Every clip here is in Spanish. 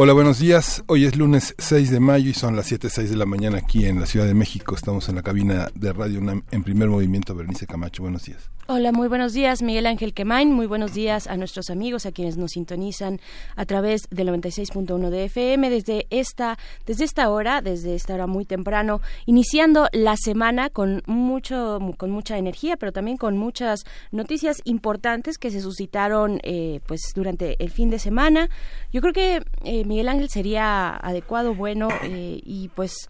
Hola, buenos días. Hoy es lunes 6 de mayo y son las 7.06 de la mañana aquí en la Ciudad de México. Estamos en la cabina de Radio UNAM en primer movimiento. Bernice Camacho, buenos días. Hola, muy buenos días, Miguel Ángel Quemain. Muy buenos días a nuestros amigos, a quienes nos sintonizan a través del 96.1 de FM desde esta, desde esta hora, desde esta hora muy temprano, iniciando la semana con mucho, con mucha energía, pero también con muchas noticias importantes que se suscitaron, eh, pues durante el fin de semana. Yo creo que eh, Miguel Ángel sería adecuado, bueno eh, y pues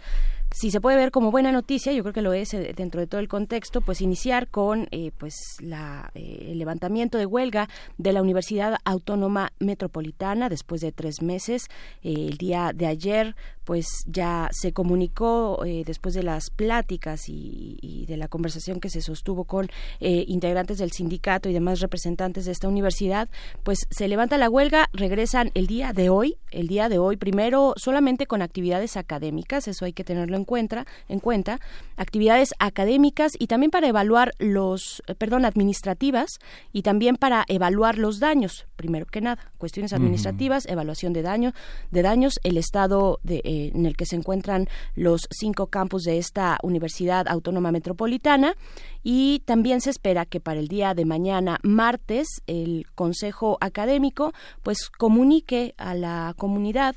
si se puede ver como buena noticia, yo creo que lo es eh, dentro de todo el contexto, pues iniciar con eh, pues la, eh, el levantamiento de huelga de la Universidad Autónoma Metropolitana después de tres meses. el día de ayer pues ya se comunicó después de las pláticas y, de la conversación que se sostuvo con integrantes del sindicato y demás representantes de esta universidad, pues se levanta la huelga, regresan el día de hoy, el día de hoy primero solamente con actividades académicas, eso hay que tenerlo en cuenta, en cuenta actividades académicas y también para evaluar los, eh, perdón, administrativas y también para evaluar los daños, primero que nada, cuestiones administrativas, evaluación de daño, de daños, el estado de, eh, en el que se encuentran los cinco campus de esta Universidad Autónoma Metropolitana y también se espera que para el día de mañana, martes, el Consejo Académico pues comunique a la comunidad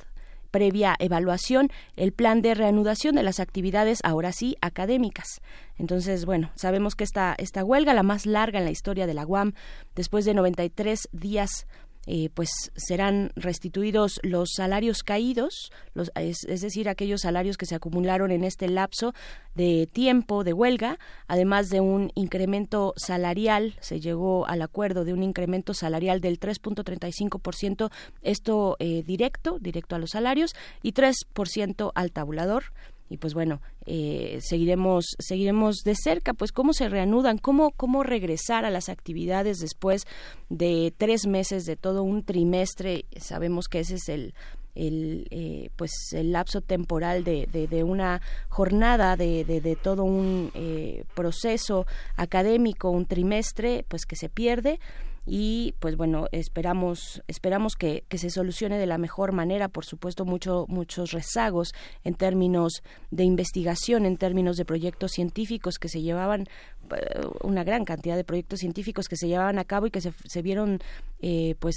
previa evaluación el plan de reanudación de las actividades, ahora sí, académicas. Entonces, bueno, sabemos que esta, esta huelga, la más larga en la historia de la UAM, después de 93 días eh, pues serán restituidos los salarios caídos, los, es, decir, aquellos salarios que se acumularon en este lapso de tiempo de huelga, además de un incremento salarial, se llegó al acuerdo de un incremento salarial del 3.35%, esto eh, directo, directo a los salarios, y 3% al tabulador y pues bueno eh, seguiremos seguiremos de cerca pues cómo se reanudan cómo cómo regresar a las actividades después de tres meses de todo un trimestre. Sabemos que ese es el el eh, pues el lapso temporal de, de, una jornada de, de todo un eh, proceso académico un trimestre pues que se pierde y pues bueno esperamos esperamos que, que, se solucione de la mejor manera. Por supuesto mucho, muchos rezagos en términos de investigación en términos de proyectos científicos que se llevaban eh, una gran cantidad de proyectos científicos que se llevaban a cabo y que se, vieron eh, pues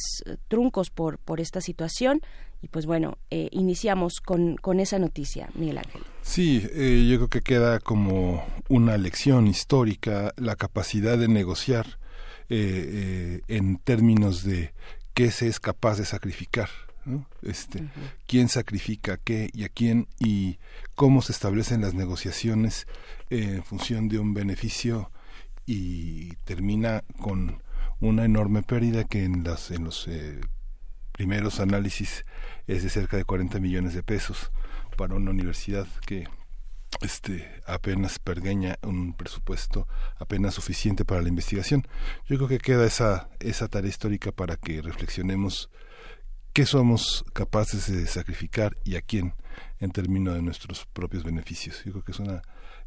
truncos por por esta situación. Y pues bueno eh, iniciamos con, con esa noticia Miguel Ángel. Sí yo creo que queda como una lección histórica la capacidad de negociar eh, eh, en términos de qué se es capaz de sacrificar. Este, quién sacrifica qué y a quién y cómo se establecen las negociaciones en función de un beneficio y termina con una enorme pérdida que en, las, en los eh, primeros análisis es de cerca de 40 millones de pesos para una universidad que este apenas pergueña un presupuesto apenas suficiente para la investigación. Yo creo que queda esa esa tarea histórica para que reflexionemos qué somos capaces de sacrificar y a quién en términos de nuestros propios beneficios. Yo creo que es una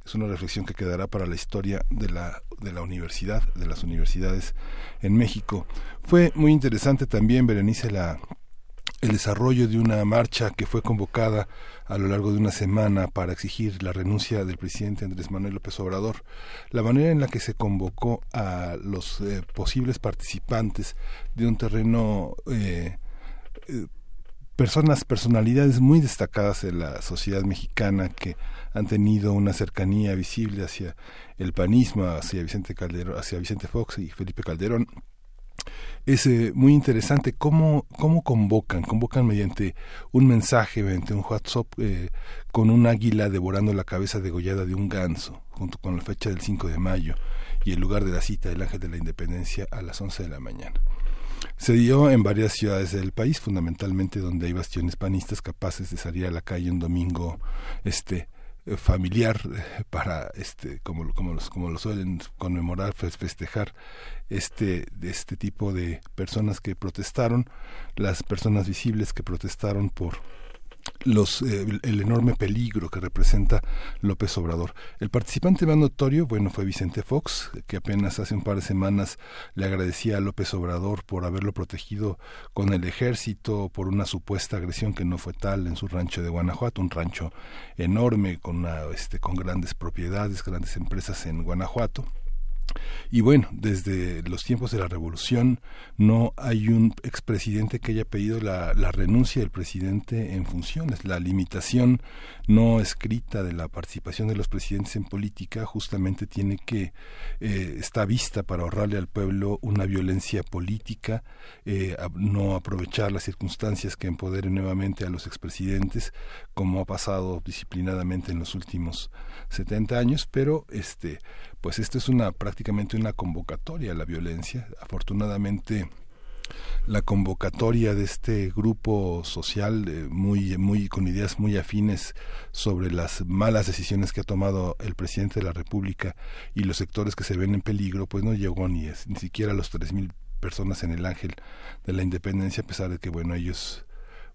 es una reflexión que quedará para la historia de la de la universidad, de las universidades en México. Fue muy interesante también Berenice la el desarrollo de una marcha que fue convocada a lo largo de una semana para exigir la renuncia del presidente Andrés Manuel López Obrador, la manera en la que se convocó a los eh, posibles participantes de un terreno eh, eh, personas, personalidades muy destacadas de la sociedad mexicana que han tenido una cercanía visible hacia el panismo, hacia Vicente Calderón, hacia Vicente Fox y Felipe Calderón es eh, muy interesante cómo, cómo convocan, convocan mediante un mensaje, mediante un WhatsApp eh, con un águila devorando la cabeza degollada de un ganso, junto con la fecha del 5 de mayo y el lugar de la cita del Ángel de la Independencia a las 11 de la mañana. Se dio en varias ciudades del país, fundamentalmente donde hay bastiones panistas capaces de salir a la calle un domingo este familiar eh, para este como como los como lo suelen conmemorar festejar este este tipo de personas que protestaron las personas visibles que protestaron por los, eh, el enorme peligro que representa López Obrador. El participante más notorio, bueno, fue Vicente Fox, que apenas hace un par de semanas le agradecía a López Obrador por haberlo protegido con el ejército por una supuesta agresión que no fue tal en su rancho de Guanajuato, un rancho enorme con, una, este, con grandes propiedades, grandes empresas en Guanajuato y bueno, desde los tiempos de la revolución no hay un expresidente que haya pedido la, renuncia del presidente en funciones. La limitación no escrita de la participación de los presidentes en política justamente tiene que eh, está vista para ahorrarle al pueblo una violencia política, eh, no aprovechar las circunstancias que empoderen nuevamente a los expresidentes, como ha pasado disciplinadamente en los últimos 70 años, pero este pues esto es una prácticamente una convocatoria a la violencia. Afortunadamente la convocatoria de este grupo social muy muy con ideas muy afines sobre las malas decisiones que ha tomado el presidente de la República y los sectores que se ven en peligro, pues no llegó ni ni siquiera a los tres mil personas en el Ángel de la Independencia, a pesar de que bueno ellos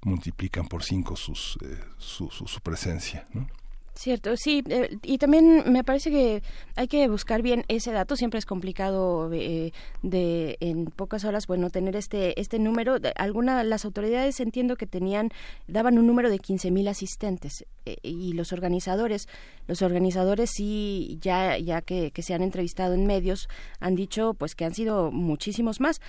multiplican por cinco sus, eh, su, su, su, presencia, ¿no? Cierto, sí, eh, y también me parece que hay que buscar bien ese dato. Siempre es complicado eh, de en pocas horas, bueno, tener este este número. Algunas las autoridades entiendo que tenían daban un número de 15.000 asistentes eh, y los organizadores, los organizadores sí ya ya que, que, se han entrevistado en medios han dicho pues que han sido muchísimos más.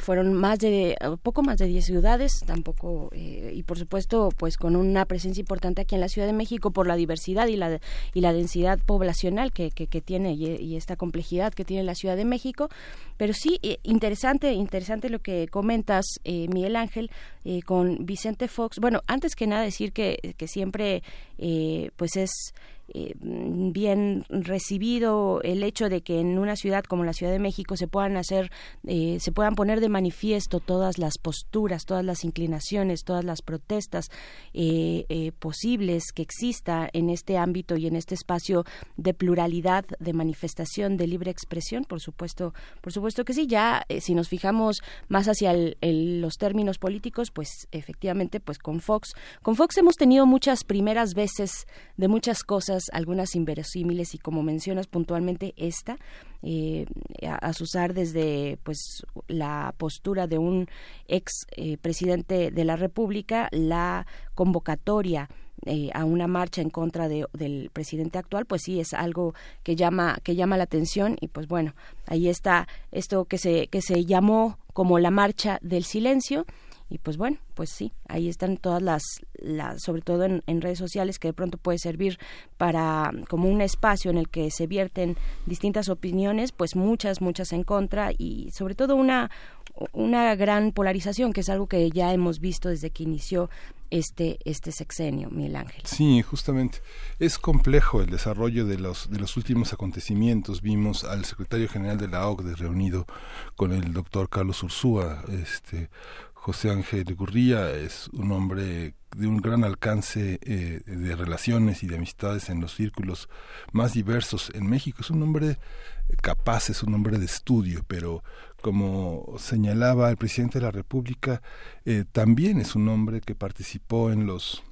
fueron más de poco más de 10 ciudades, tampoco y por supuesto pues con una presencia importante aquí en la Ciudad de México por la diversidad y la, y la densidad poblacional que, que, tiene y, esta complejidad que tiene la Ciudad de México. Pero sí, eh, interesante, interesante lo que comentas, eh, Miguel Ángel, eh, con Vicente Fox. Bueno, antes que nada decir que, que siempre pues es eh, bien recibido el hecho de que en una ciudad como la Ciudad de México se puedan hacer, eh, se puedan poner de manifiesto todas las posturas, todas las inclinaciones, todas las protestas eh, posibles que exista en este ámbito y en este espacio de pluralidad, de manifestación, de libre expresión, por supuesto, por supuesto que sí. Ya si nos fijamos más hacia los términos políticos, pues efectivamente, pues con Fox, con Fox hemos tenido muchas primeras veces de muchas cosas algunas inverosímiles y como mencionas puntualmente esta, eh, a, usar desde pues la postura de un ex eh, presidente de la República, la convocatoria eh, a una marcha en contra de, del presidente actual, pues sí es algo que llama que llama la atención y pues bueno ahí está esto que se que se llamó como la marcha del silencio y pues bueno, pues sí, ahí están todas las, sobre todo en, en, redes sociales, que de pronto puede servir para como un espacio en el que se vierten distintas opiniones, pues muchas, muchas en contra y sobre todo una, una gran polarización, que es algo que ya hemos visto desde que inició este, este sexenio, Miguel Ángel. Sí, justamente. Es complejo el desarrollo de los, de los últimos acontecimientos. Vimos al secretario general de la OCDE reunido con el doctor Carlos Ursúa, este, José Ángel Gurría es un hombre de un gran alcance eh, de relaciones y de amistades en los círculos más diversos en México. Es un hombre capaz, es un hombre de estudio, pero como señalaba el presidente de la República, eh, también es un hombre que participó en los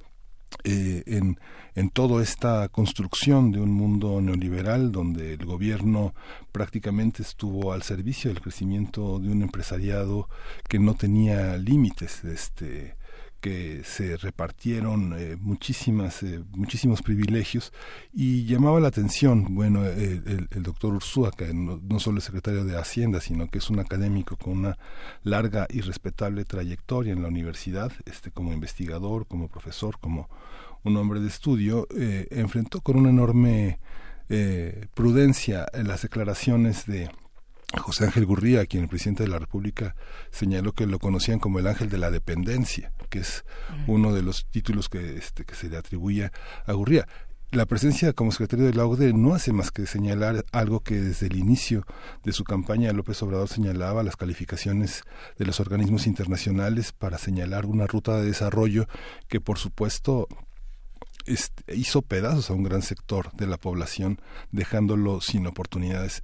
eh, en, en toda esta construcción de un mundo neoliberal donde el gobierno prácticamente estuvo al servicio del crecimiento de un empresariado que no tenía límites este que se repartieron eh, muchísimas eh, muchísimos privilegios y llamaba la atención bueno el, el, doctor Ursúa que no, no, solo es secretario de Hacienda sino que es un académico con una larga y respetable trayectoria en la universidad este como investigador como profesor como un hombre de estudio, eh, enfrentó con una enorme prudencia en las declaraciones de José Ángel Gurría, quien el presidente de la República señaló que lo conocían como el ángel de la dependencia, que es uno de los títulos que, este, que se le atribuye a Gurría la presencia como secretario de la UDE no hace más que señalar algo que desde el inicio de su campaña López Obrador señalaba las calificaciones de los organismos internacionales para señalar una ruta de desarrollo que por supuesto hizo pedazos a un gran sector de la población dejándolo sin oportunidades.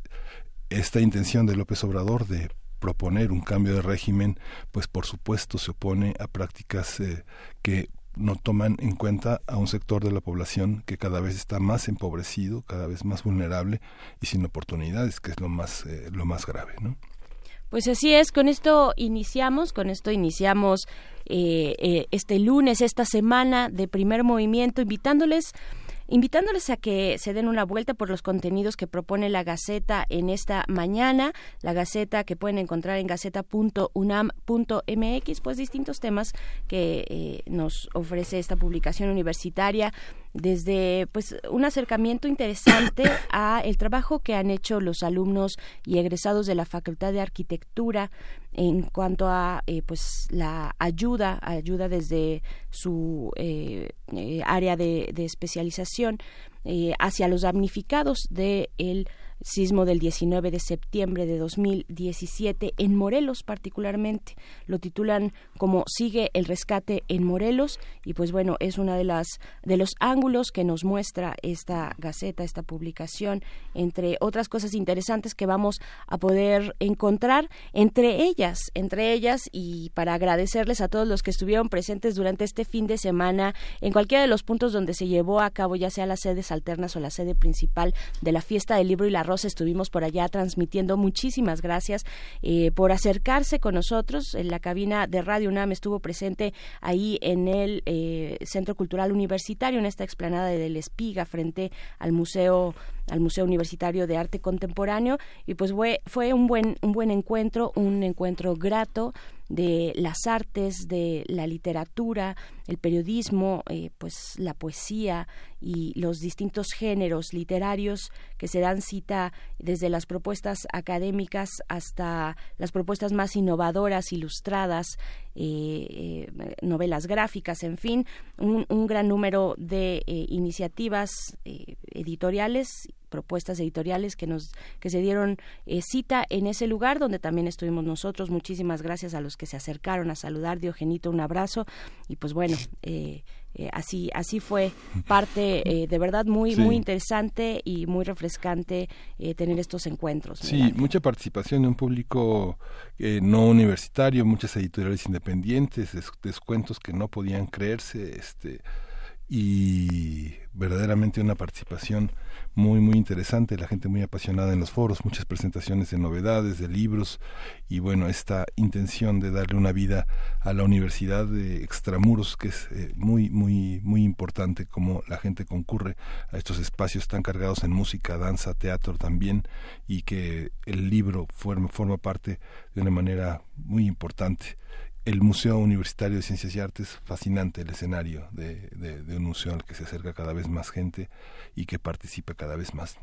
Esta intención de López Obrador de proponer un cambio de régimen, pues por supuesto se opone a prácticas eh, que no toman en cuenta a un sector de la población que cada vez está más empobrecido, cada vez más vulnerable y sin oportunidades, que es lo más eh, lo más grave, ¿no? Pues así es, con esto iniciamos, con esto iniciamos eh, este lunes, esta semana de primer movimiento, invitándoles invitándoles a que se den una vuelta por los contenidos que propone la Gaceta en esta mañana, la Gaceta que pueden encontrar en gaceta.unam.mx, pues distintos temas que eh, nos ofrece esta publicación universitaria desde pues un acercamiento interesante a el trabajo que han hecho los alumnos y egresados de la Facultad de Arquitectura en cuanto a eh, pues la ayuda ayuda desde su eh, eh, área de, de especialización hacia los damnificados de el sismo del 19 de septiembre de 2017 en Morelos particularmente. Lo titulan como Sigue el rescate en Morelos y pues bueno, es una de las de los ángulos que nos muestra esta gaceta, esta publicación, entre otras cosas interesantes que vamos a poder encontrar entre ellas, entre ellas y para agradecerles a todos los que estuvieron presentes durante este fin de semana en cualquiera de los puntos donde se llevó a cabo ya sea las sedes alternas o la sede principal de la fiesta del libro y la estuvimos por allá transmitiendo. Muchísimas gracias eh, por acercarse con nosotros. En la cabina de Radio UNAM estuvo presente ahí en el eh, Centro Cultural Universitario, en esta explanada del Espiga, frente al Museo al Museo Universitario de Arte Contemporáneo. Y pues fue, fue un buen un buen encuentro, un encuentro grato de las artes, de la literatura, el periodismo, eh, pues la poesía y los distintos géneros literarios que se dan cita desde las propuestas académicas hasta las propuestas más innovadoras, ilustradas, eh, eh, novelas gráficas, en fin, un, un gran número de iniciativas editoriales propuestas editoriales que nos que se dieron eh, cita en ese lugar donde también estuvimos nosotros. Muchísimas gracias a los que se acercaron a saludar. Diogenito un abrazo. Y pues bueno eh, eh, así así fue parte de verdad muy muy interesante y muy refrescante tener estos encuentros sí mucha participación de un público no universitario muchas editoriales independientes descuentos que no podían creerse este y verdaderamente una participación muy muy interesante, la gente muy apasionada en los foros, muchas presentaciones de novedades, de libros y bueno, esta intención de darle una vida a la universidad de extramuros que es eh, muy muy muy importante como la gente concurre a estos espacios tan cargados en música, danza, teatro también y que el libro forma, forma parte de una manera muy importante el Museo Universitario de Ciencias y Artes, fascinante el escenario de, de, un museo al que se acerca cada vez más gente y que participa cada vez más.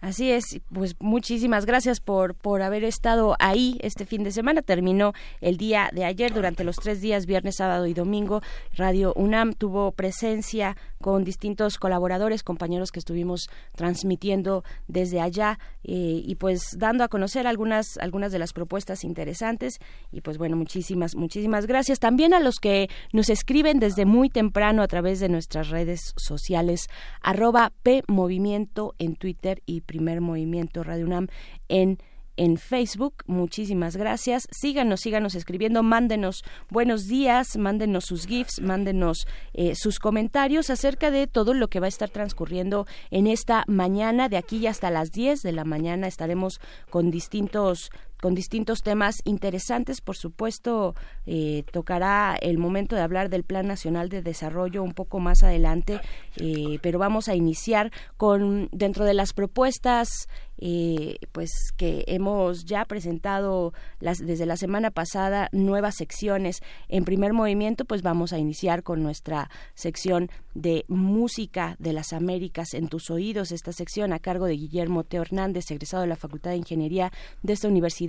Así es, pues muchísimas gracias por, por haber estado ahí este fin de semana. Terminó el día de ayer, durante los tres días, viernes, sábado y domingo. Radio UNAM tuvo presencia con distintos colaboradores, compañeros que estuvimos transmitiendo desde allá eh, y pues dando a conocer algunas, algunas de las propuestas interesantes. Y pues bueno, muchísimas, muchísimas gracias. También a los que nos escriben desde muy temprano a través de nuestras redes sociales, arroba P Movimiento en Twitter y Primer Movimiento Radio UNAM en en Facebook. Muchísimas gracias. Síganos, síganos escribiendo, mándenos buenos días, mándenos sus GIFs, mándenos eh, sus comentarios acerca de todo lo que va a estar transcurriendo en esta mañana. De aquí hasta las 10 de la mañana estaremos con distintos con distintos temas interesantes. Por supuesto, eh, tocará el momento de hablar del Plan Nacional de Desarrollo un poco más adelante, eh, pero vamos a iniciar con dentro de las propuestas eh, pues que hemos ya presentado las, desde la semana pasada nuevas secciones. En primer movimiento pues vamos a iniciar con nuestra sección de música de las Américas en tus oídos. Esta sección a cargo de Guillermo Teo Hernández egresado de la Facultad de Ingeniería de esta universidad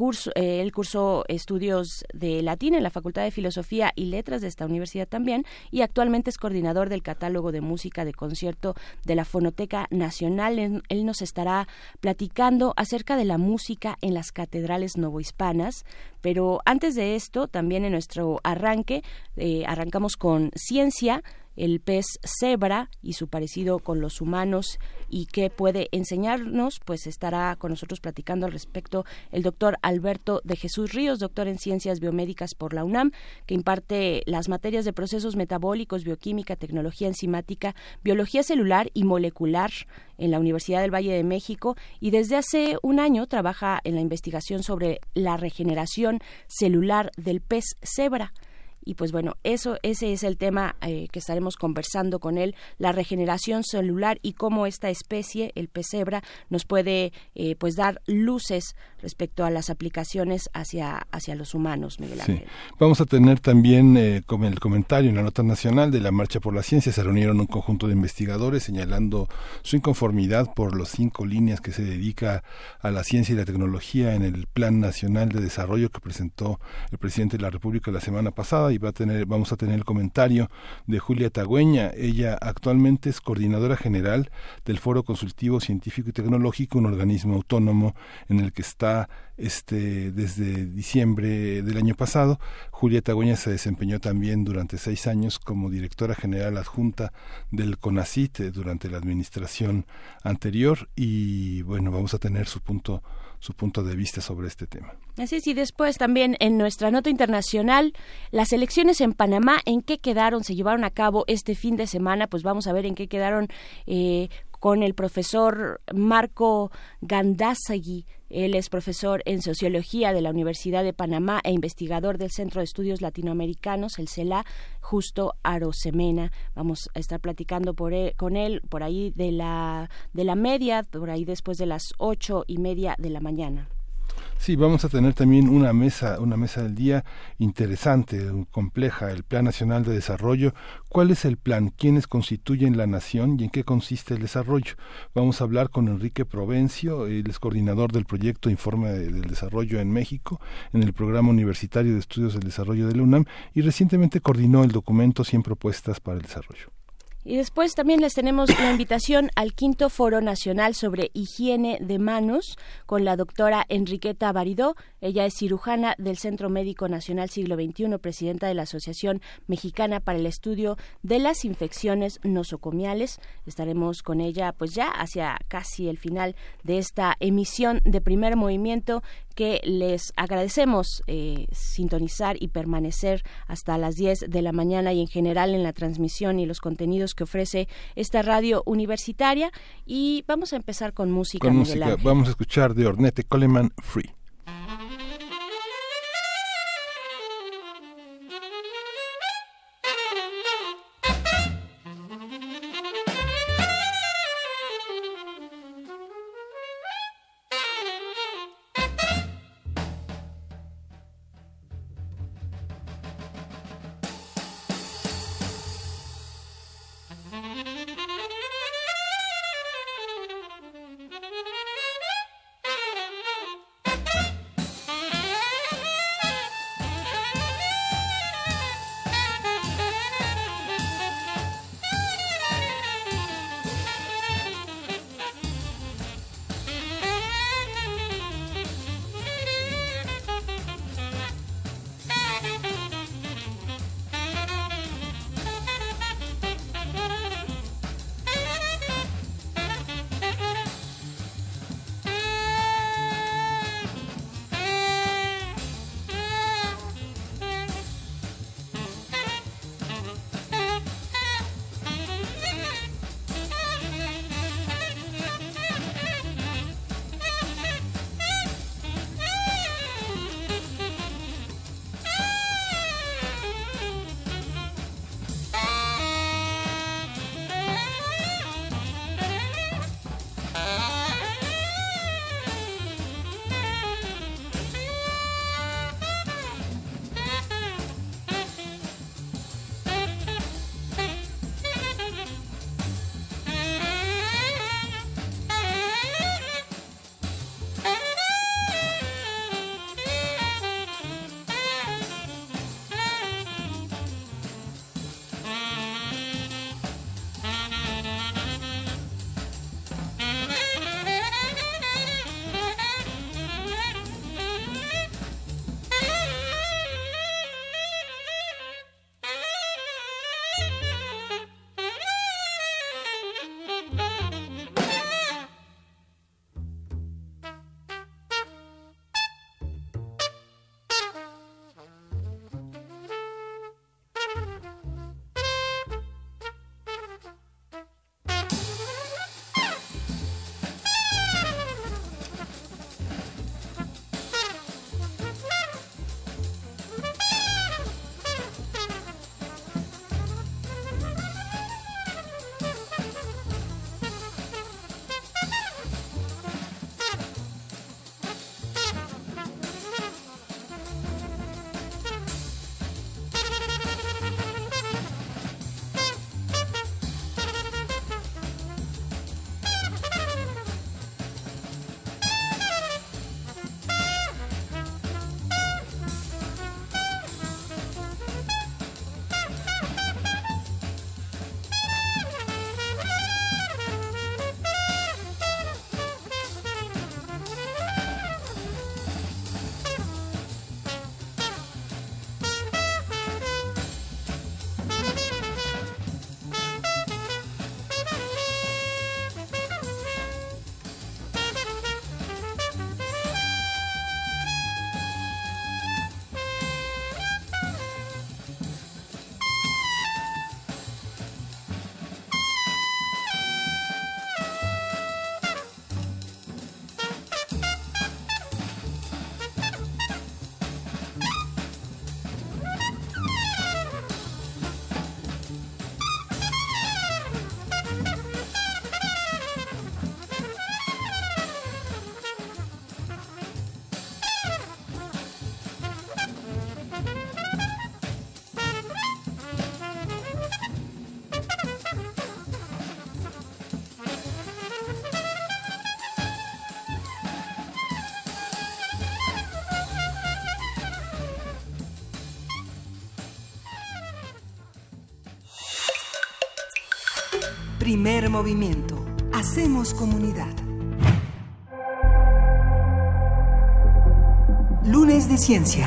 curso, eh, él cursó estudios de latín en la Facultad de Filosofía y Letras de esta universidad también y actualmente es coordinador del catálogo de música de concierto de la Fonoteca Nacional. Él, nos estará platicando acerca de la música en las catedrales novohispanas, pero antes de esto, también en nuestro arranque, eh, arrancamos con ciencia, el pez cebra y su parecido con los humanos y qué puede enseñarnos, pues estará con nosotros platicando al respecto el doctor Alberto de Jesús Ríos, doctor en Ciencias Biomédicas por la UNAM, que imparte las materias de procesos metabólicos, bioquímica, tecnología enzimática, biología celular y molecular en la Universidad del Valle de México y desde hace un año trabaja en la investigación sobre la regeneración celular del pez cebra y pues bueno, eso, ese es el tema eh, que estaremos conversando con él, la regeneración celular y cómo esta especie, el pesebra, nos puede eh, pues dar luces respecto a las aplicaciones hacia, hacia los humanos, Miguel Ángel. Vamos a tener también eh, como el comentario en la nota nacional de la Marcha por la Ciencia. Se reunieron un conjunto de investigadores señalando su inconformidad por las cinco líneas que se dedica a la ciencia y la tecnología en el Plan Nacional de Desarrollo que presentó el presidente de la República la semana pasada y va a tener, vamos a tener el comentario de Julia Tagüeña. Ella actualmente es coordinadora general del Foro Consultivo Científico y Tecnológico, un organismo autónomo en el que está este, desde diciembre del año pasado. Julia Tagüeña se desempeñó también durante seis años como directora general adjunta del CONACIT eh, durante la administración anterior y bueno, vamos a tener su punto su punto de vista sobre este tema. Así es, y después también en nuestra nota internacional, las elecciones en Panamá, ¿en qué quedaron? Se llevaron a cabo este fin de semana, pues vamos a ver en qué quedaron eh, con el profesor Marco Gandasagui. Él es profesor en sociología de la Universidad de Panamá e investigador del Centro de Estudios Latinoamericanos, el CELA, justo Arosemena. Vamos a estar platicando por e, con él por ahí de la, de la media, por ahí después de las ocho y media de la mañana. Sí, vamos a tener también una mesa, una mesa del día interesante, compleja, el Plan Nacional de Desarrollo. ¿Cuál es el plan? ¿Quiénes constituyen la nación y en qué consiste el desarrollo? Vamos a hablar con Enrique Provencio, él es coordinador del proyecto Informe del Desarrollo en México, en el Programa Universitario de Estudios del Desarrollo de la UNAM, y recientemente coordinó el documento 100 propuestas para el desarrollo. Y después también les tenemos la invitación al quinto Foro Nacional sobre Higiene de Manos con la doctora Enriqueta Baridó. Ella es cirujana del Centro Médico Nacional Siglo XXI, presidenta de la Asociación Mexicana para el Estudio de las Infecciones Nosocomiales. Estaremos con ella pues ya hacia casi el final de esta emisión de primer movimiento que les agradecemos eh, sintonizar y permanecer hasta las 10 de la mañana y en general en la transmisión y los contenidos que ofrece esta radio universitaria. Y vamos a empezar con música. Con música, vamos a escuchar de Ornette Coleman Free. Primer movimiento. Hacemos comunidad. Lunes de Ciencia.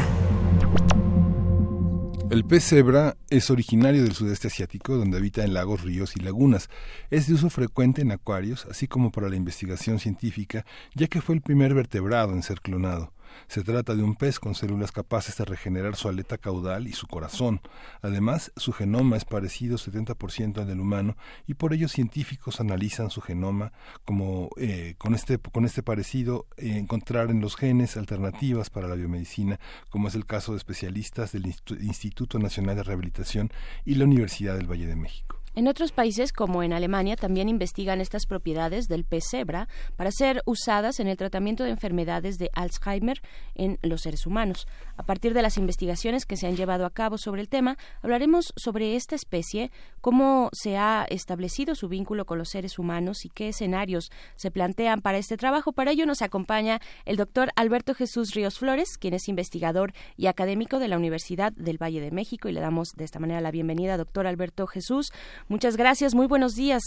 El pez cebra es originario del sudeste asiático, donde habita en lagos, ríos y lagunas. Es de uso frecuente en acuarios, así como para la investigación científica, ya que fue el primer vertebrado en ser clonado. Se trata de un pez con células capaces de regenerar su aleta caudal y su corazón. Además, su genoma es parecido 70% al del humano y por ello científicos analizan su genoma como eh, con, este, con este parecido eh, encontrar en los genes alternativas para la biomedicina, como es el caso de especialistas del Instituto Nacional de Rehabilitación y la Universidad del Valle de México. En otros países, como en Alemania, también investigan estas propiedades del pez cebra para ser usadas en el tratamiento de enfermedades de Alzheimer en los seres humanos. A partir de las investigaciones que se han llevado a cabo sobre el tema, hablaremos sobre esta especie, cómo se ha establecido su vínculo con los seres humanos y qué escenarios se plantean para este trabajo. Para ello nos acompaña el doctor Alberto Jesús Ríos Flores, quien es investigador y académico de la Universidad del Valle de México, y le damos de esta manera la bienvenida, doctor Alberto Jesús. Muchas gracias, muy buenos días.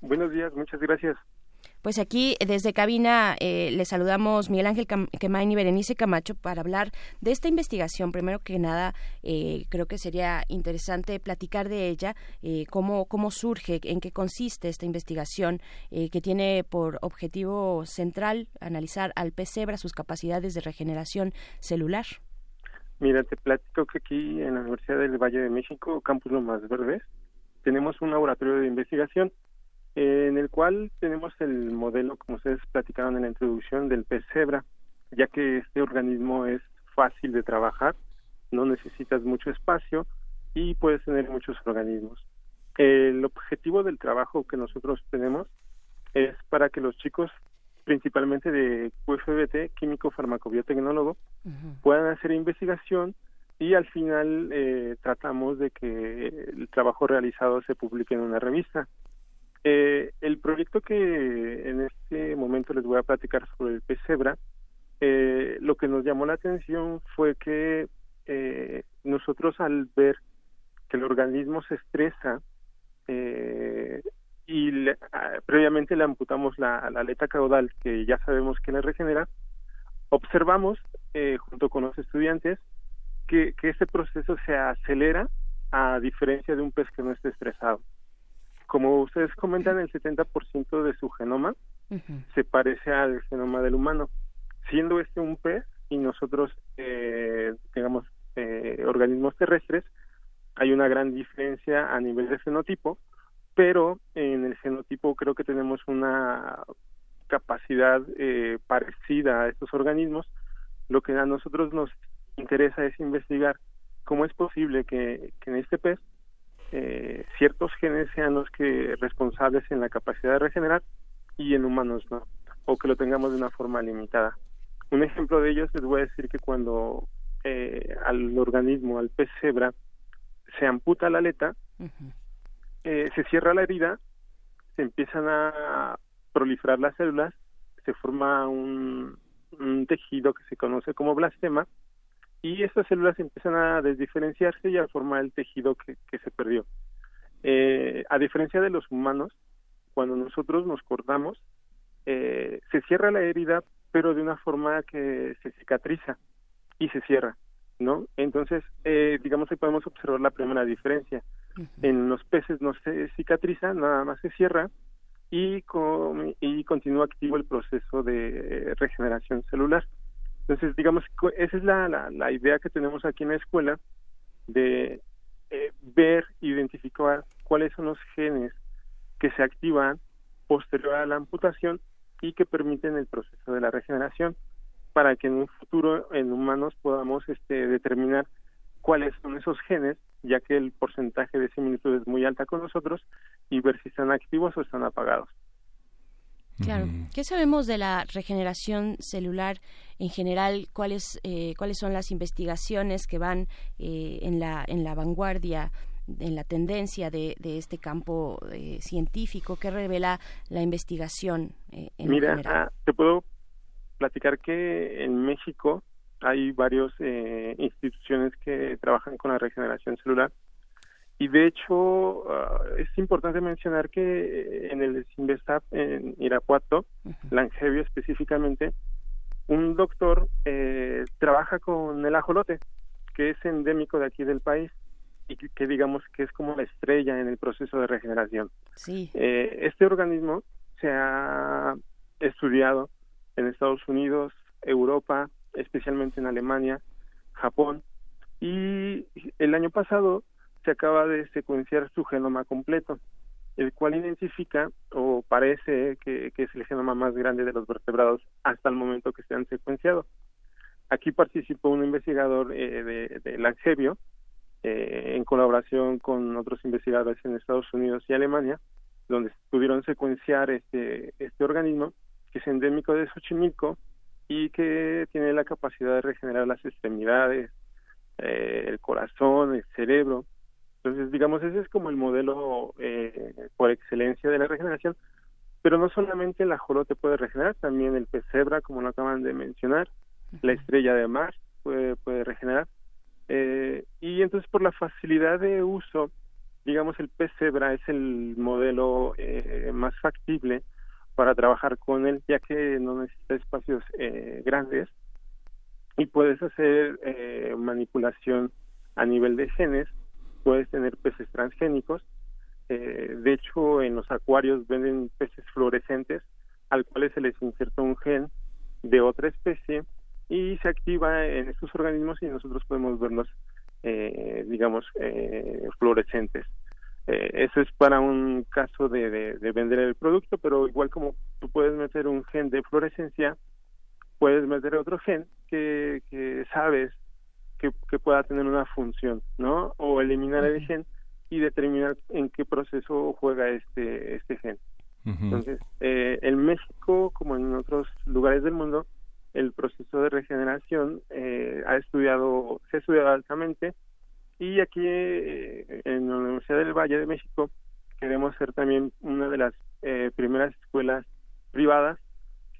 Buenos días, muchas gracias. Pues aquí desde cabina eh, le saludamos Miguel Ángel Quemain y Berenice Camacho para hablar de esta investigación. Primero que nada, eh, creo que sería interesante platicar de ella, eh, cómo, cómo surge, en qué consiste esta investigación que tiene por objetivo central analizar al pez cebra, sus capacidades de regeneración celular. Mira, te platico que aquí en la Universidad del Valle de México, Campus Lomas Verdes, tenemos un laboratorio de investigación en el cual tenemos el modelo, como ustedes platicaron en la introducción, del pez cebra, ya que este organismo es fácil de trabajar, no necesitas mucho espacio y puedes tener muchos organismos. El objetivo del trabajo que nosotros tenemos es para que los chicos, principalmente de QFBT, químico farmacobiotecnólogo, puedan hacer investigación y al final eh, tratamos de que el trabajo realizado se publique en una revista. Eh, el proyecto que en este momento les voy a platicar sobre el pez cebra, eh, lo que nos llamó la atención fue que eh, nosotros al ver que el organismo se estresa eh, y previamente le amputamos la, la, aleta caudal que ya sabemos que le regenera, observamos junto con los estudiantes que, que ese proceso se acelera a diferencia de un pez que no esté estresado. Como ustedes comentan, el 70% de su genoma se parece al genoma del humano, siendo este un pez y nosotros, eh, digamos, eh, organismos terrestres, hay una gran diferencia a nivel de fenotipo, pero en el genotipo creo que tenemos una capacidad eh, parecida a estos organismos. Lo que a nosotros nos interesa es investigar cómo es posible que, en este pez eh, ciertos genes sean los que responsables en la capacidad de regenerar y en humanos no, o que lo tengamos de una forma limitada. Un ejemplo de ellos les voy a decir que cuando eh, al organismo, al pez cebra, se amputa la aleta, eh, se cierra la herida, se empiezan a proliferar las células, se forma un, un tejido que se conoce como blastema, y estas células empiezan a desdiferenciarse y a formar el tejido que, se perdió. Eh, a diferencia de los humanos, cuando nosotros nos cortamos, eh, se cierra la herida, pero de una forma que se cicatriza y se cierra, ¿no? Entonces, eh, digamos que podemos observar la primera diferencia. En los peces no se cicatriza, nada más se cierra y, con, y continúa activo el proceso de regeneración celular. Entonces, digamos, esa es la, la, idea que tenemos aquí en la escuela de eh, ver, identificar cuáles son los genes que se activan posterior a la amputación y que permiten el proceso de la regeneración para que en un futuro en humanos podamos este, determinar cuáles son esos genes, ya que el porcentaje de similitud es muy alta con nosotros, y ver si están activos o están apagados. Claro. ¿Qué sabemos de la regeneración celular en general? ¿Cuáles, eh, cuáles son las investigaciones que van eh, en, la, en la vanguardia? en la tendencia de, de este campo eh, científico ¿Qué revela la investigación en Mira, ah, te puedo platicar que en México hay varias instituciones que trabajan con la regeneración celular Y de hecho, ah, es importante mencionar que eh, en el Sinvestap en Irapuato, Langevio específicamente, un doctor eh, trabaja con el ajolote, que es endémico de aquí del país y que, digamos que es como la estrella en el proceso de regeneración. Sí. Eh, este organismo se ha estudiado en Estados Unidos, Europa, especialmente en Alemania, Japón, y el año pasado se acaba de secuenciar su genoma completo, el cual identifica o parece que, es el genoma más grande de los vertebrados hasta el momento que se han secuenciado. Aquí participó un investigador eh, de, de eh, en colaboración con otros investigadores en Estados Unidos y Alemania, donde pudieron secuenciar este, este organismo, que es endémico de Xochimilco y que tiene la capacidad de regenerar las extremidades, eh, el corazón, el cerebro. Entonces, digamos, ese es como el modelo eh, por excelencia de la regeneración, pero no solamente el ajolote puede regenerar, también el pez cebra, como lo acaban de mencionar, la estrella de mar puede, puede regenerar, eh, y entonces por la facilidad de uso, digamos, el pez cebra es el modelo eh, más factible para trabajar con él, ya que no necesita espacios eh, grandes. Y puedes hacer eh, manipulación a nivel de genes, puedes tener peces transgénicos. Eh, de hecho, en los acuarios venden peces fluorescentes al cuales se les inserta un gen de otra especie y se activa en estos organismos y nosotros podemos verlos, eh, digamos, eh, fluorescentes. Eh, eso es para un caso de, de, vender el producto, pero igual como tú puedes meter un gen de fluorescencia, puedes meter otro gen que, que sabes que, que pueda tener una función, ¿no? O eliminar el gen y determinar en qué proceso juega este, este gen. Entonces, eh, en México, como en otros lugares del mundo, el proceso de regeneración eh, ha estudiado, se ha estudiado altamente y aquí eh, en la Universidad del Valle de México queremos ser también una de las eh, primeras escuelas privadas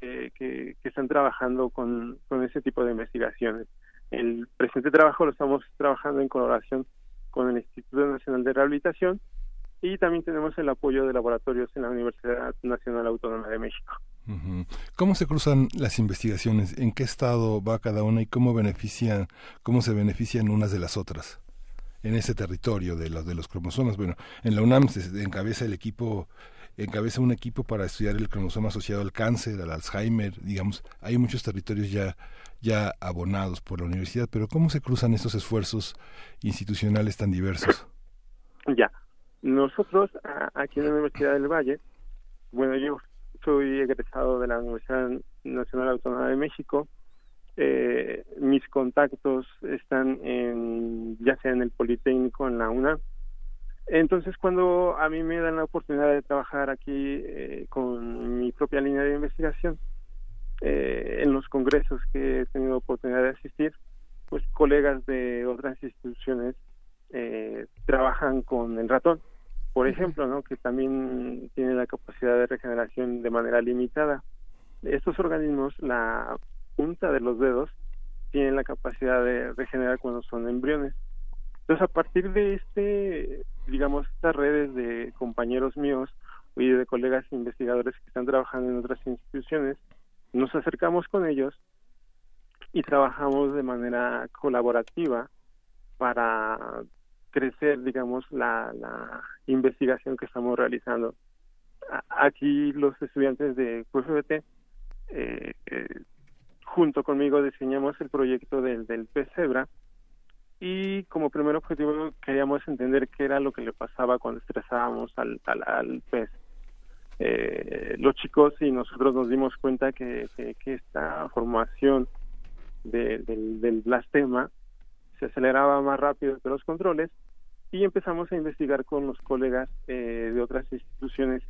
que, que, están trabajando con, con ese tipo de investigaciones. El presente trabajo lo estamos trabajando en colaboración con el Instituto Nacional de Rehabilitación y también tenemos el apoyo de laboratorios en la Universidad Nacional Autónoma de México. ¿Cómo se cruzan las investigaciones? ¿En qué estado va cada una y cómo benefician, cómo se benefician unas de las otras? En ese territorio de los de los cromosomas. Bueno, en la UNAM se encabeza el equipo encabeza un equipo para estudiar el cromosoma asociado al cáncer, al Alzheimer, digamos, hay muchos territorios ya ya abonados por la universidad, pero ¿cómo se cruzan estos esfuerzos institucionales tan diversos? Ya, nosotros aquí en la Universidad del Valle, bueno, yo soy egresado de la Universidad Nacional Autónoma de México. Eh, mis contactos están en, ya sea en el Politécnico, en la UNA. Entonces, cuando a mí me dan la oportunidad de trabajar aquí eh, con mi propia línea de investigación, eh, en los congresos que he tenido oportunidad de asistir, pues colegas de otras instituciones trabajan con el ratón por ejemplo, ¿no? que también tiene la capacidad de regeneración de manera limitada. Estos organismos, la punta de los dedos, tienen la capacidad de regenerar cuando son embriones. Entonces, a partir de este, digamos, estas redes de compañeros míos y de colegas investigadores que están trabajando en otras instituciones, nos acercamos con ellos y trabajamos de manera colaborativa para crecer, digamos, la, la investigación que estamos realizando. Aquí los estudiantes de QFBT, eh, eh, junto conmigo, diseñamos el proyecto del, del pez cebra y como primer objetivo queríamos entender qué era lo que le pasaba cuando estresábamos al, al, pez. Eh, los chicos y nosotros nos dimos cuenta que, que, esta formación del, del blastema se aceleraba más rápido que los controles y empezamos a investigar con los colegas eh, de otras instituciones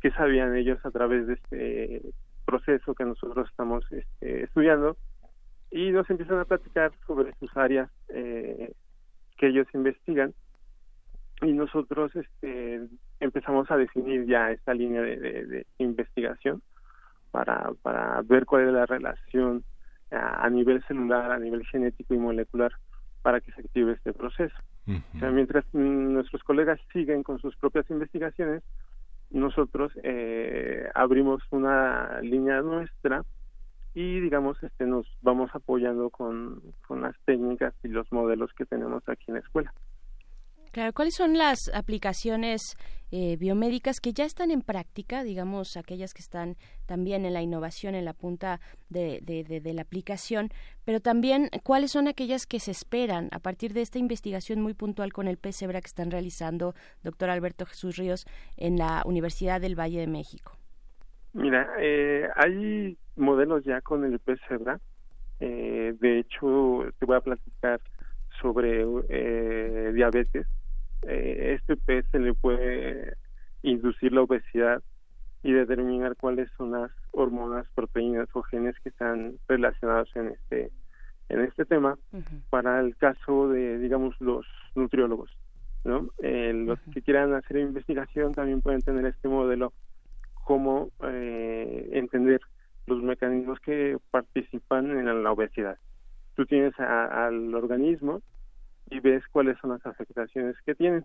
que sabían ellos a través de este proceso que nosotros estamos este, estudiando y nos empiezan a platicar sobre sus áreas eh, que ellos investigan y nosotros este, empezamos a definir ya esta línea de, investigación para, para ver cuál es la relación a nivel celular, a nivel genético y molecular para que se active este proceso. O sea, mientras nuestros colegas siguen con sus propias investigaciones, nosotros eh, abrimos una línea nuestra y digamos este nos vamos apoyando con, con las técnicas y los modelos que tenemos aquí en la escuela. Claro, ¿cuáles son las aplicaciones eh, biomédicas que ya están en práctica, digamos, aquellas que están también en la innovación, en la punta de, de, la aplicación, pero también cuáles son aquellas que se esperan a partir de esta investigación muy puntual con el PCBRA que están realizando, doctor Alberto Jesús Ríos, en la Universidad del Valle de México? Mira, eh, hay modelos ya con el PCBRA. Eh, de hecho, te voy a platicar sobre eh, diabetes. Eh, este pez se le puede inducir la obesidad y determinar cuáles son las hormonas, proteínas o genes que están relacionados en este en este tema para el caso de digamos los nutriólogos no eh, los que quieran hacer investigación también pueden tener este modelo como eh, entender los mecanismos que participan en la obesidad tú tienes al organismo y ves cuáles son las afectaciones que tienen.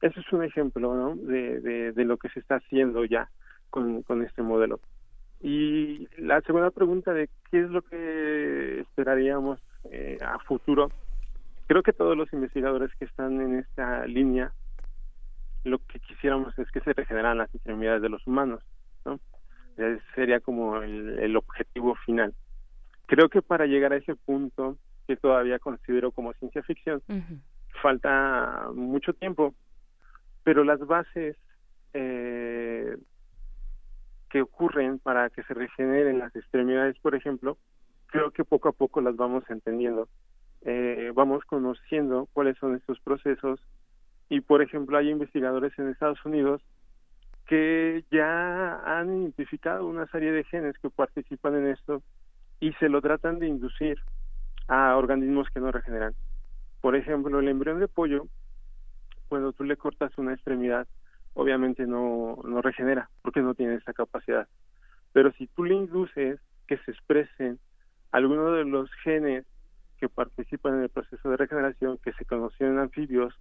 Eso es un ejemplo de, lo que se está haciendo ya con, con este modelo. Y la segunda pregunta de qué es lo que esperaríamos eh, a futuro, creo que todos los investigadores que están en esta línea, lo que quisiéramos es que se regeneran las extremidades de los humanos, ¿no? sería como el, el objetivo final. Creo que para llegar a ese punto que todavía considero como ciencia ficción. Falta mucho tiempo, pero las bases eh, que ocurren para que se regeneren las extremidades, por ejemplo, creo que poco a poco las vamos entendiendo. Eh, vamos conociendo cuáles son estos procesos y, por ejemplo, hay investigadores en Estados Unidos que ya han identificado una serie de genes que participan en esto y se lo tratan de inducir a organismos que no regeneran. Por ejemplo, el embrión de pollo, cuando tú le cortas una extremidad, obviamente no, no regenera porque no tiene esa capacidad. Pero si tú le induces que se expresen algunos de los genes que participan en el proceso de regeneración que se conocen en anfibios,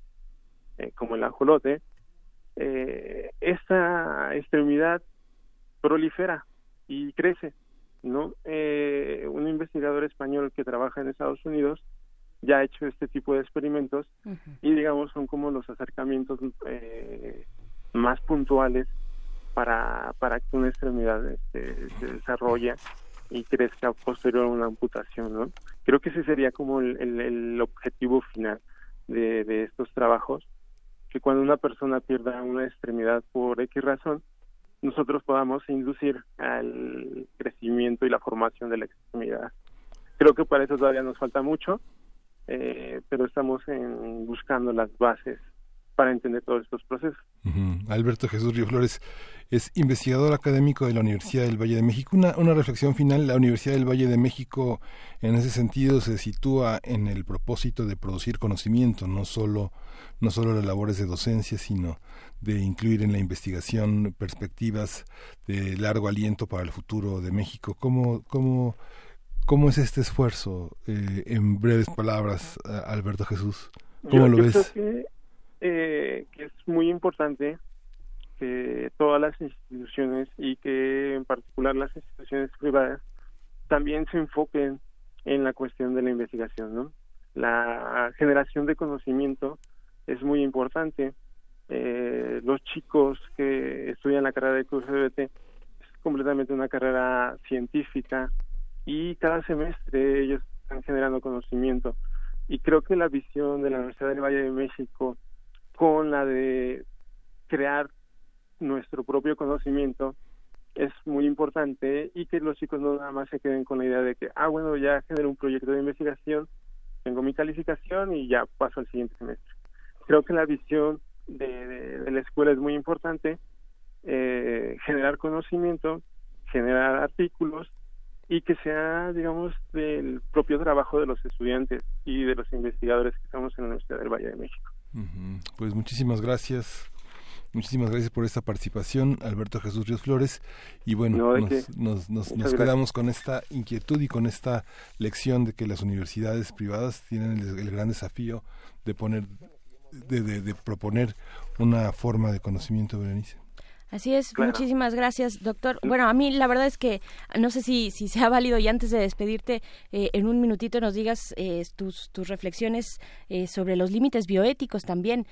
eh, como el ajolote, eh, esta extremidad prolifera y crece ¿no? Eh, un investigador español que trabaja en Estados Unidos ya ha hecho este tipo de experimentos y digamos son como los acercamientos eh, más puntuales para, para que una extremidad este, se desarrolle y crezca posterior a una amputación, ¿no? Creo que ese sería como el, el, objetivo final de, de estos trabajos, que cuando una persona pierda una extremidad por X razón, nosotros podamos inducir al crecimiento y la formación de la extremidad. Creo que para eso todavía nos falta mucho, eh, pero estamos en, buscando las bases para entender todos estos procesos. Alberto Jesús Río Flores es investigador académico de la Universidad del Valle de México. Una, una reflexión final, la Universidad del Valle de México en ese sentido se sitúa en el propósito de producir conocimiento, no solo, no solo las labores de docencia, sino de incluir en la investigación perspectivas de largo aliento para el futuro de México. ¿Cómo, cómo, cómo es este esfuerzo? Eh, en breves palabras, Alberto Jesús. ¿Cómo lo ves? Eh, que es muy importante que todas las instituciones y que en particular las instituciones privadas también se enfoquen en la cuestión de la investigación, ¿no? La generación de conocimiento es muy importante. Eh, los chicos que estudian la carrera de QCBT es completamente una carrera científica y cada semestre ellos están generando conocimiento. Y creo que la visión de la Universidad del Valle de México con la de crear nuestro propio conocimiento es muy importante y que los chicos no nada más se queden con la idea de que, ah, bueno, ya generé un proyecto de investigación, tengo mi calificación y ya paso al siguiente semestre. Creo que la visión de, la escuela es muy importante, eh, generar conocimiento, generar artículos y que sea, digamos, del propio trabajo de los estudiantes y de los investigadores que estamos en la Universidad del Valle de México. Pues muchísimas gracias. Muchísimas gracias por esta participación, Alberto Jesús Ríos Flores. Y bueno, nos, nos, nos, quedamos con esta inquietud y con esta lección de que las universidades privadas tienen el, gran desafío de poner de, proponer una forma de conocimiento, Berenice. Así es, muchísimas gracias, doctor. Bueno, a mí la verdad es que no sé si, si sea válido y antes de despedirte, eh, en un minutito nos digas eh, tus, tus reflexiones eh, sobre los límites bioéticos también.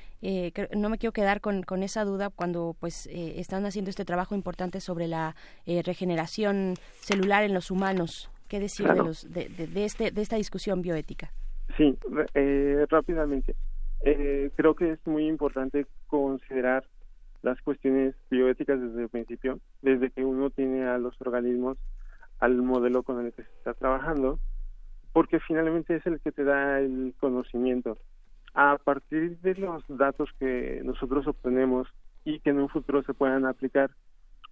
no me quiero quedar con, con esa duda cuando pues están haciendo este trabajo importante sobre la regeneración celular en los humanos. ¿Qué decir de, los, de, de, este, de esta discusión bioética? Sí, rápidamente. creo que es muy importante considerar las cuestiones bioéticas desde el principio, desde que uno tiene a los organismos, al modelo con el que se está trabajando, porque finalmente es el que te da el conocimiento. A partir de los datos que nosotros obtenemos y que en un futuro se puedan aplicar,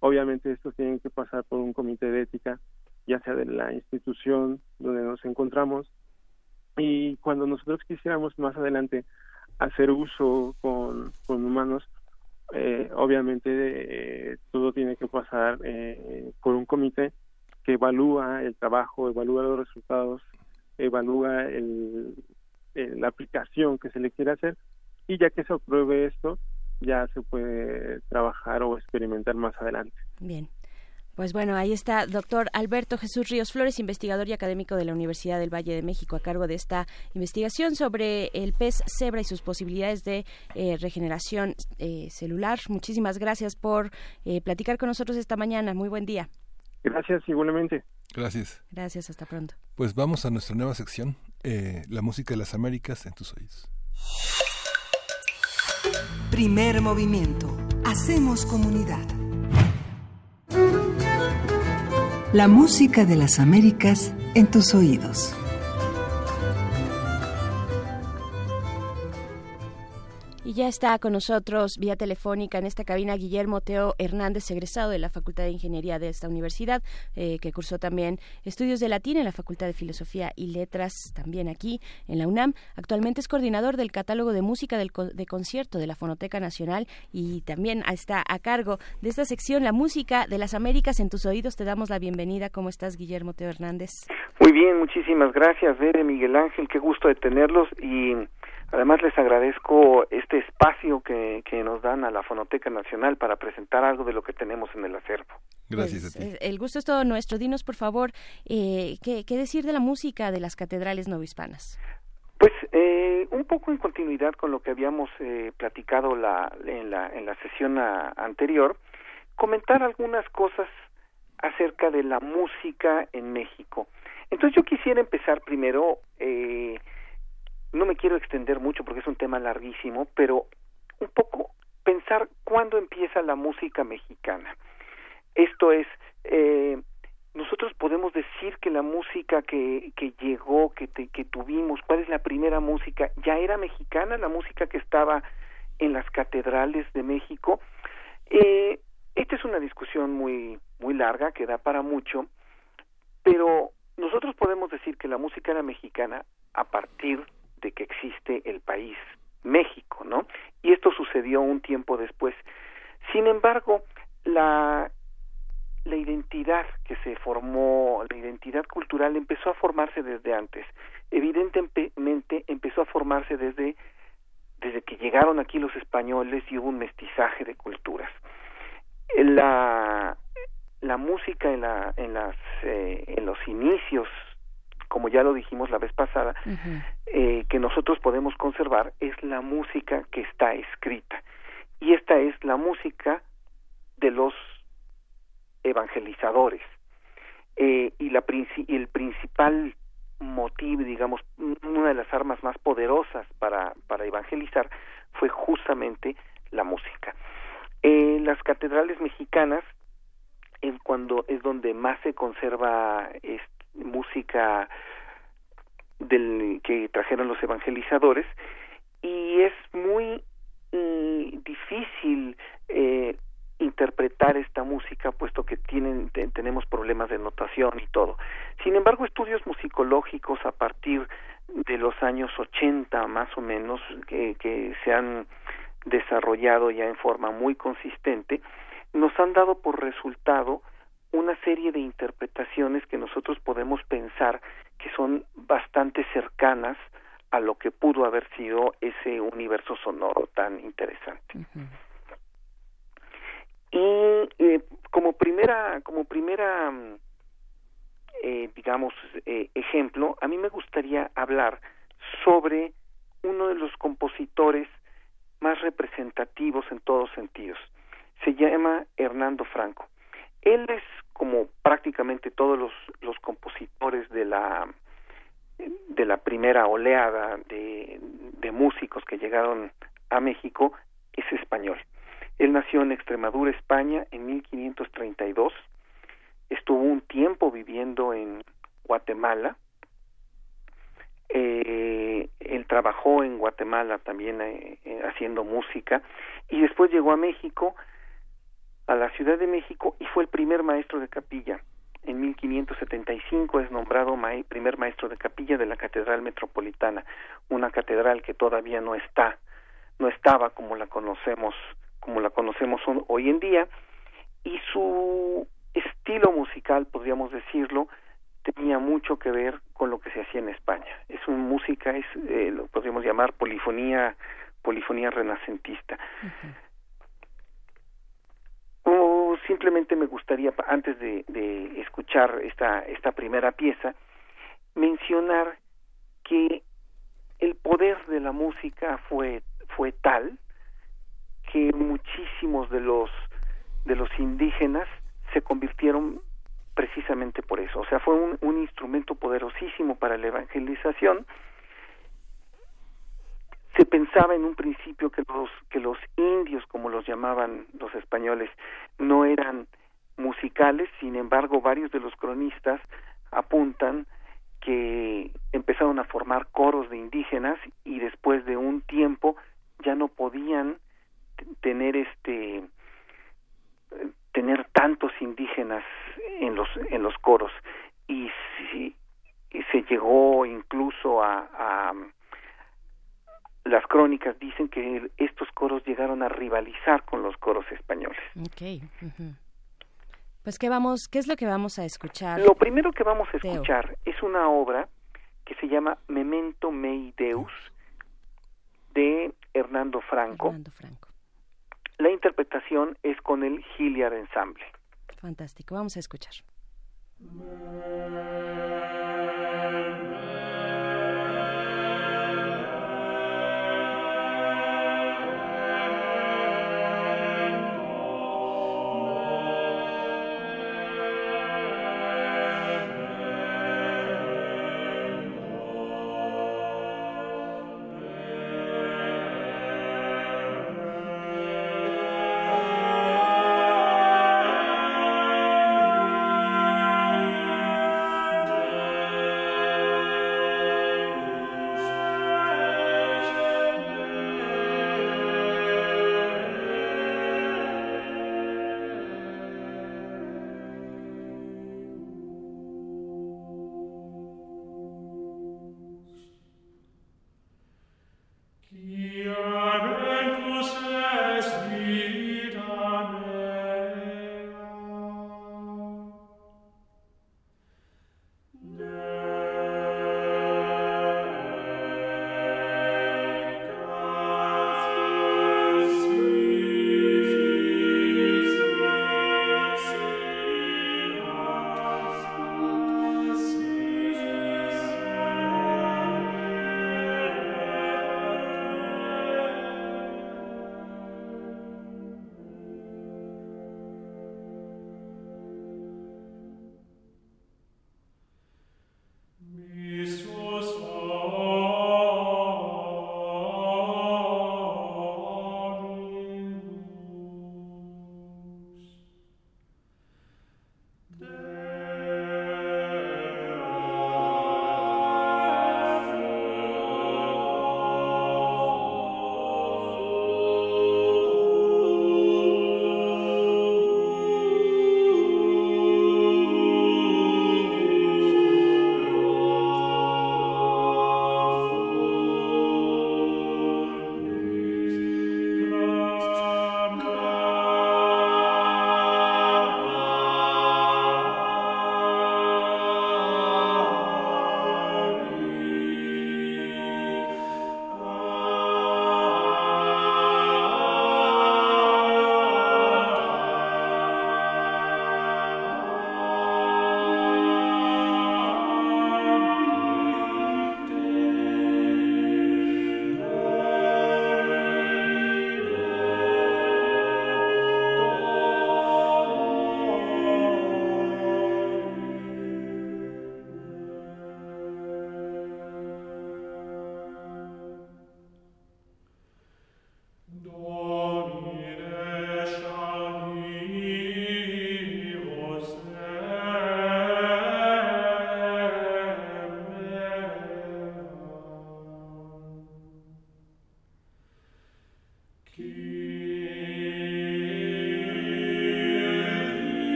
obviamente estos tienen que pasar por un comité de ética, ya sea de la institución donde nos encontramos, y cuando nosotros quisiéramos más adelante hacer uso con, con humanos, eh, obviamente eh, todo tiene que pasar eh, por un comité que evalúa el trabajo, evalúa los resultados, evalúa el, la aplicación que se le quiere hacer y ya que se apruebe esto, ya se puede trabajar o experimentar más adelante. Bien. Pues bueno, ahí está doctor Alberto Jesús Ríos Flores, investigador y académico de la Universidad del Valle de México, a cargo de esta investigación sobre el pez cebra y sus posibilidades de eh, regeneración eh, celular. Muchísimas gracias por eh, platicar con nosotros esta mañana. Muy buen día. Gracias, igualmente. Gracias. Gracias, hasta pronto. Pues vamos a nuestra nueva sección, la música de las Américas en tus oídos. Primer movimiento. Hacemos comunidad. La música de las Américas en tus oídos. Y ya está con nosotros vía telefónica en esta cabina Guillermo Teo Hernández, egresado de la Facultad de Ingeniería de esta universidad, eh, que cursó también estudios de latín en la Facultad de Filosofía y Letras, también aquí en la UNAM. Actualmente es coordinador del catálogo de música del, de concierto de la Fonoteca Nacional y también está a cargo de esta sección, La Música de las Américas en tus oídos. Te damos la bienvenida. ¿Cómo estás, Guillermo Teo Hernández? Muy bien, muchísimas gracias, Bere, Miguel Ángel. Qué gusto de tenerlos y Además, les agradezco este espacio que, que, nos dan a la Fonoteca Nacional para presentar algo de lo que tenemos en el acervo. Gracias a ti. Pues, el gusto es todo nuestro. Dinos, por favor, eh, ¿qué, ¿qué, decir de la música de las catedrales novohispanas? Pues eh, un poco en continuidad con lo que habíamos eh, platicado la, en, la, en la sesión anterior, comentar algunas cosas acerca de la música en México. Entonces yo quisiera empezar primero eh, no me quiero extender mucho porque es un tema larguísimo, pero un poco pensar cuándo empieza la música mexicana. Esto es, eh, nosotros podemos decir que la música que, que llegó, que, que tuvimos, cuál es la primera música, ya era mexicana, la música que estaba en las catedrales de México. Eh, esta es una discusión muy, muy larga que da para mucho, pero nosotros podemos decir que la música era mexicana a partir de que existe el país México, ¿no? Y esto sucedió un tiempo después. Sin embargo, la la identidad que se formó, la identidad cultural empezó a formarse desde antes. Evidentemente empezó a formarse desde desde que llegaron aquí los españoles y hubo un mestizaje de culturas. La la música en la en las eh, en los inicios como ya lo dijimos la vez pasada, eh, que nosotros podemos conservar es la música que está escrita. Y esta es la música de los evangelizadores. Eh, y la el principal motivo, digamos, una de las armas más poderosas para, para evangelizar fue justamente la música. Eh, las catedrales mexicanas es cuando es donde más se conserva este música del que trajeron los evangelizadores y es muy mm, difícil eh, interpretar esta música puesto que tienen tenemos problemas de notación y todo. Sin embargo, estudios musicológicos a partir de los años 80 más o menos que, que se han desarrollado ya en forma muy consistente nos han dado por resultado una serie de interpretaciones que nosotros podemos pensar que son bastante cercanas a lo que pudo haber sido ese universo sonoro tan interesante. Y eh, como primera, como primera, eh, digamos, eh, ejemplo, a mí me gustaría hablar sobre uno de los compositores más representativos en todos sentidos. Se llama Hernando Franco. Él es como prácticamente todos los, los compositores de la de la primera oleada de, músicos que llegaron a México es español. Él nació en Extremadura, España, en 1532. Estuvo un tiempo viviendo en Guatemala. Eh, él trabajó en Guatemala también eh, eh, haciendo música y después llegó a México, a la Ciudad de México y fue el primer maestro de capilla. En 1575 es nombrado primer maestro de capilla de la Catedral Metropolitana, una catedral que todavía no está, no estaba como la conocemos como la conocemos hoy en día, y su estilo musical, podríamos decirlo, tenía mucho que ver con lo que se hacía en España. Es una música, es eh, lo podríamos llamar polifonía, polifonía renacentista. Simplemente me gustaría, antes de, de escuchar esta, esta primera pieza, mencionar que el poder de la música fue, fue tal que muchísimos de los de los indígenas se convirtieron precisamente por eso. O sea, fue un, un instrumento poderosísimo para la evangelización. Se pensaba en un principio que los que los indios, como los llamaban los españoles, no eran musicales. Sin embargo, varios de los cronistas apuntan que empezaron a formar coros de indígenas y después de un tiempo ya no podían tener este tener tantos indígenas en los en los coros y, si, se llegó incluso a, a, las crónicas dicen que estos coros llegaron a rivalizar con los coros españoles. Okay. Pues qué vamos, qué es lo que vamos a escuchar. Lo primero que vamos a escuchar es una obra que se llama Memento Mei Deus de Hernando Franco. Hernando Franco. La interpretación es con el Hilliard Ensemble. Fantástico, vamos a escuchar.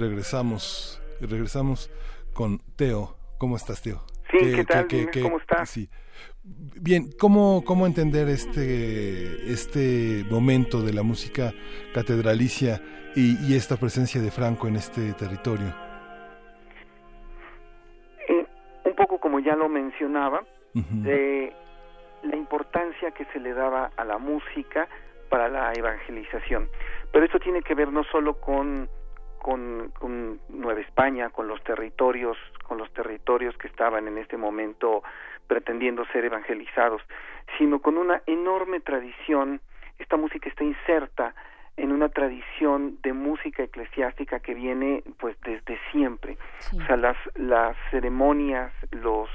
Regresamos, regresamos con Teo. ¿Cómo estás, Teo? Sí, ¿qué, tal? ¿Cómo estás? Sí. Bien, ¿cómo, ¿cómo entender este, este momento de la música catedralicia y, esta presencia de Franco en este territorio? Eh, un poco como ya lo mencionaba, de la importancia que se le daba a la música para la evangelización. Pero esto tiene que ver no solo con, con, con Nueva España, con los territorios, con los territorios que estaban en este momento pretendiendo ser evangelizados, sino con una enorme tradición. Esta música está inserta en una tradición de música eclesiástica que viene pues desde siempre. O sea, las, las ceremonias, los,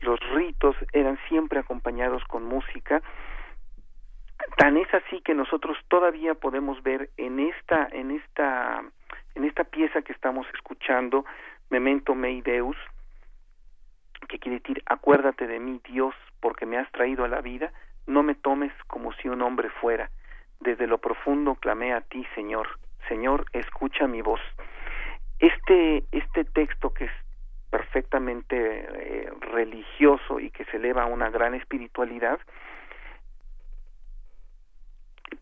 los ritos eran siempre acompañados con música. Tan es así que nosotros todavía podemos ver en esta, en esta, en esta pieza que estamos escuchando, Memento Mei Deus, que quiere decir acuérdate de mí Dios porque me has traído a la vida, no me tomes como si un hombre fuera. Desde lo profundo clamé a ti, Señor. Señor, escucha mi voz. Este, este texto que es perfectamente eh, religioso y que se eleva a una gran espiritualidad,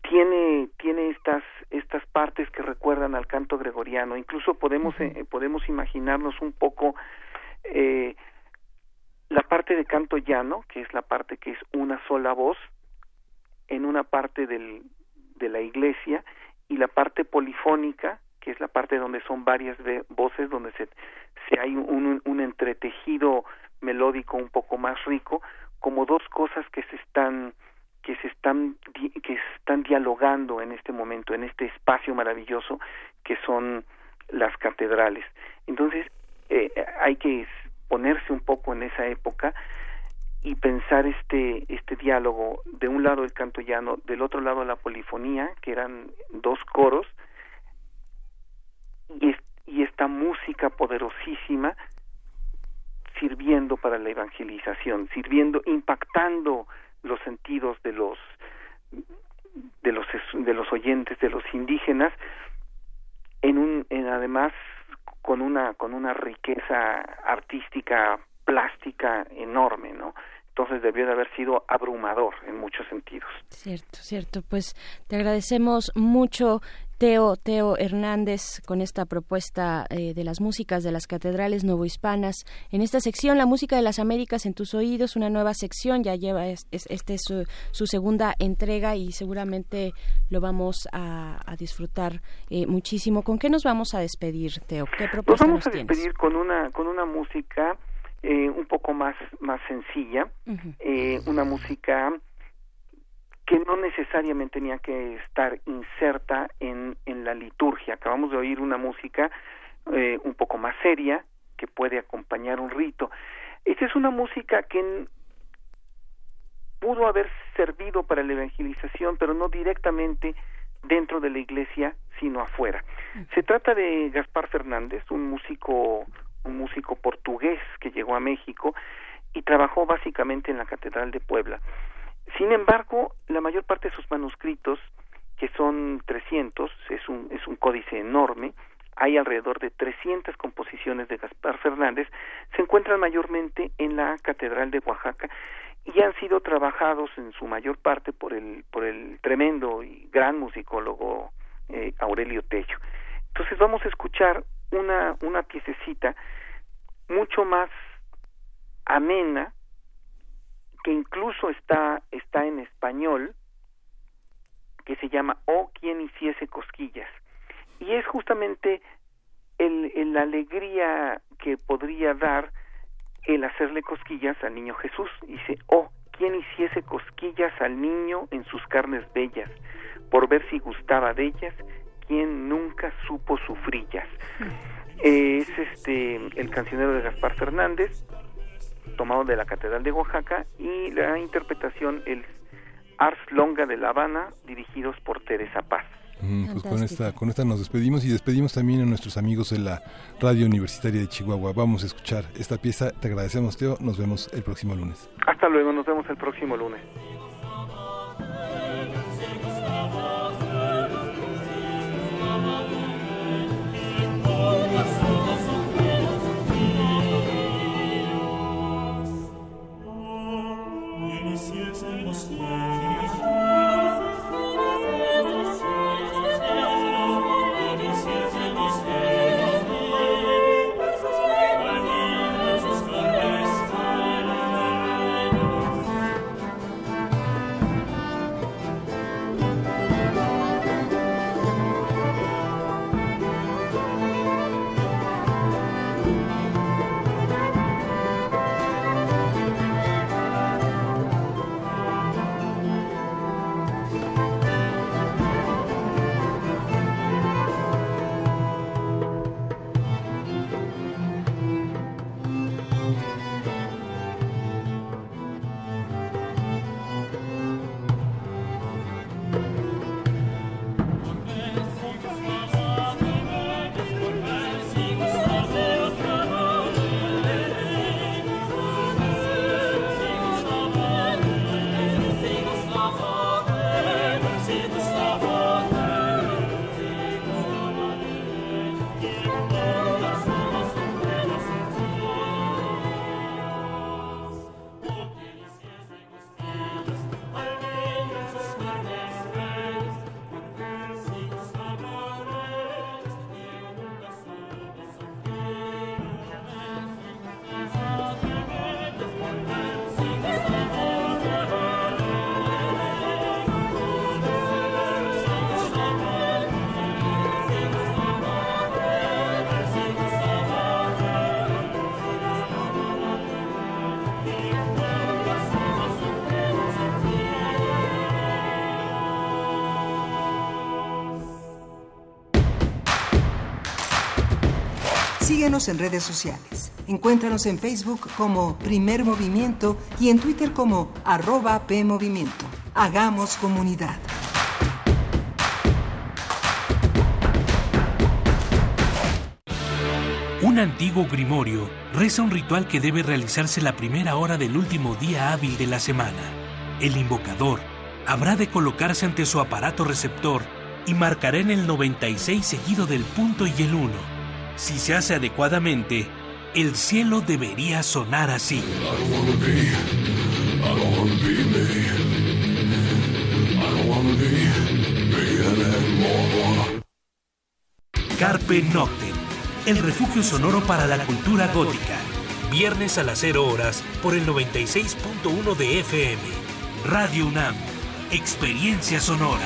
tiene tiene estas estas partes que recuerdan al canto gregoriano. Incluso podemos eh, podemos imaginarnos un poco eh, la parte de canto llano, que es la parte que es una sola voz, en una parte del, de la iglesia, y la parte polifónica, que es la parte donde son varias voces, donde se, se hay un, un entretejido melódico un poco más rico, como dos cosas que se están que se están que están dialogando en este momento en este espacio maravilloso que son las catedrales. Entonces eh, hay que ponerse un poco en esa época y pensar este este diálogo. De un lado el canto llano del otro lado la polifonía que eran dos coros y, y esta música poderosísima sirviendo para la evangelización sirviendo impactando los sentidos de los de los de los oyentes de los indígenas en un en además con una con una riqueza artística plástica enorme, ¿no? Entonces debió de haber sido abrumador en muchos sentidos. Cierto, cierto. Pues te agradecemos mucho Teo, Teo Hernández con esta propuesta eh, de las músicas de las catedrales novohispanas. En esta sección, la música de las Américas en tus oídos, una nueva sección, ya lleva, es, este es su, segunda entrega y seguramente lo vamos a, disfrutar eh, muchísimo. ¿Con qué nos vamos a despedir, Teo? ¿Qué propuesta nos vamos a despedir con una, con una música eh, un poco más, más sencilla, una música que no necesariamente tenía que estar inserta en, en la liturgia. Acabamos de oír una música eh, un poco más seria que puede acompañar un rito. Esta es una música que pudo haber servido para la evangelización, pero no directamente dentro de la iglesia, sino afuera. Se trata de Gaspar Fernández, un músico, un músico portugués que llegó a México y trabajó básicamente en la Catedral de Puebla. Sin embargo, la mayor parte de sus manuscritos, que son 300, es un, es un códice enorme, hay alrededor de 300 composiciones de Gaspar Fernández, se encuentran mayormente en la Catedral de Oaxaca y han sido trabajados en su mayor parte por el, por el tremendo y gran musicólogo eh, Aurelio Tello. Entonces vamos a escuchar una, una piececita mucho más amena, que incluso está, está en español, que se llama Oh, quien hiciese cosquillas. Y es justamente el, la alegría que podría dar el hacerle cosquillas al niño Jesús. Dice, oh, quien hiciese cosquillas al niño en sus carnes bellas, por ver si gustaba de ellas, quien nunca supo sufrillas. Es este el cancionero de Gaspar Fernández, tomado de la Catedral de Oaxaca y la interpretación el Ars Longa de La Habana dirigidos por Teresa Paz. Mm, pues con esta, con esta nos despedimos y despedimos también a nuestros amigos de la Radio Universitaria de Chihuahua. Vamos a escuchar esta pieza. Te agradecemos, Teo. Nos vemos el próximo lunes. Hasta luego, nos vemos el próximo lunes. En redes sociales. Encuéntranos en Facebook como Primer Movimiento y en Twitter como arroba PMovimiento. Hagamos comunidad. Un antiguo grimorio reza un ritual que debe realizarse la primera hora del último día hábil de la semana. El invocador habrá de colocarse ante su aparato receptor y marcará en el 96 seguido del punto y el 1. Si se hace adecuadamente, el cielo debería sonar así. Carpe Noctem, el refugio sonoro para la cultura gótica. Viernes a las 0 horas por el 96.1 de FM. Radio UNAM, experiencia sonora.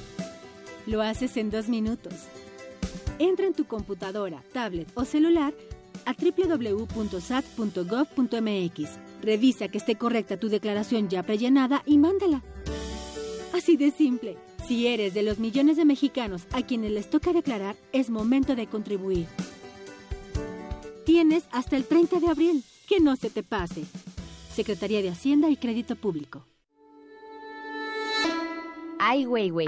Lo haces en dos minutos. Entra en tu computadora, tablet o celular a www.sat.gov.mx. Revisa que esté correcta tu declaración ya prellenada y mándala. Así de simple. Si eres de los millones de mexicanos a quienes les toca declarar, es momento de contribuir. Tienes hasta el 30 de abril. Que no se te pase. Secretaría de Hacienda y Crédito Público. Ay, güey, güey.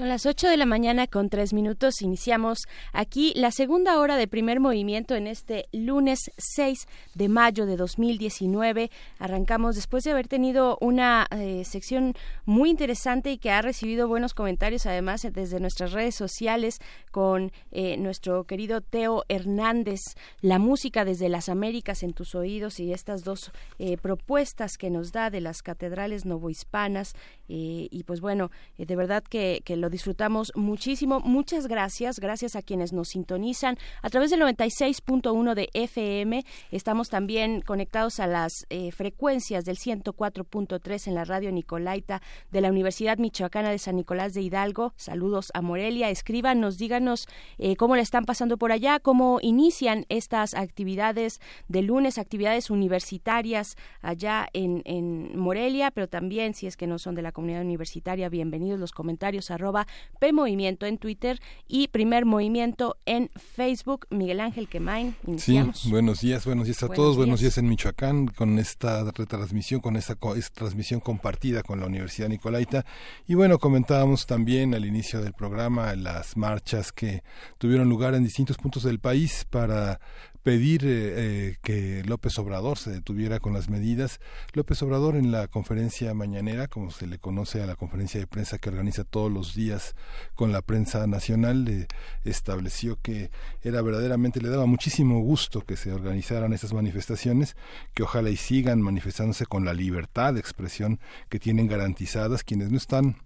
Son las 8 de la mañana con tres minutos. Iniciamos aquí la segunda hora de primer movimiento en este lunes 6 de mayo de 2019. Arrancamos después de haber tenido una eh, sección muy interesante y que ha recibido buenos comentarios además desde nuestras redes sociales con eh, nuestro querido Teo Hernández, la música desde las Américas en tus oídos y estas dos eh, propuestas que nos da de las catedrales novohispanas. Y pues bueno, de verdad que, lo disfrutamos muchísimo. Muchas gracias, gracias a quienes nos sintonizan a través del 96.1 de FM. Estamos también conectados a las eh, frecuencias del 104.3 en la radio Nicolaita de la Universidad Michoacana de San Nicolás de Hidalgo. Saludos a Morelia. Escríbanos, díganos eh, cómo le están pasando por allá, cómo inician estas actividades de lunes, actividades universitarias allá en, en Morelia, pero también si es que no son de la comunidad universitaria, bienvenidos los comentarios arroba P Movimiento en Twitter y Primer Movimiento en Facebook. Miguel Ángel Quemain, iniciamos. Sí, buenos días, buenos días a todos, buenos días en Michoacán con esta retransmisión, con esta, esta transmisión compartida con la Universidad Nicolaita. Y bueno, comentábamos también al inicio del programa las marchas que tuvieron lugar en distintos puntos del país para pedir eh, eh, que López Obrador se detuviera con las medidas. López Obrador en la conferencia mañanera, como se le conoce a la conferencia de prensa que organiza todos los días con la prensa nacional, le estableció que era verdaderamente, le daba muchísimo gusto que se organizaran esas manifestaciones, que ojalá y sigan manifestándose con la libertad de expresión que tienen garantizadas quienes no están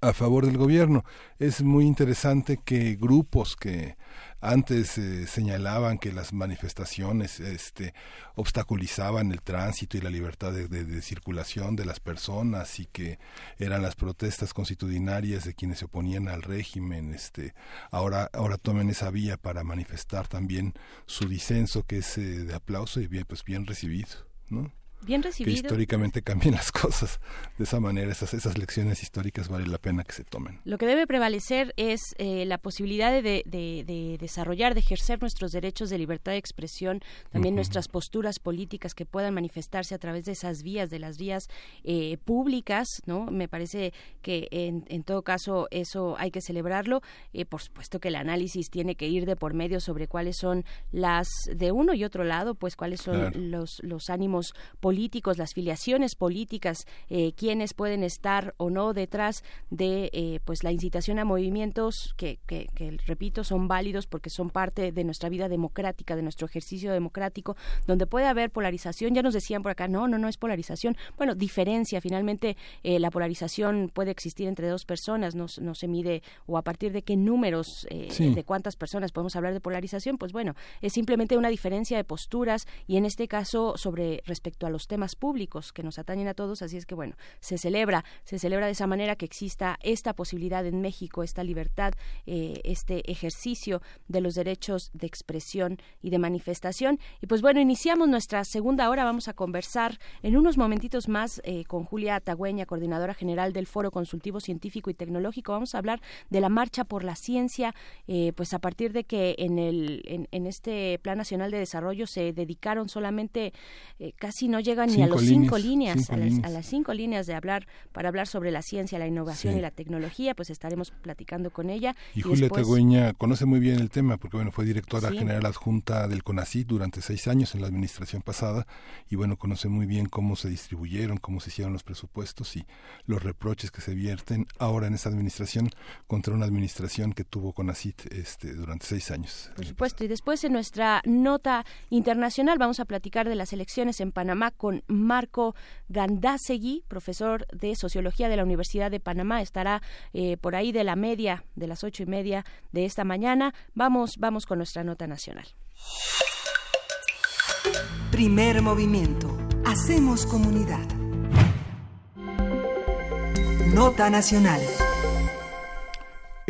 a favor del gobierno. Es muy interesante que grupos que antes eh, señalaban que las manifestaciones este, obstaculizaban el tránsito y la libertad de, circulación de las personas y que eran las protestas constitucionarias de quienes se oponían al régimen. Este, ahora, ahora tomen esa vía para manifestar también su disenso, que es eh, de aplauso y bien, pues bien recibido. ¿no? Bien recibido. que históricamente cambien las cosas de esa manera. Esas, esas lecciones históricas vale la pena que se tomen. Lo que debe prevalecer es eh, la posibilidad de, desarrollar, de ejercer nuestros derechos de libertad de expresión, también nuestras posturas políticas que puedan manifestarse a través de esas vías, de las vías eh, públicas, ¿no? Me parece que en, en, todo caso eso hay que celebrarlo. Eh, por supuesto que el análisis tiene que ir de por medio sobre cuáles son las de uno y otro lado, pues cuáles son los, los ánimos políticos, las filiaciones políticas, eh, quienes pueden estar o no detrás de eh, pues la incitación a movimientos que, que, repito son válidos porque son parte de nuestra vida democrática, de nuestro ejercicio democrático, donde puede haber polarización. Ya nos decían por acá, no, no, no es polarización. Bueno, diferencia. Finalmente, eh, la polarización puede existir entre dos personas, no, no se mide o a partir de qué números, de cuántas personas podemos hablar de polarización. Pues bueno, es simplemente una diferencia de posturas y en este caso sobre respecto a los temas públicos que nos atañen a todos, así es que bueno, se celebra, se celebra de esa manera que exista esta posibilidad en México, esta libertad, eh, este ejercicio de los derechos de expresión y de manifestación. Y pues bueno, iniciamos nuestra segunda hora, vamos a conversar en unos momentitos más eh, con Julia Tagüeña, coordinadora general del Foro Consultivo Científico y Tecnológico. Vamos a hablar de la marcha por la ciencia, eh, pues a partir de que en, el, en, este Plan Nacional de Desarrollo se dedicaron solamente, casi no llegan ni a los cinco líneas, a, Las, cinco líneas de hablar para hablar sobre la ciencia, la innovación y la tecnología, pues estaremos platicando con ella. Y, Julia Tagüeña conoce muy bien el tema porque bueno fue directora general adjunta del CONACYT durante seis años en la administración pasada y bueno conoce muy bien cómo se distribuyeron, cómo se hicieron los presupuestos y los reproches que se vierten ahora en esa administración contra una administración que tuvo CONACYT este, durante seis años. Por supuesto y después en nuestra nota internacional vamos a platicar de las elecciones en Panamá con Marco Gandasegui, profesor de Sociología de la Universidad de Panamá. Estará eh, por ahí de la media, de las ocho y media de esta mañana. Vamos, vamos con nuestra nota nacional. Primer movimiento. Hacemos comunidad. Nota nacional.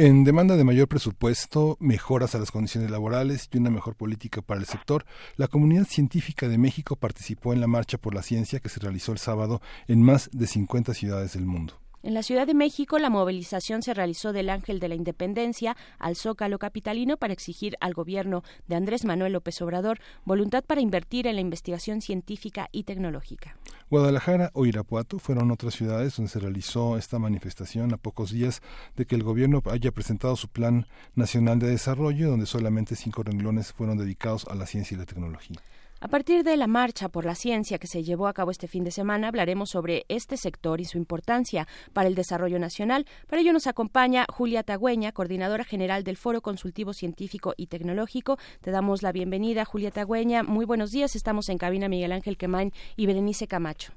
En demanda de mayor presupuesto, mejoras a las condiciones laborales y una mejor política para el sector, la comunidad científica de México participó en la Marcha por la Ciencia que se realizó el sábado en más de 50 ciudades del mundo. En la Ciudad de México, la movilización se realizó del Ángel de la Independencia al Zócalo Capitalino para exigir al gobierno de Andrés Manuel López Obrador voluntad para invertir en la investigación científica y tecnológica. Guadalajara o Irapuato fueron otras ciudades donde se realizó esta manifestación a pocos días de que el gobierno haya presentado su Plan Nacional de Desarrollo, donde solamente cinco renglones fueron dedicados a la ciencia y la tecnología. A partir de la marcha por la ciencia que se llevó a cabo este fin de semana, hablaremos sobre este sector y su importancia para el desarrollo nacional. Para ello nos acompaña Julia Tagüeña, coordinadora general del Foro Consultivo Científico y Tecnológico. Te damos la bienvenida, Julia Tagüeña. Muy buenos días. Estamos en cabina Miguel Ángel Quemain y Berenice Camacho.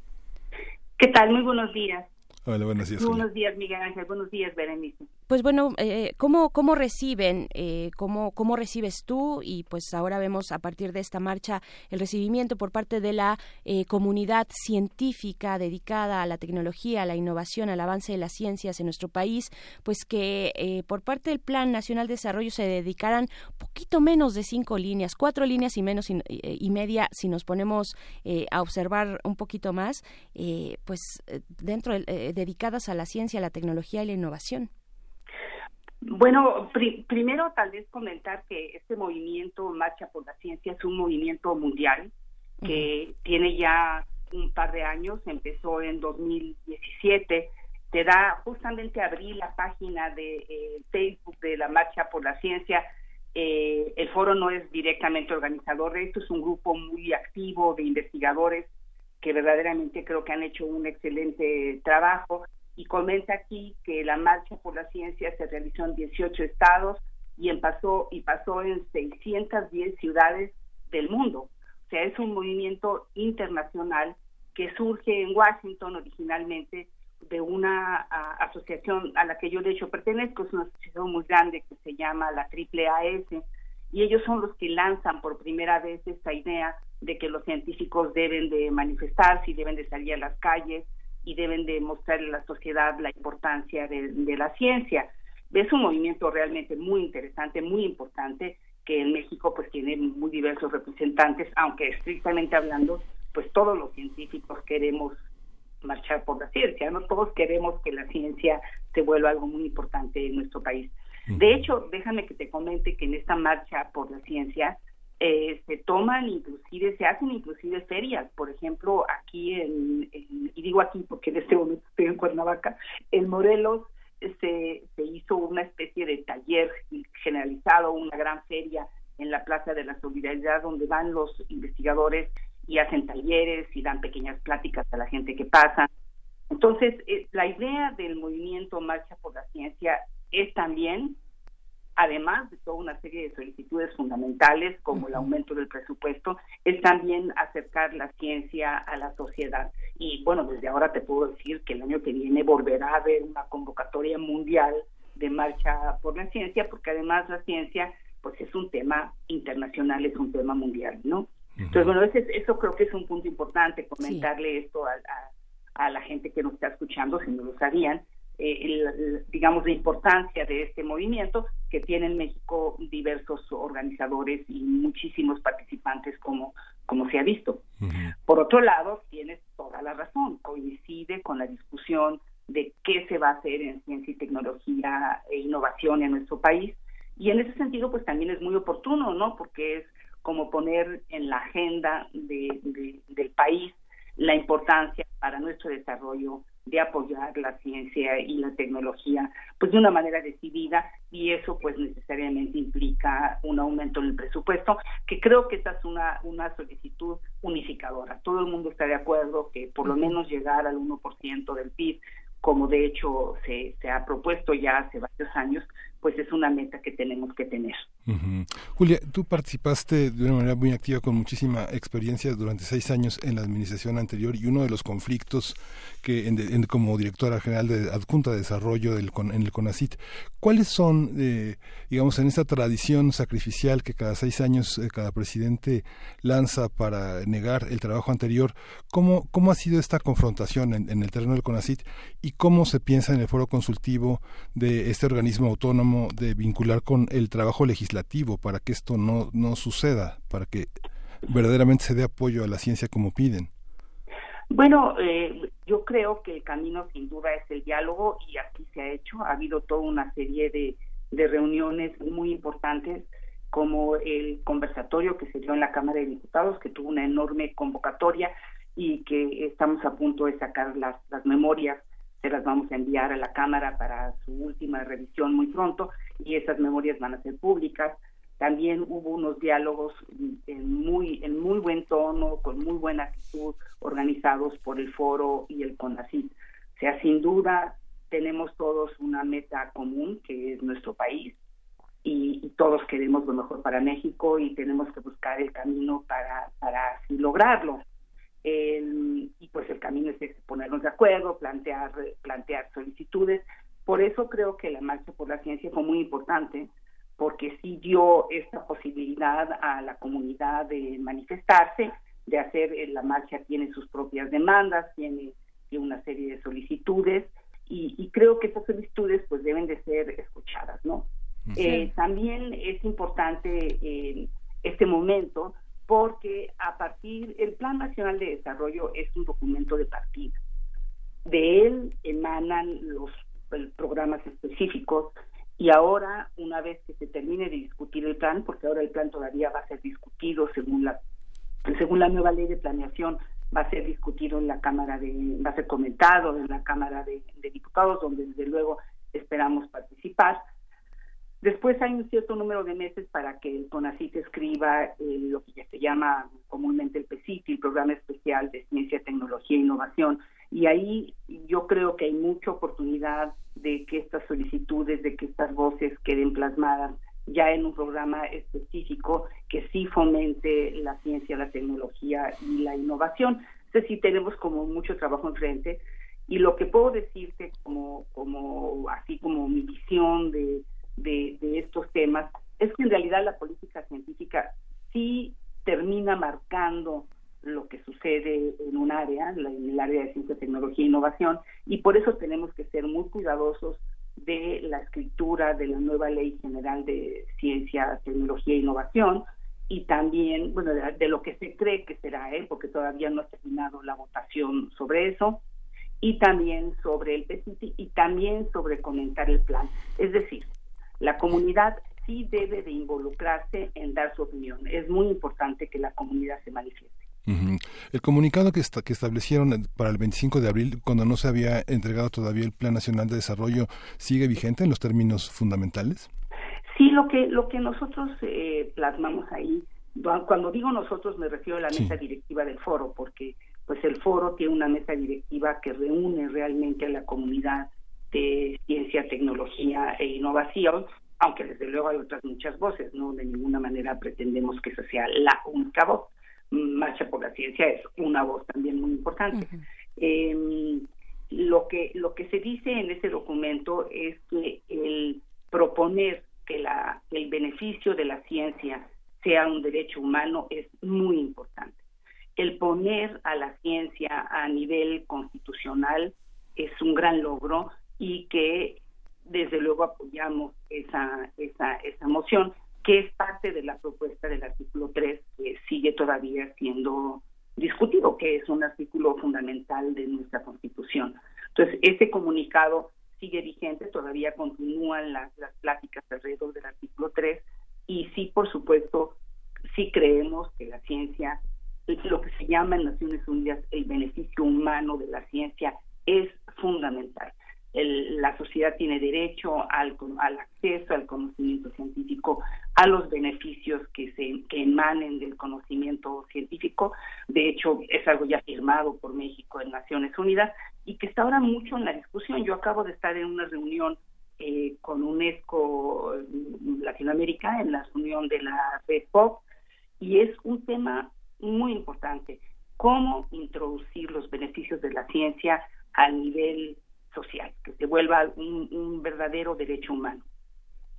¿Qué tal? Muy buenos días. Hola, buenos días. Buenos días, Miguel Ángel. Buenos días, Berenice pues bueno, eh, ¿cómo, ¿cómo reciben, eh, cómo, cómo recibes tú? Y pues ahora vemos a partir de esta marcha el recibimiento por parte de la eh, comunidad científica dedicada a la tecnología, a la innovación, al avance de las ciencias en nuestro país, pues que eh, por parte del Plan Nacional de Desarrollo se dedicaran poquito menos de cinco líneas, cuatro líneas y menos y, media, si nos ponemos a observar un poquito más, pues dentro dedicadas a la ciencia, la tecnología y la innovación. Bueno, primero tal vez comentar que este movimiento Marcha por la Ciencia es un movimiento mundial que tiene ya un par de años, empezó en 2017. Te da justamente abrir la página de eh, Facebook de la Marcha por la Ciencia. Eh, el foro no es directamente organizador de esto, es un grupo muy activo de investigadores que verdaderamente creo que han hecho un excelente trabajo y comenta aquí que la marcha por la ciencia se realizó en 18 estados y, en pasó, y pasó en 610 ciudades del mundo. O sea, es un movimiento internacional que surge en Washington originalmente de una asociación a la que yo de hecho pertenezco, es una asociación muy grande que se llama la AAAS, y ellos son los que lanzan por primera vez esta idea de que los científicos deben de manifestarse y deben de salir a las calles y deben de mostrarle a la sociedad la importancia de, la ciencia. Es un movimiento realmente muy interesante, muy importante, que en México pues tiene muy diversos representantes, aunque estrictamente hablando pues todos los científicos queremos marchar por la ciencia, ¿no? Todos queremos que la ciencia se vuelva algo muy importante en nuestro país. De hecho, déjame que te comente que en esta marcha por la ciencia eh, se toman inclusive, se hacen inclusive ferias, por ejemplo, aquí en, y digo aquí porque en este momento estoy en Cuernavaca, en Morelos se, se hizo una especie de taller generalizado, una gran feria en la Plaza de la Solidaridad donde van los investigadores y hacen talleres y dan pequeñas pláticas a la gente que pasa. Entonces, eh, la idea del movimiento Marcha por la Ciencia es también además de toda una serie de solicitudes fundamentales como el aumento del presupuesto, es también acercar la ciencia a la sociedad. Y bueno, desde ahora te puedo decir que el año que viene volverá a haber una convocatoria mundial de marcha por la ciencia, porque además la ciencia pues es un tema internacional, es un tema mundial, ¿no? Entonces, bueno, eso creo que es un punto importante, comentarle esto a, a la gente que nos está escuchando, si no lo sabían, eh, digamos, la importancia de este movimiento que tiene en México diversos organizadores y muchísimos participantes como, como se ha visto. Por otro lado, tienes toda la razón, coincide con la discusión de qué se va a hacer en ciencia y tecnología e innovación en nuestro país. Y en ese sentido, pues también es muy oportuno, ¿no? Porque es como poner en la agenda del país la importancia para nuestro desarrollo de apoyar la ciencia y la tecnología pues de una manera decidida y eso pues necesariamente implica un aumento en el presupuesto que creo que esta es una, una solicitud unificadora. Todo el mundo está de acuerdo que por lo menos llegar al 1% del PIB como de hecho se, se ha propuesto ya hace varios años, pues es una meta que tenemos que tener. Julia, tú participaste de una manera muy activa con muchísima experiencia durante seis años en la administración anterior y uno de los conflictos que en, como directora general de adjunta de desarrollo del, en el CONACIT, ¿cuáles son, eh, digamos, en esta tradición sacrificial que cada seis años eh, cada presidente lanza para negar el trabajo anterior, cómo, cómo ha sido esta confrontación en, en el terreno del CONACIT y cómo se piensa en el foro consultivo de este organismo autónomo de vincular con el trabajo legislativo para que esto no, no suceda, para que verdaderamente se dé apoyo a la ciencia como piden? Bueno, eh, yo creo que el camino sin duda es el diálogo y aquí se ha hecho. Ha habido toda una serie de, de reuniones muy importantes como el conversatorio que se dio en la Cámara de Diputados, que tuvo una enorme convocatoria y que estamos a punto de sacar las, las memorias se las vamos a enviar a la Cámara para su última revisión muy pronto y esas memorias van a ser públicas. También hubo unos diálogos en muy, en muy buen tono, con muy buena actitud, organizados por el Foro y el CONACYT. O sea, sin duda tenemos todos una meta común, que es nuestro país, y, todos queremos lo mejor para México y tenemos que buscar el camino para, para así lograrlo y pues el camino es ponernos de acuerdo, plantear, plantear solicitudes. Por eso creo que la marcha por la ciencia fue muy importante, porque sí dio esta posibilidad a la comunidad de manifestarse, de hacer, eh, la marcha tiene sus propias demandas, tiene, una serie de solicitudes, y, creo que esas solicitudes pues deben de ser escuchadas, ¿no? Eh, también es importante eh, este momento porque a partir, el Plan Nacional de Desarrollo es un documento de partida. De él emanan los programas específicos y ahora, una vez que se termine de discutir el plan, porque ahora el plan todavía va a ser discutido según la, según la nueva ley de planeación, va a ser discutido en la Cámara de, va a ser comentado en la Cámara de Diputados, donde desde luego esperamos participar Después hay un cierto número de meses para que el CONACYT escriba eh, lo que ya se llama comúnmente el PECIT, el Programa Especial de Ciencia, Tecnología e Innovación. Y ahí yo creo que hay mucha oportunidad de que estas solicitudes, de que estas voces queden plasmadas ya en un programa específico que sí fomente la ciencia, la tecnología y la innovación. Entonces sí tenemos como mucho trabajo enfrente y lo que puedo decirte como, como así como mi visión de de, estos temas es que en realidad la política científica sí termina marcando lo que sucede en un área, en el área de ciencia, tecnología e innovación, y por eso tenemos que ser muy cuidadosos de la escritura de la nueva Ley General de Ciencia, Tecnología e Innovación, y también, bueno, de, lo que se cree que será, ¿eh? porque todavía no ha terminado la votación sobre eso, y también sobre el PCT y también sobre comentar el plan. Es decir, la comunidad sí debe de involucrarse en dar su opinión. Es muy importante que la comunidad se manifieste. El comunicado que, que establecieron para el 25 de abril, cuando no se había entregado todavía el Plan Nacional de Desarrollo, ¿sigue vigente en los términos fundamentales? Sí, lo que, lo que nosotros eh, plasmamos ahí, cuando digo nosotros me refiero a la mesa directiva del foro, porque pues el foro tiene una mesa directiva que reúne realmente a la comunidad de ciencia, tecnología e innovación, aunque desde luego hay otras muchas voces, no de ninguna manera pretendemos que esa sea la única voz. Marcha por la Ciencia es una voz también muy importante. Em, lo que lo que se dice en ese documento es que el proponer que la el beneficio de la ciencia sea un derecho humano es muy importante. El poner a la ciencia a nivel constitucional es un gran logro y que desde luego apoyamos esa esa esa moción que es parte de la propuesta del artículo 3 que sigue todavía siendo discutido, que es un artículo fundamental de nuestra Constitución. Entonces, ese comunicado sigue vigente, todavía continúan las, las pláticas alrededor del artículo 3 y sí, por supuesto, sí creemos que la ciencia, lo que se llama en Naciones Unidas el beneficio humano de la ciencia es fundamental la sociedad tiene derecho al, al, acceso al conocimiento científico, a los beneficios que, se, que emanen del conocimiento científico. De hecho, es algo ya firmado por México en Naciones Unidas y que está ahora mucho en la discusión. Yo acabo de estar en una reunión eh, con UNESCO Latinoamérica, en la reunión de la POP, y es un tema muy importante, cómo introducir los beneficios de la ciencia a nivel social, que se vuelva un, verdadero derecho humano.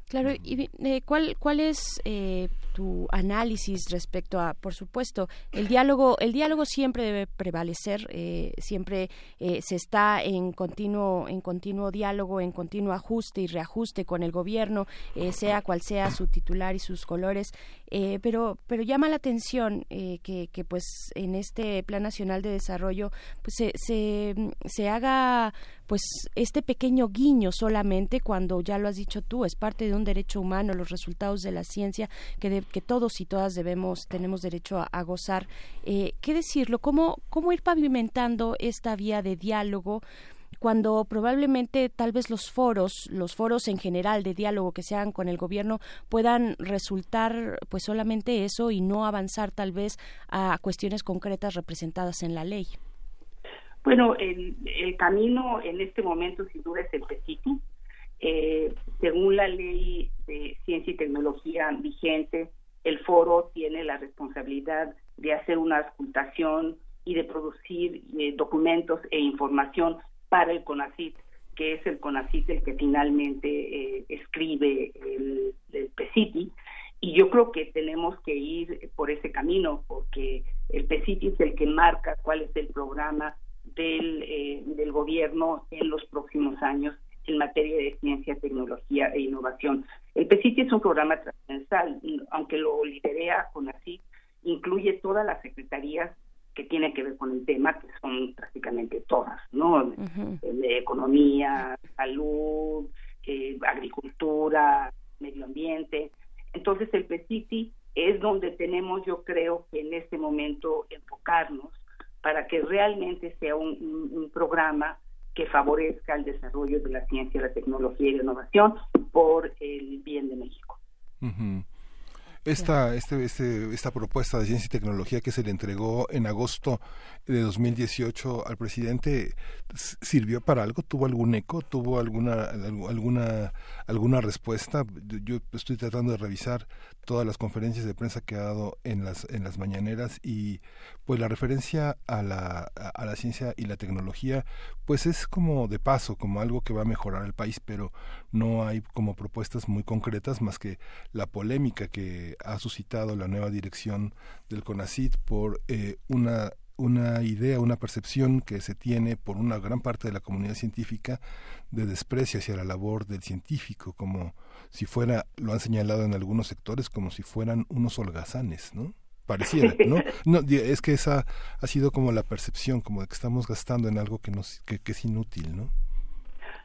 Claro, y eh, ¿cuál, cuál es eh, tu análisis respecto a, por supuesto, el diálogo, el diálogo siempre debe prevalecer, eh, siempre se está en continuo, en continuo diálogo, en continuo ajuste y reajuste con el gobierno, sea cual sea su titular y sus colores, pero, pero llama la atención que, que, pues en este Plan Nacional de Desarrollo pues se, se, haga pues este pequeño guiño solamente cuando ya lo has dicho tú es parte de un derecho humano los resultados de la ciencia que, que todos y todas debemos tenemos derecho a, gozar eh, qué decirlo cómo cómo ir pavimentando esta vía de diálogo cuando probablemente tal vez los foros, los foros en general de diálogo que se hagan con el gobierno puedan resultar pues solamente eso y no avanzar tal vez a cuestiones concretas representadas en la ley. Bueno, el, el camino en este momento sin duda es el PECITI. Eh, según la ley de ciencia y tecnología vigente, el foro tiene la responsabilidad de hacer una ocultación y de producir eh, documentos e información para el CONACIT, que es el CONACIT el que finalmente eh, escribe el, el PECITI. Y yo creo que tenemos que ir por ese camino, porque el PECITI es el que marca cuál es el programa del, eh, del gobierno en los próximos años en materia de ciencia, tecnología e innovación. El PECIT es un programa transversal, aunque lo liderea con así, incluye todas las secretarías que tienen que ver con el tema, que son prácticamente todas, ¿no? De economía, salud, eh, agricultura, medio ambiente. Entonces el PECITI es donde tenemos, yo creo, que en este momento enfocarnos para que realmente sea un, programa que favorezca el desarrollo de la ciencia, la tecnología y la innovación por el bien de México. Esta, este, este, esta propuesta de ciencia y tecnología que se le entregó en agosto de 2018 al presidente sirvió para algo, tuvo algún eco, tuvo alguna alguna alguna respuesta. Yo estoy tratando de revisar todas las conferencias de prensa que ha dado en las en las mañaneras y pues la referencia a la a la ciencia y la tecnología pues es como de paso, como algo que va a mejorar el país, pero no hay como propuestas muy concretas más que la polémica que ha suscitado la nueva dirección del CONACIT por eh, una una idea, una percepción que se tiene por una gran parte de la comunidad científica de desprecio hacia la labor del científico, como si fuera, lo han señalado en algunos sectores, como si fueran unos holgazanes, ¿no? Pareciera, ¿no? no es que esa ha sido como la percepción, como de que estamos gastando en algo que, nos, que, que es inútil, ¿no?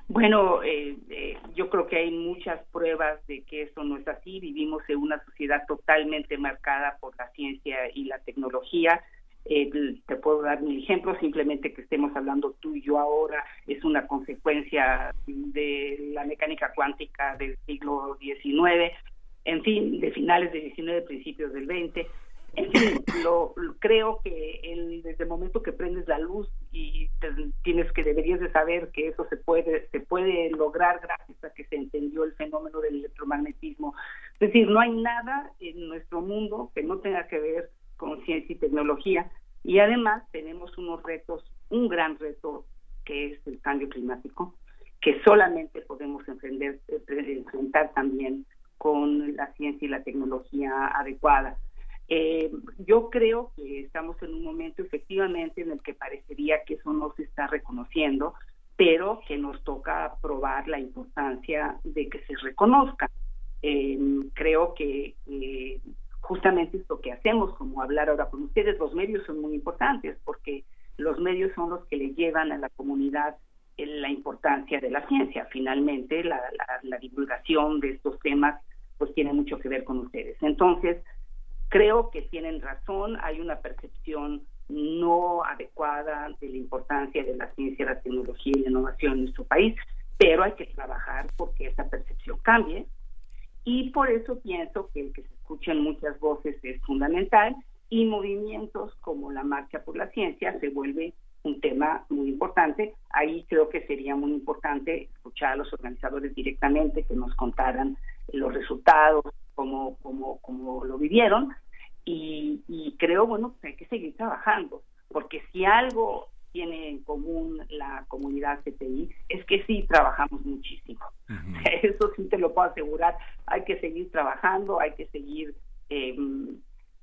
Bueno, eh, eh, yo creo que hay muchas pruebas de que eso no es así. Vivimos en una sociedad totalmente marcada por la ciencia y la tecnología. Eh, te puedo dar un ejemplo, simplemente que estemos hablando tú y yo ahora es una consecuencia de la mecánica cuántica del siglo XIX, en fin, de finales del XIX, principios del XX lo, creo que el, desde el momento que prendes la luz y tienes que deberías de saber que eso se puede se puede lograr gracias a que se entendió el fenómeno del electromagnetismo. Es decir, no hay nada en nuestro mundo que no tenga que ver con ciencia y tecnología y además tenemos unos retos, un gran reto que es el cambio climático, que solamente podemos enfrentar, enfrentar también con la ciencia y la tecnología adecuada eh, yo creo que estamos en un momento efectivamente en el que parecería que eso no se está reconociendo, pero que nos toca probar la importancia de que se reconozca. Eh, creo que eh, justamente esto que hacemos, como hablar ahora con ustedes, los medios son muy importantes porque los medios son los que le llevan a la comunidad la importancia de la ciencia. Finalmente, la, la divulgación de estos temas pues tiene mucho que ver con ustedes. Entonces, Creo que tienen razón, hay una percepción no adecuada de la importancia de la ciencia, la tecnología y la innovación en nuestro país, pero hay que trabajar porque esa percepción cambie. Y por eso pienso que el que se escuchen muchas voces es fundamental y movimientos como la Marcha por la Ciencia se vuelve un tema muy importante. Ahí creo que sería muy importante escuchar a los organizadores directamente que nos contaran los resultados, como, como, como lo vivieron y, y creo, bueno, que hay que seguir trabajando, porque si algo tiene en común la comunidad CTI es que sí trabajamos muchísimo. Eso sí te lo puedo asegurar. Hay que seguir trabajando, hay que seguir eh,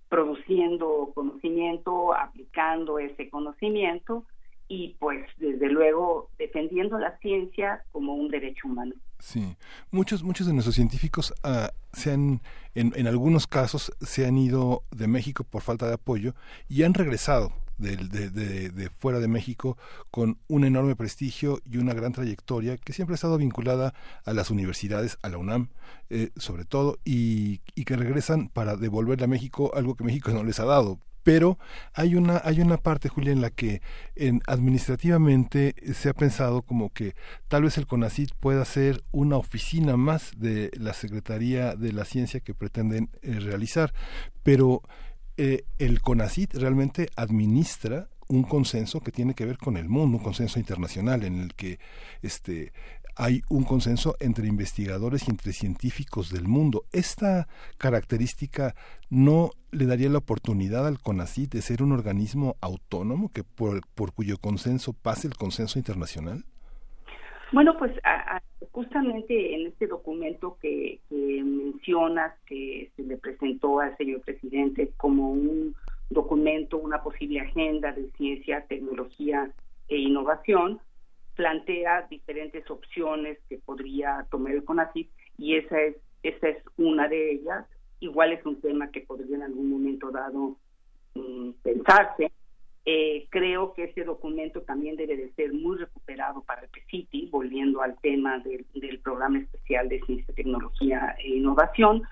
produciendo conocimiento, aplicando ese conocimiento y pues desde luego defendiendo la ciencia como un derecho humano. Sí, muchos, muchos de nuestros científicos uh, se han, en, en, algunos casos, se han ido de México por falta de apoyo y han regresado de, de, de, de, fuera de México con un enorme prestigio y una gran trayectoria que siempre ha estado vinculada a las universidades, a la UNAM eh, sobre todo, y, y que regresan para devolverle a México algo que México no les ha dado, pero hay una hay una parte Julia en la que en, administrativamente se ha pensado como que tal vez el CONACIT pueda ser una oficina más de la Secretaría de la Ciencia que pretenden eh, realizar. Pero eh, el CONACIT realmente administra un consenso que tiene que ver con el mundo, un consenso internacional en el que este hay un consenso entre investigadores y entre científicos del mundo. Esta característica no le daría la oportunidad al CONACYT de ser un organismo autónomo que por, por cuyo consenso pase el consenso internacional. Bueno, pues justamente en este documento que, que mencionas que se le presentó al señor presidente como un documento, una posible agenda de ciencia, tecnología e innovación, plantea diferentes opciones que podría tomar el CONACYT y esa es esa es una de ellas. Igual es un tema que podría en algún momento dado mm, pensarse. Eh, creo que ese documento también debe de ser muy recuperado para el PCITI, volviendo al tema del, del programa especial de ciencia, tecnología e innovación.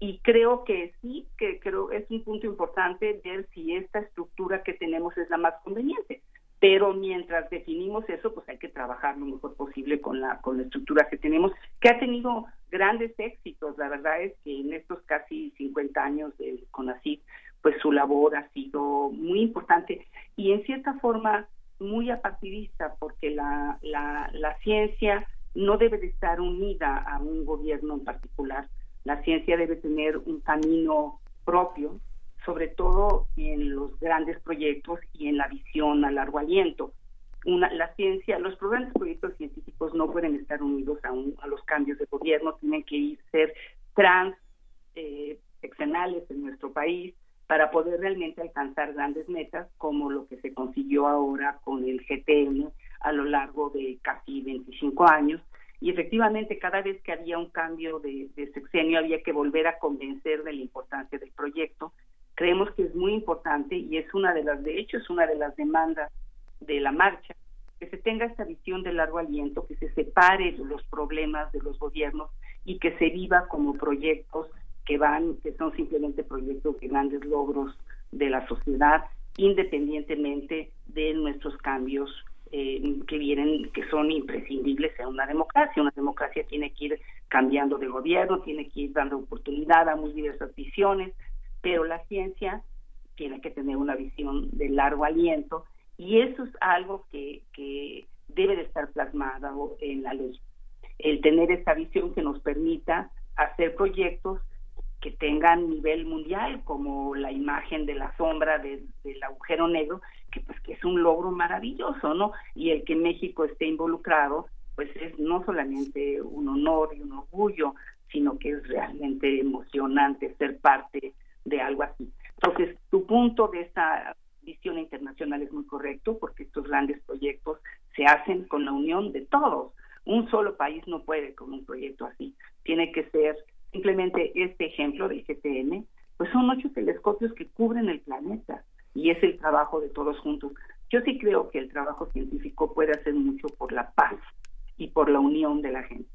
Y creo que sí, que creo es un punto importante ver si esta estructura que tenemos es la más conveniente pero mientras definimos eso, pues hay que trabajar lo mejor posible con la, con la estructura que tenemos, que ha tenido grandes éxitos. La verdad es que en estos casi 50 años de CONACYT, pues su labor ha sido muy importante y en cierta forma muy apartidista, porque la, la, la ciencia no debe de estar unida a un gobierno en particular. La ciencia debe tener un camino propio sobre todo en los grandes proyectos y en la visión a largo aliento. Una, la ciencia, los grandes proyectos científicos no pueden estar unidos a, los cambios de gobierno, tienen que ir, ser trans eh, en nuestro país, para poder realmente alcanzar grandes metas como lo que se consiguió ahora con el GTM a lo largo de casi 25 años. Y efectivamente, cada vez que había un cambio de, sexenio, había que volver a convencer de la importancia del proyecto. Creemos que es muy importante y es una de las, de hecho, es una de las demandas de la marcha, que se tenga esta visión de largo aliento, que se separe los problemas de los gobiernos y que se viva como proyectos que van, que son simplemente proyectos de grandes logros de la sociedad, independientemente de nuestros cambios eh, que vienen, que son imprescindibles en una democracia. Una democracia tiene que ir cambiando de gobierno, tiene que ir dando oportunidad a muy diversas visiones, pero la ciencia tiene que tener una visión de largo aliento y eso es algo que, que debe de estar plasmado en la ley. El tener esta visión que nos permita hacer proyectos que tengan nivel mundial, como la imagen de la sombra del agujero negro, que pues que es un logro maravilloso, ¿no? Y el que México esté involucrado, pues es no solamente un honor y un orgullo, sino que es realmente emocionante ser parte de algo así. Entonces, tu punto de esta visión internacional es muy correcto, porque estos grandes proyectos se hacen con la unión de todos. Un solo país no puede con un proyecto así. Tiene que ser Simplemente este ejemplo del GTM, pues son ocho telescopios que cubren el planeta y es el trabajo de todos juntos. Yo sí creo que el trabajo científico puede hacer mucho por la paz y por la unión de la gente.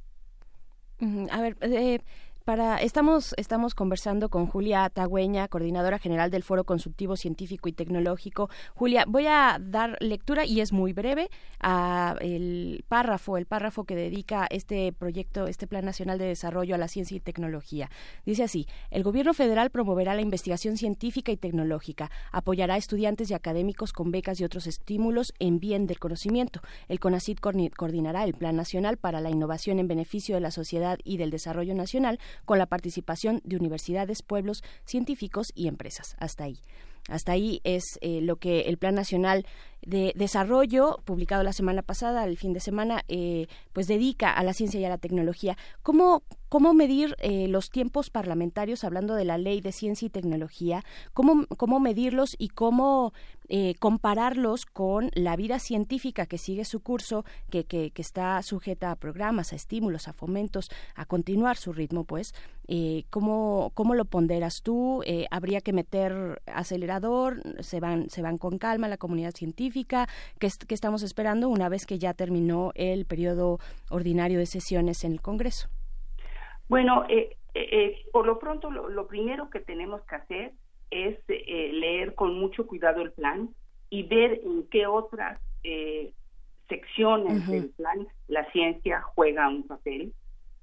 A ver, eh, para, estamos, conversando con Julia Tagüeña, coordinadora general del Foro Consultivo Científico y Tecnológico. Julia, voy a dar lectura y es muy breve a el párrafo, el párrafo que dedica este proyecto, este Plan Nacional de Desarrollo a la Ciencia y Tecnología. Dice así: el Gobierno federal promoverá la investigación científica y tecnológica, apoyará a estudiantes y académicos con becas y otros estímulos en bien del conocimiento. El CONACYT coordinará el Plan Nacional para la Innovación en beneficio de la sociedad y del desarrollo nacional con la participación de universidades, pueblos, científicos y empresas. Hasta ahí. Hasta ahí es eh, lo que el Plan Nacional de Desarrollo, publicado la semana pasada, el fin de semana, eh, pues dedica a la ciencia y a la tecnología. ¿Cómo, cómo medir eh, los tiempos parlamentarios, hablando de la ley de ciencia y tecnología? ¿Cómo, cómo medirlos y cómo compararlos con la vida científica que sigue su curso, que, que, que, está sujeta a programas, a estímulos, a fomentos, a continuar su ritmo, pues? ¿cómo, ¿Cómo lo ponderas tú? ¿Habría que meter acelerador? se van, se van con calma la comunidad científica, que, estamos esperando una vez que ya terminó el periodo ordinario de sesiones en el Congreso. Bueno, eh, eh, eh, por lo pronto lo, primero que tenemos que hacer es leer con mucho cuidado el plan y ver en qué otras secciones del plan la ciencia juega un papel,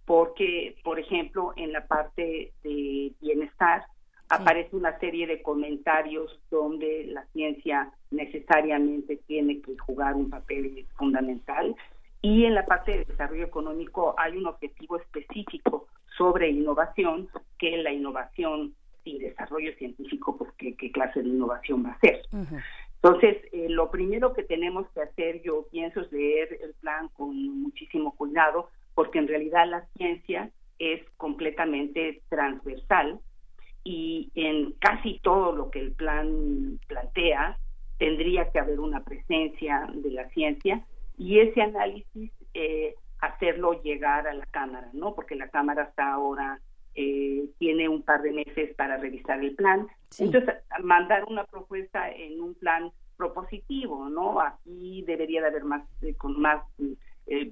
porque, por ejemplo, en la parte de bienestar, aparece una serie de comentarios donde la ciencia necesariamente tiene que jugar un papel fundamental. Y en la parte de desarrollo económico hay un objetivo específico sobre innovación que la innovación sin desarrollo científico pues qué, clase de innovación va a ser entonces eh, lo primero que tenemos que hacer yo pienso es leer el plan con muchísimo cuidado porque en realidad la ciencia es completamente transversal y en casi todo lo que el plan plantea tendría que haber una presencia de la ciencia y ese análisis eh, hacerlo llegar a la Cámara, ¿no? Porque la Cámara hasta ahora eh, tiene un par de meses para revisar el plan. Entonces, mandar una propuesta en un plan propositivo, ¿no? Aquí debería de haber más, eh, con más,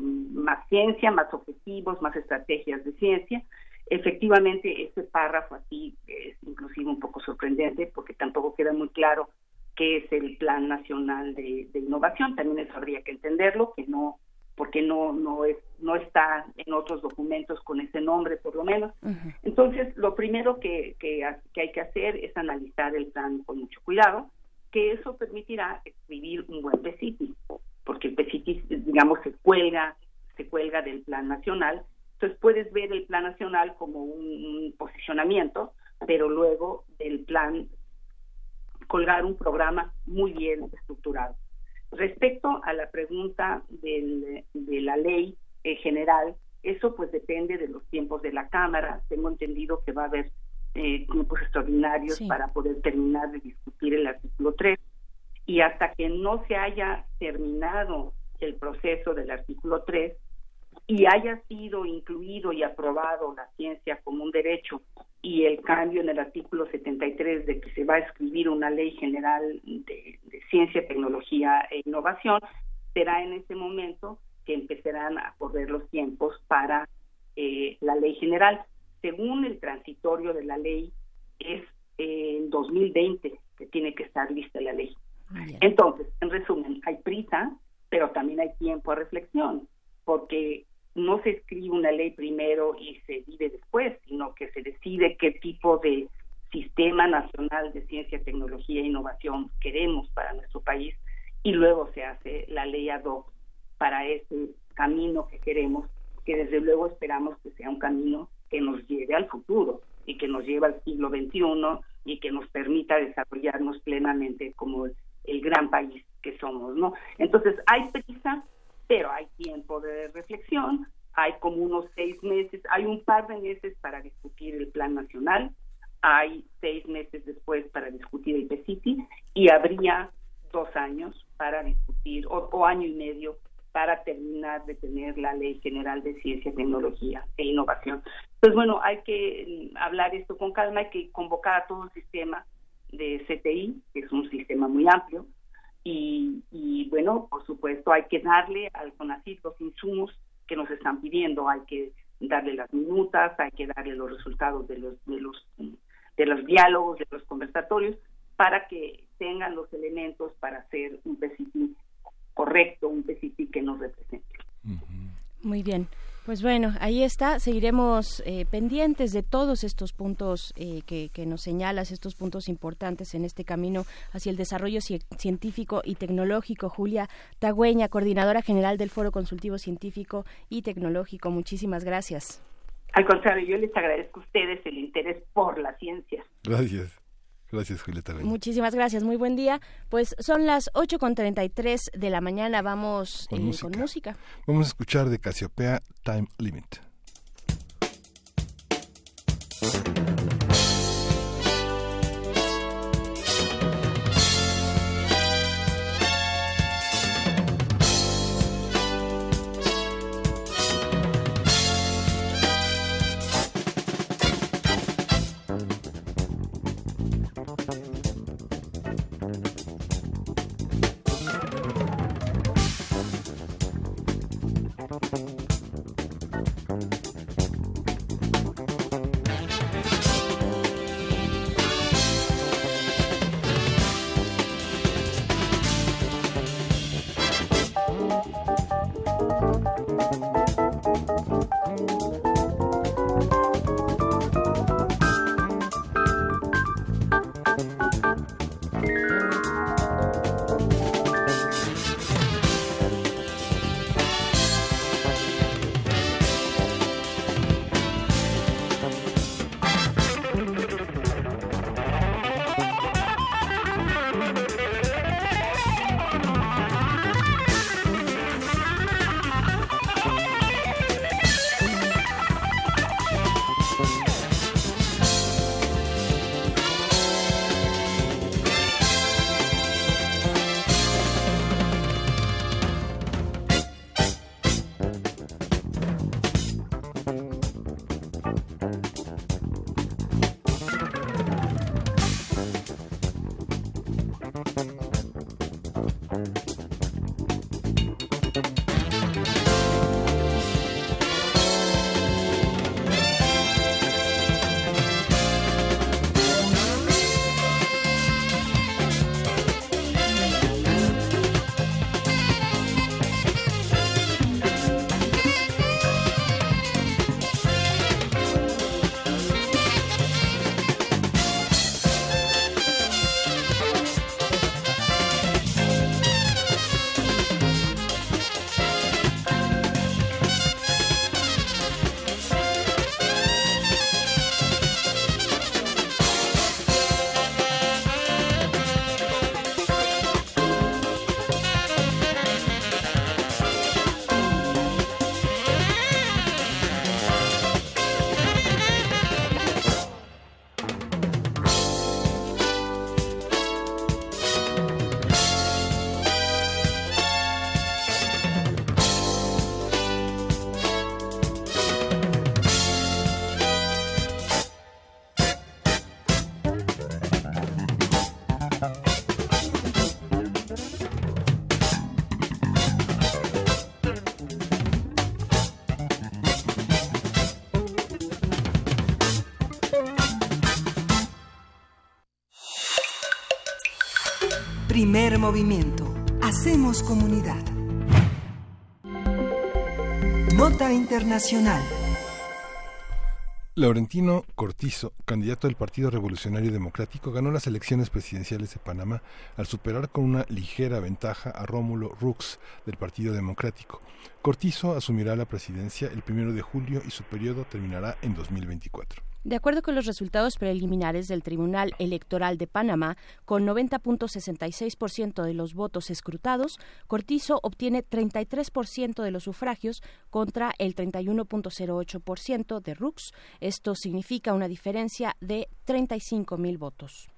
más ciencia, más objetivos, más estrategias de ciencia Efectivamente, este párrafo así es inclusive un poco sorprendente porque tampoco queda muy claro qué es el Plan Nacional de, Innovación. También eso habría que entenderlo, que no porque no no es no está en otros documentos con ese nombre por lo menos. Entonces, lo primero que, que, que hay que hacer es analizar el plan con mucho cuidado, que eso permitirá escribir un buen PCT, porque el PCT, digamos, se cuelga, se cuelga del plan nacional entonces puedes ver el plan nacional como un, posicionamiento, pero luego del plan colgar un programa muy bien estructurado. Respecto a la pregunta de la ley general, eso pues depende de los tiempos de la Cámara. Tengo entendido que va a haber eh, tiempos extraordinarios para poder terminar de discutir el artículo 3 y hasta que no se haya terminado el proceso del artículo 3 y haya sido incluido y aprobado la ciencia como un derecho y el cambio en el artículo 73 de que se va a escribir una ley general de, ciencia, tecnología e innovación, será en ese momento que empezarán a correr los tiempos para eh, la ley general. Según el transitorio de la ley, es en 2020 que tiene que estar lista la ley. Entonces, en resumen, hay prisa, pero también hay tiempo a reflexión, porque no se escribe una ley primero y se vive después, sino que se decide qué tipo de sistema nacional de ciencia, tecnología e innovación queremos para nuestro país y luego se hace la ley ad hoc para ese camino que queremos, que desde luego esperamos que sea un camino que nos lleve al futuro y que nos lleve al siglo XXI y que nos permita desarrollarnos plenamente como el gran país que somos. Entonces hay prisa, pero hay tiempo de reflexión, hay como unos seis meses, hay un par de meses para discutir el plan nacional, hay seis meses después para discutir el PCITI y habría dos años para discutir, o, año y medio para terminar de tener la Ley General de Ciencia, Tecnología e Innovación. Entonces, bueno, hay que mm, hablar esto con calma, hay que convocar a todo el sistema de CTI, que es un sistema muy amplio, y, bueno, por supuesto, hay que darle al CONACYT los insumos que nos están pidiendo, hay que darle las minutas, hay que darle los resultados de los, de los, de los diálogos, de los conversatorios, para que tengan los elementos para hacer un PCP correcto, un PCP que nos represente. Muy bien. Pues bueno, ahí está. Seguiremos eh, pendientes de todos estos puntos eh, que, nos señalas, estos puntos importantes en este camino hacia el desarrollo científico y tecnológico. Julia Tagüeña, coordinadora general del Foro Consultivo Científico y Tecnológico. Muchísimas gracias. Al contrario, yo les agradezco a ustedes el interés por la ciencia. Gracias. Gracias, Julieta. Muchísimas gracias, muy buen día. Pues son las 8.33 de la mañana, vamos con, eh, con música. Vamos a escuchar de Casiopea Time Limit. Movimiento. Hacemos comunidad. Nota Internacional. Laurentino Cortizo, candidato del Partido Revolucionario Democrático, ganó las elecciones presidenciales de Panamá al superar con una ligera ventaja a Rómulo Rux del Partido Democrático. Cortizo asumirá la presidencia el primero de julio y su periodo terminará en 2024. De acuerdo con los resultados preliminares del Tribunal Electoral de Panamá, con 90.66% de los votos escrutados, Cortizo obtiene 33% de los sufragios contra el 31.08% de Rux. Esto significa una diferencia de 35.000 votos.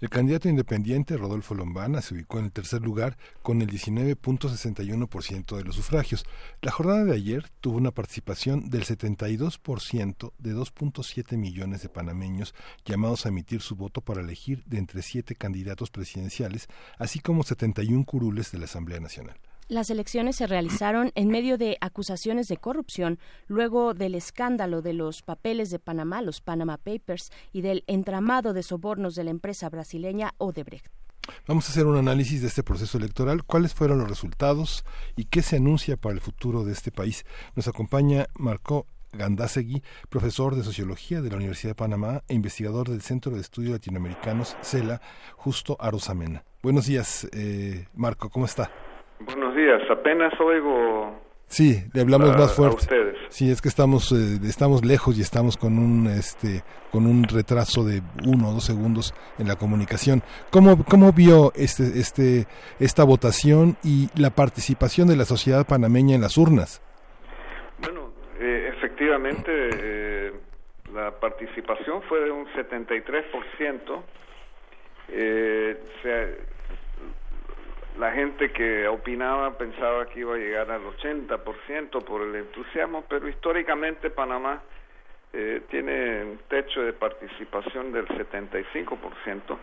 El candidato independiente Rodolfo Lombana se ubicó en el tercer lugar con el 19.61% de los sufragios. La jornada de ayer tuvo una participación del 72% de 2.7 millones de panameños llamados a emitir su voto para elegir de entre siete candidatos presidenciales, así como 71 curules de la Asamblea Nacional. Las elecciones se realizaron en medio de acusaciones de corrupción, luego del escándalo de los papeles de Panamá, los Panama Papers, y del entramado de sobornos de la empresa brasileña Odebrecht. Vamos a hacer un análisis de este proceso electoral, cuáles fueron los resultados y qué se anuncia para el futuro de este país. Nos acompaña Marco Gandasegui, profesor de Sociología de la Universidad de Panamá e investigador del Centro de Estudios Latinoamericanos, CELA, justo Arosamena. Buenos días, eh, Marco, ¿cómo está? Buenos días, apenas oigo. Sí, le hablamos más fuerte. A ustedes. Sí, es que estamos eh, estamos lejos y estamos con un este con un retraso de uno o dos segundos en la comunicación. ¿Cómo cómo vio este este esta votación y la participación de la sociedad panameña en las urnas? Bueno, eh, efectivamente eh, la participación fue de un 73%. Eh, se, la gente que opinaba pensaba que iba a llegar al 80% por el entusiasmo, pero históricamente Panamá eh, tiene un techo de participación del 75%,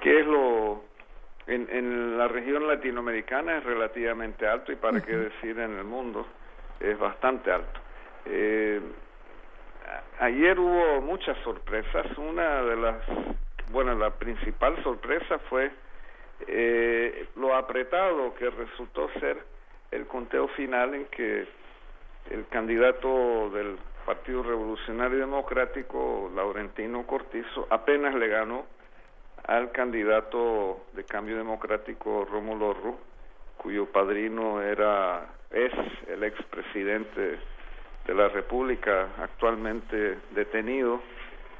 que es lo en, en la región latinoamericana es relativamente alto y para qué decir en el mundo es bastante alto. Eh, ayer hubo muchas sorpresas. Una de las, bueno, la principal sorpresa fue eh, lo apretado que resultó ser el conteo final en que el candidato del Partido Revolucionario Democrático, Laurentino Cortizo, apenas le ganó al candidato de Cambio Democrático, Rómulo Rú, cuyo padrino era es el expresidente de la República, actualmente detenido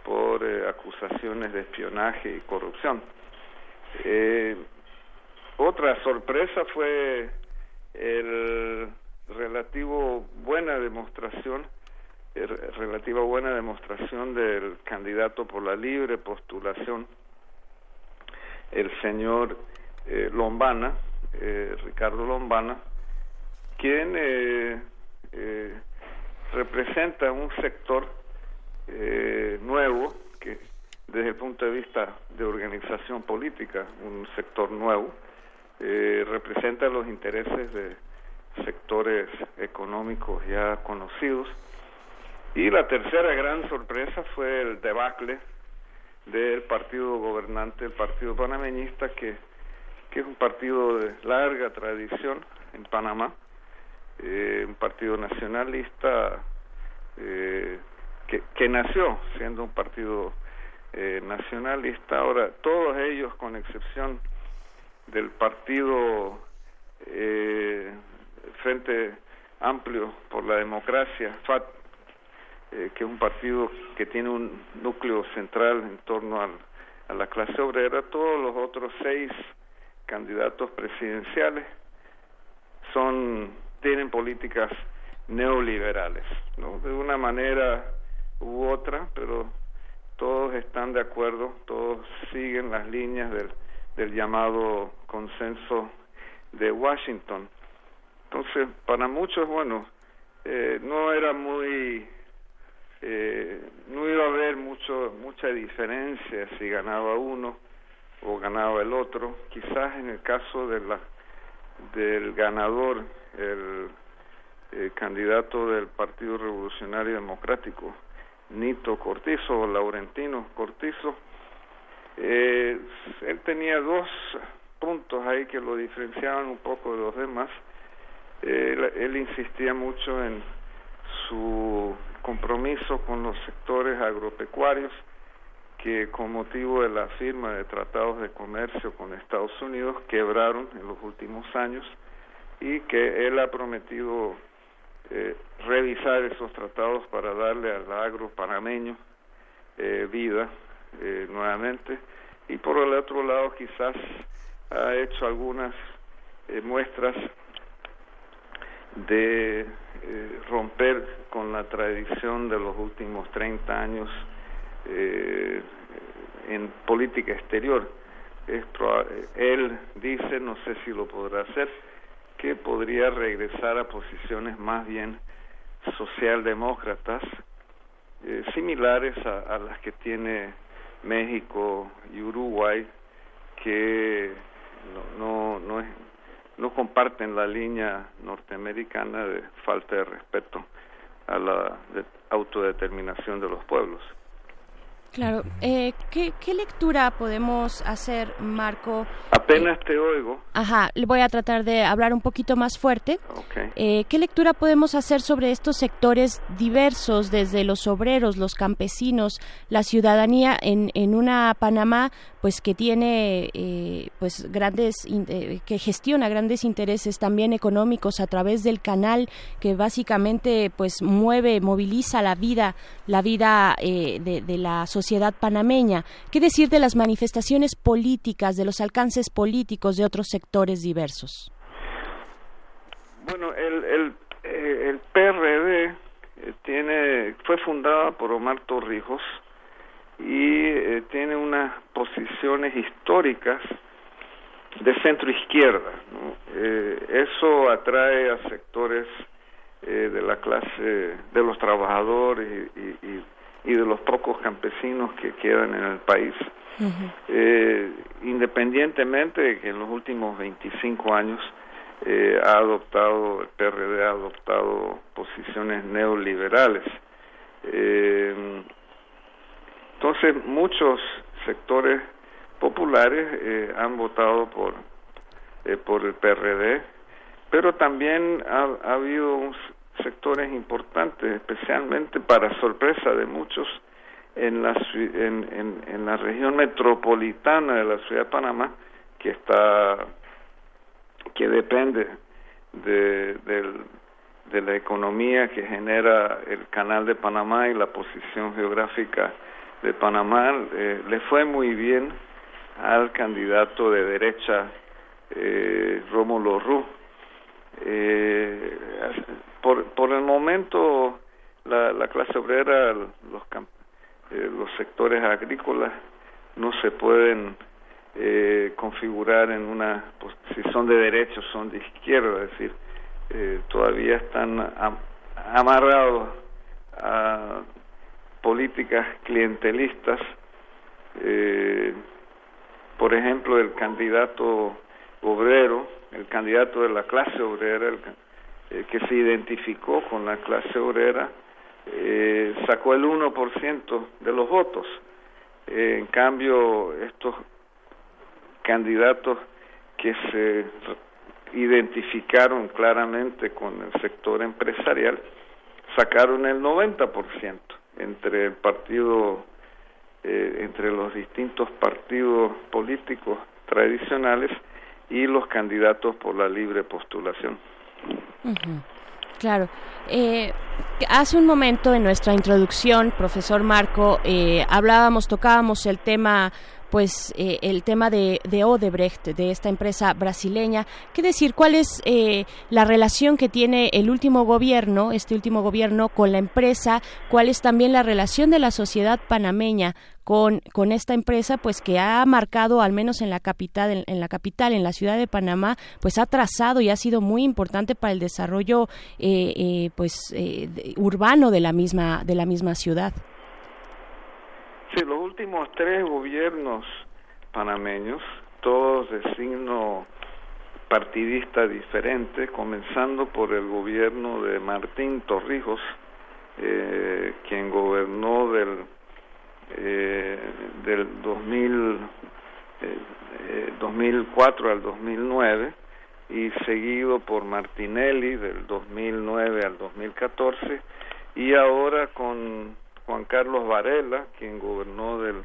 por eh, acusaciones de espionaje y corrupción. Eh, otra sorpresa fue el relativo buena demostración relativa buena demostración del candidato por la libre postulación el señor eh, Lombana eh, Ricardo Lombana quien eh, representa un sector nuevo que desde el punto de vista de organización política, un sector nuevo, eh, representa los intereses de sectores económicos ya conocidos. Y la tercera gran sorpresa fue el debacle del partido gobernante, el partido panameñista, que, que es un partido de larga tradición en Panamá, eh, un partido nacionalista eh, que, que nació siendo un partido eh, nacionalista. Ahora, todos ellos, con excepción del partido eh, Frente Amplio por la Democracia, FAT, eh, que es un partido que tiene un núcleo central en torno al, a la clase obrera, todos los otros seis candidatos presidenciales son tienen políticas neoliberales, ¿no? De una manera u otra, pero todos están de acuerdo, todos siguen las líneas del, del llamado consenso de Washington. Entonces, para muchos, bueno, eh, no era muy, eh, no iba a haber mucho, mucha diferencia si ganaba uno o ganaba el otro. Quizás en el caso de la, del ganador, el, el candidato del Partido Revolucionario Democrático, Nito Cortizo, Laurentino Cortizo, eh, él tenía dos puntos ahí que lo diferenciaban un poco de los demás. Eh, él, insistía mucho en su compromiso con los sectores agropecuarios que con motivo de la firma de tratados de comercio con Estados Unidos quebraron en los últimos años y que él ha prometido eh, revisar esos tratados para darle al agro panameño eh, vida eh, nuevamente y por el otro lado quizás ha hecho algunas eh, muestras de romper con la tradición de los últimos 30 años en política exterior. Es él dice, no sé si lo podrá hacer, que podría regresar a posiciones más bien socialdemócratas, eh, similares a, las que tiene México y Uruguay, que no, no, no comparten la línea norteamericana de falta de respeto a la autodeterminación de los pueblos. Claro. Eh, ¿qué, lectura podemos hacer, Marco? Apenas te oigo. Ajá, voy a tratar de hablar un poquito más fuerte. Eh, ¿Qué lectura podemos hacer sobre estos sectores diversos, desde los obreros, los campesinos, la ciudadanía en, en una Panamá pues que tiene eh, pues grandes eh, que gestiona grandes intereses también económicos a través del canal que básicamente pues mueve moviliza la vida la vida eh, de, de, la sociedad panameña qué decir de las manifestaciones políticas de los alcances políticos de otros sectores diversos bueno el el, el PRD tiene fue fundada por Omar Torrijos y eh, tiene unas posiciones históricas de centro izquierda. Eh, eso atrae a sectores eh, de la clase de los trabajadores y, de los pocos campesinos que quedan en el país. independientemente de que en los últimos 25 años ha adoptado, el PRD ha adoptado posiciones neoliberales. Eh, entonces, muchos sectores populares eh, han votado por, eh, por el PRD, pero también ha, habido importantes, especialmente para sorpresa de muchos, en la, en, en, la región metropolitana de la ciudad de Panamá, que está que depende de, de la economía que genera el canal de Panamá y la posición geográfica de Panamá eh, le fue muy bien al candidato de derecha eh, Rómulo Rú. Eh, por, por el momento la, la clase obrera, los, eh, los sectores agrícolas no se pueden eh, configurar en una, si son de derecha o son de izquierda, es decir, eh, todavía están amarrados a políticas clientelistas, eh, por ejemplo, el candidato obrero, el candidato de la clase obrera, el, eh, que se identificó con la clase obrera, eh, sacó el 1% de los votos. en cambio, estos candidatos que se identificaron claramente con el sector empresarial sacaron el 90% entre el partido, eh, entre los distintos partidos políticos tradicionales y los candidatos por la libre postulación. Claro. Eh, hace un momento en nuestra introducción, profesor Marco, eh, hablábamos, tocábamos el tema pues eh, el tema de, de, Odebrecht, de esta empresa brasileña. ¿Qué decir? ¿Cuál es eh, la relación que tiene el último gobierno, este último gobierno, con la empresa? ¿Cuál es también la relación de la sociedad panameña con, con esta empresa, pues que ha marcado, al menos en la capital, en, la capital, en la ciudad de Panamá, pues ha trazado y ha sido muy importante para el desarrollo, eh, pues urbano de la misma de la misma ciudad. Sí, los últimos tres gobiernos panameños, todos de signo partidista diferente, comenzando por el gobierno de Martín Torrijos, eh, quien gobernó del, eh, del 2000, 2004 al 2009 y seguido por Martinelli del 2009 al 2014 y ahora con Juan Carlos Varela, quien gobernó del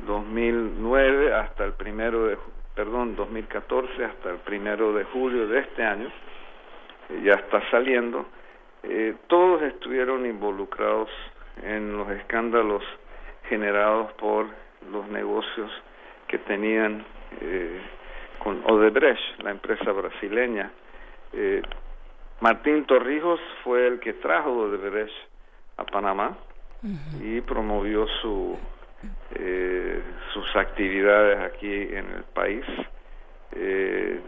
2009 hasta el primero de perdón 2014 hasta el primero de julio de este año eh, ya está saliendo eh, todos estuvieron involucrados en los escándalos generados por los negocios que tenían eh, con Odebrecht, la empresa brasileña. Eh, Martín Torrijos fue el que trajo Odebrecht a Panamá y promovió su, eh, sus actividades aquí en el país. Eh,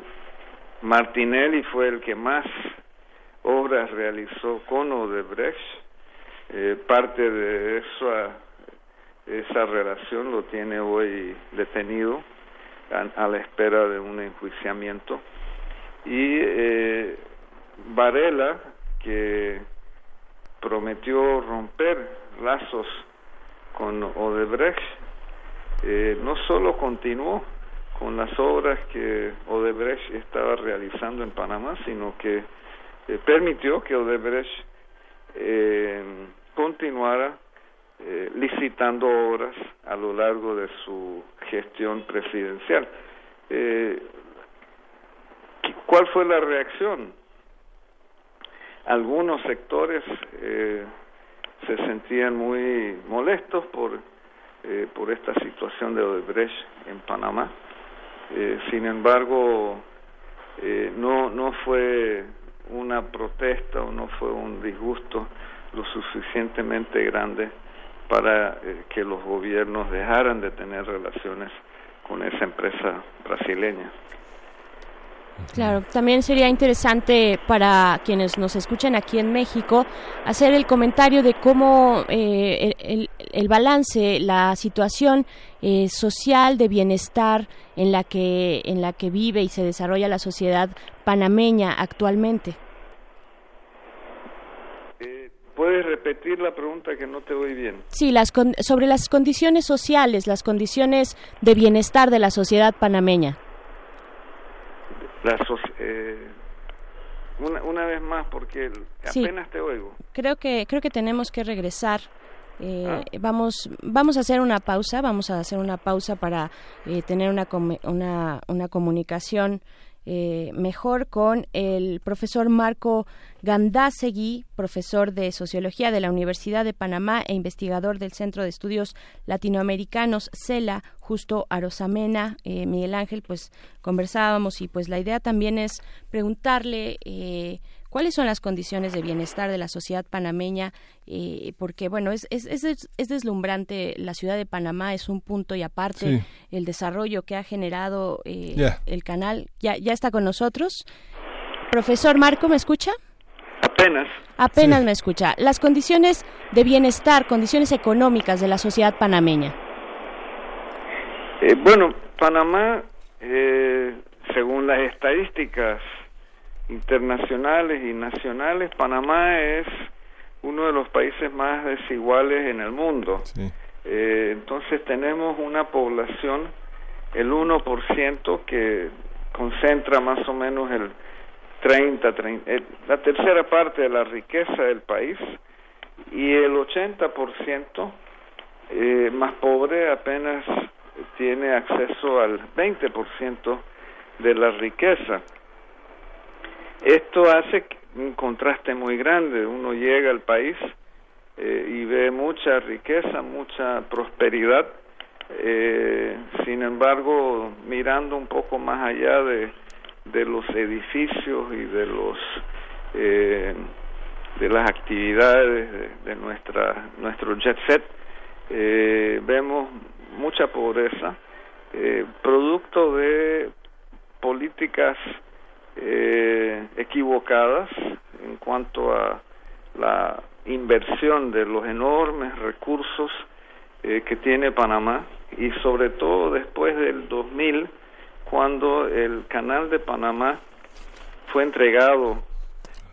Martinelli fue el que más obras realizó con Odebrecht. Eh, parte de eso, esa relación lo tiene hoy detenido a, la espera de un enjuiciamiento. Y eh, Varela, que prometió romper lazos con Odebrecht, eh, no solo continuó con las obras que Odebrecht estaba realizando en Panamá, sino que eh, permitió que Odebrecht eh, continuara eh, licitando obras a lo largo de su gestión presidencial. ¿Cuál fue la reacción? Algunos sectores se sentían muy molestos por, eh, por esta situación de Odebrecht en Panamá. Eh, sin embargo, eh, no, no fue una protesta o no fue un disgusto lo suficientemente grande para eh, que los gobiernos dejaran de tener relaciones con esa empresa brasileña. Claro, también sería interesante para quienes nos escuchan aquí en México hacer el comentario de cómo eh, el, el, balance, la situación eh, social de bienestar en la que en la que vive y se desarrolla la sociedad panameña actualmente. ¿Puedes repetir la pregunta que no te oí bien? Sí, las sobre las condiciones sociales, las condiciones de bienestar de la sociedad panameña. La eh, una, una, vez más, porque apenas te oigo. Creo que, creo que tenemos que regresar. Eh, ah. Vamos, vamos a hacer una pausa, vamos a hacer una pausa para eh, tener una, una, una comunicación eh, mejor con el profesor Marco Gandásegui, profesor de Sociología de la Universidad de Panamá e investigador del Centro de Estudios Latinoamericanos, CELA, justo Arosamena, eh, Miguel Ángel, pues conversábamos y pues la idea también es preguntarle eh, cuáles son las condiciones de bienestar de la sociedad panameña, eh, porque bueno, es, es, es, deslumbrante, la ciudad de Panamá es un punto y aparte el desarrollo que ha generado eh, el canal. ¿Ya, ¿Ya está con nosotros? Profesor Marco, ¿me escucha? Apenas. Apenas me escucha. Las condiciones de bienestar, condiciones económicas de la sociedad panameña. Eh, bueno, Panamá, según las estadísticas internacionales y nacionales, Panamá es uno de los países más desiguales en el mundo. Eh, entonces tenemos una población, el 1%, que concentra más o menos el 30, 30 la tercera parte de la riqueza del país y el 80% eh, más pobre apenas tiene acceso al 20% de la riqueza. Esto hace un contraste muy grande. Uno llega al país eh, y ve mucha riqueza, mucha prosperidad. Eh, sin embargo, mirando un poco más allá de, de los edificios y de los eh, de las actividades de, de, nuestra nuestro jet set, eh, vemos mucha pobreza, eh, producto de políticas eh, equivocadas en cuanto a la inversión de los enormes recursos eh, que tiene Panamá y sobre todo después del 2000 cuando el canal de Panamá fue entregado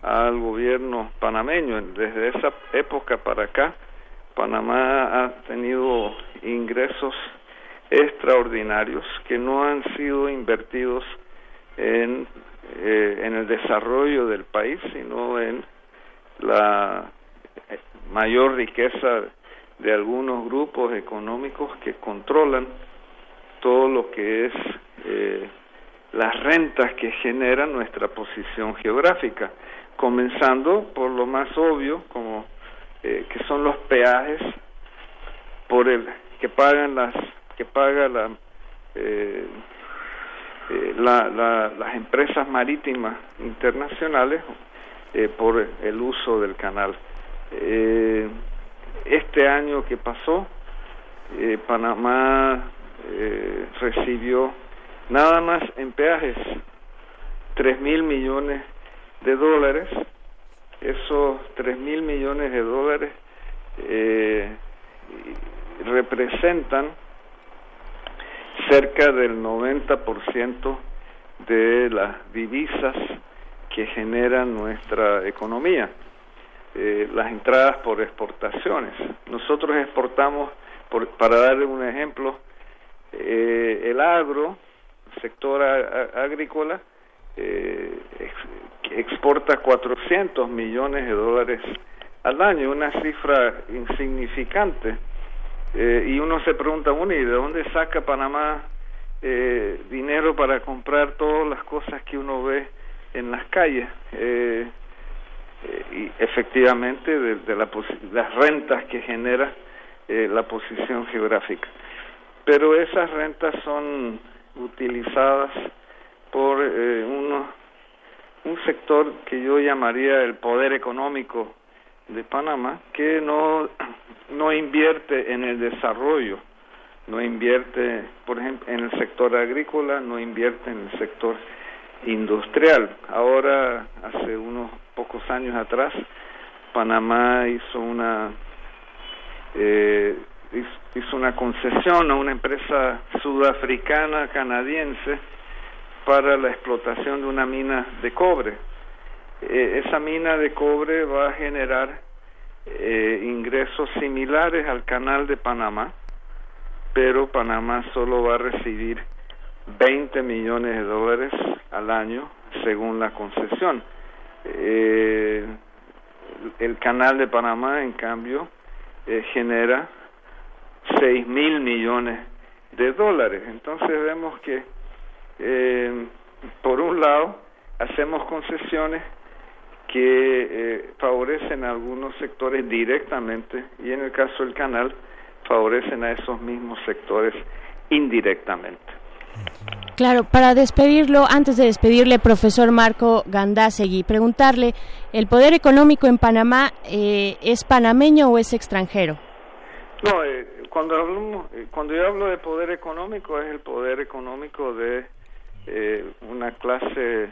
al gobierno panameño. Desde esa época para acá Panamá ha tenido ingresos extraordinarios que no han sido invertidos en, eh, en el desarrollo del país, sino en la mayor riqueza de algunos grupos económicos que controlan todo lo que es eh, las rentas que genera nuestra posición geográfica, comenzando por lo más obvio, como eh, que son los peajes por el que pagan las que paga la, eh, eh la, la, las empresas marítimas internacionales eh, por el uso del canal. Eh, este año que pasó, Panamá recibió nada más en peajes tres mil millones de dólares. Esos tres mil millones de dólares representan cerca del 90% de las divisas que genera nuestra economía. Eh, las entradas por exportaciones. Nosotros exportamos, por, para darle un ejemplo, eh, el agro, sector agrícola, eh, exporta 400 millones de dólares al año, una cifra insignificante. Eh, y uno se pregunta, bueno, ¿y de dónde saca Panamá eh, dinero para comprar todas las cosas que uno ve en las calles? Eh, eh, y efectivamente de, de la las rentas que genera eh, la posición geográfica. Pero esas rentas son utilizadas por eh, uno, un sector que yo llamaría el poder económico de Panamá, que no, no invierte en el desarrollo, no invierte, por ejemplo, en el sector agrícola, no invierte en el sector industrial. Ahora, hace unos pocos años atrás, Panamá hizo una eh, hizo una concesión a una empresa sudafricana canadiense para la explotación de una mina de cobre. Eh, esa mina de cobre va a generar eh, ingresos similares al canal de Panamá, pero Panamá solo va a recibir 20 millones de dólares al año según la concesión. Eh, el canal de Panamá, en cambio, eh, genera 6 mil millones de dólares. Entonces vemos que, eh, por un lado, hacemos concesiones que eh, favorecen a algunos sectores directamente y en el caso del canal favorecen a esos mismos sectores indirectamente. Claro, para despedirlo, antes de despedirle, profesor Marco Gandásegui, preguntarle, ¿el poder económico en Panamá eh, es panameño o es extranjero? No, eh, cuando, hablamos, eh, cuando yo hablo de poder económico es el poder económico de eh, una clase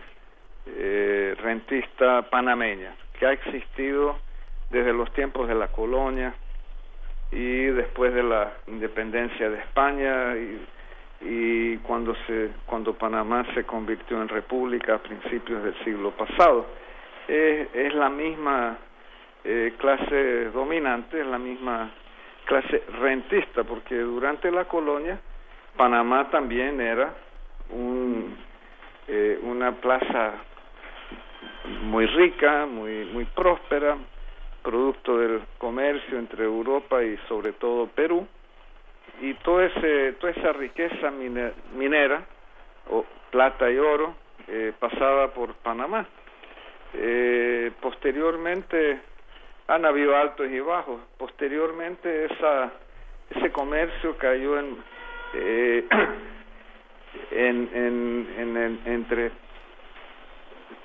eh, rentista panameña que ha existido desde los tiempos de la colonia y después de la independencia de España y cuando se cuando Panamá se convirtió en república a principios del siglo pasado. Es, es la misma eh, clase dominante es la misma clase rentista porque durante la colonia Panamá también era un eh, una plaza muy rica muy muy próspera producto del comercio entre Europa y sobre todo Perú y todo ese, toda esa riqueza minera, o plata y oro, eh, pasaba por Panamá. Eh, posteriormente han habido altos y bajos. Posteriormente esa, ese comercio cayó en, eh, en, en, en, entre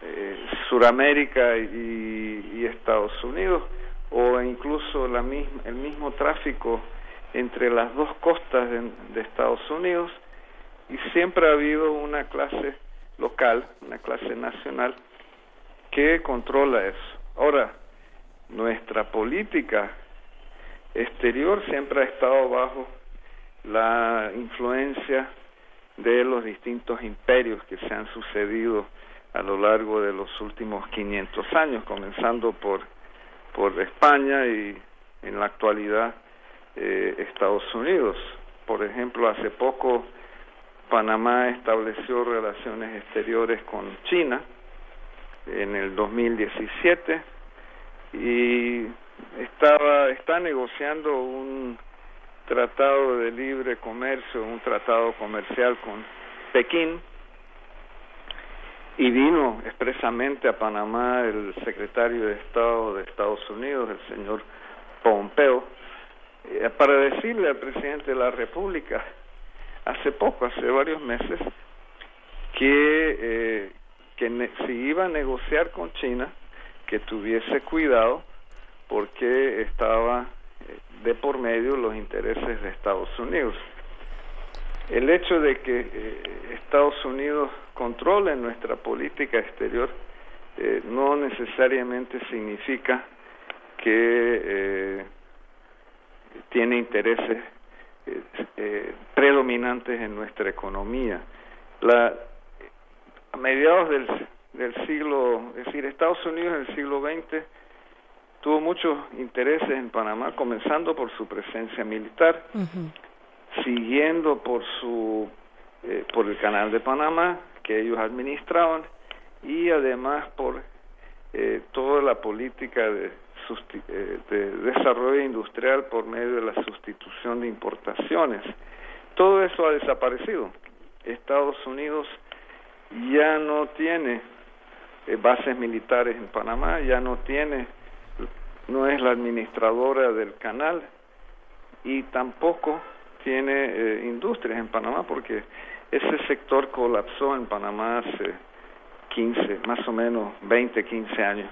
eh, Suramérica y, Estados Unidos o incluso la misma, el mismo tráfico entre las dos costas de, Estados Unidos y siempre ha habido una clase local, una clase nacional que controla eso. Ahora, nuestra política exterior siempre ha estado bajo la influencia de los distintos imperios que se han sucedido a lo largo de los últimos 500 años, comenzando por, por España y en la actualidad eh, Estados Unidos. por ejemplo, hace poco Panamá estableció relaciones exteriores con China en el 2017 y estaba está negociando un tratado de libre comercio, un tratado comercial con Pekín y vino expresamente a Panamá el secretario de Estado de Estados Unidos, el señor Pompeo, eh, para decirle al presidente de la República hace poco, hace varios meses, que, eh, que si iba a negociar con China, que tuviese cuidado porque estaba eh, de por medio los intereses de Estados Unidos. El hecho de que eh, Estados Unidos controle nuestra política exterior eh, no necesariamente significa que tiene intereses predominantes en nuestra economía. La, a mediados del, del siglo, es decir, Estados Unidos en el siglo XX tuvo muchos intereses en Panamá, comenzando por su presencia militar, siguiendo por su eh, por el canal de Panamá que ellos administraban y además por eh, toda la política de, eh, de desarrollo industrial por medio de la sustitución de importaciones. Todo eso ha desaparecido. Estados Unidos ya no tiene bases militares en Panamá, ya no tiene no es la administradora del canal y tampoco tiene eh, industrias en Panamá porque ese sector colapsó en Panamá hace 15, más o menos 20, 15 años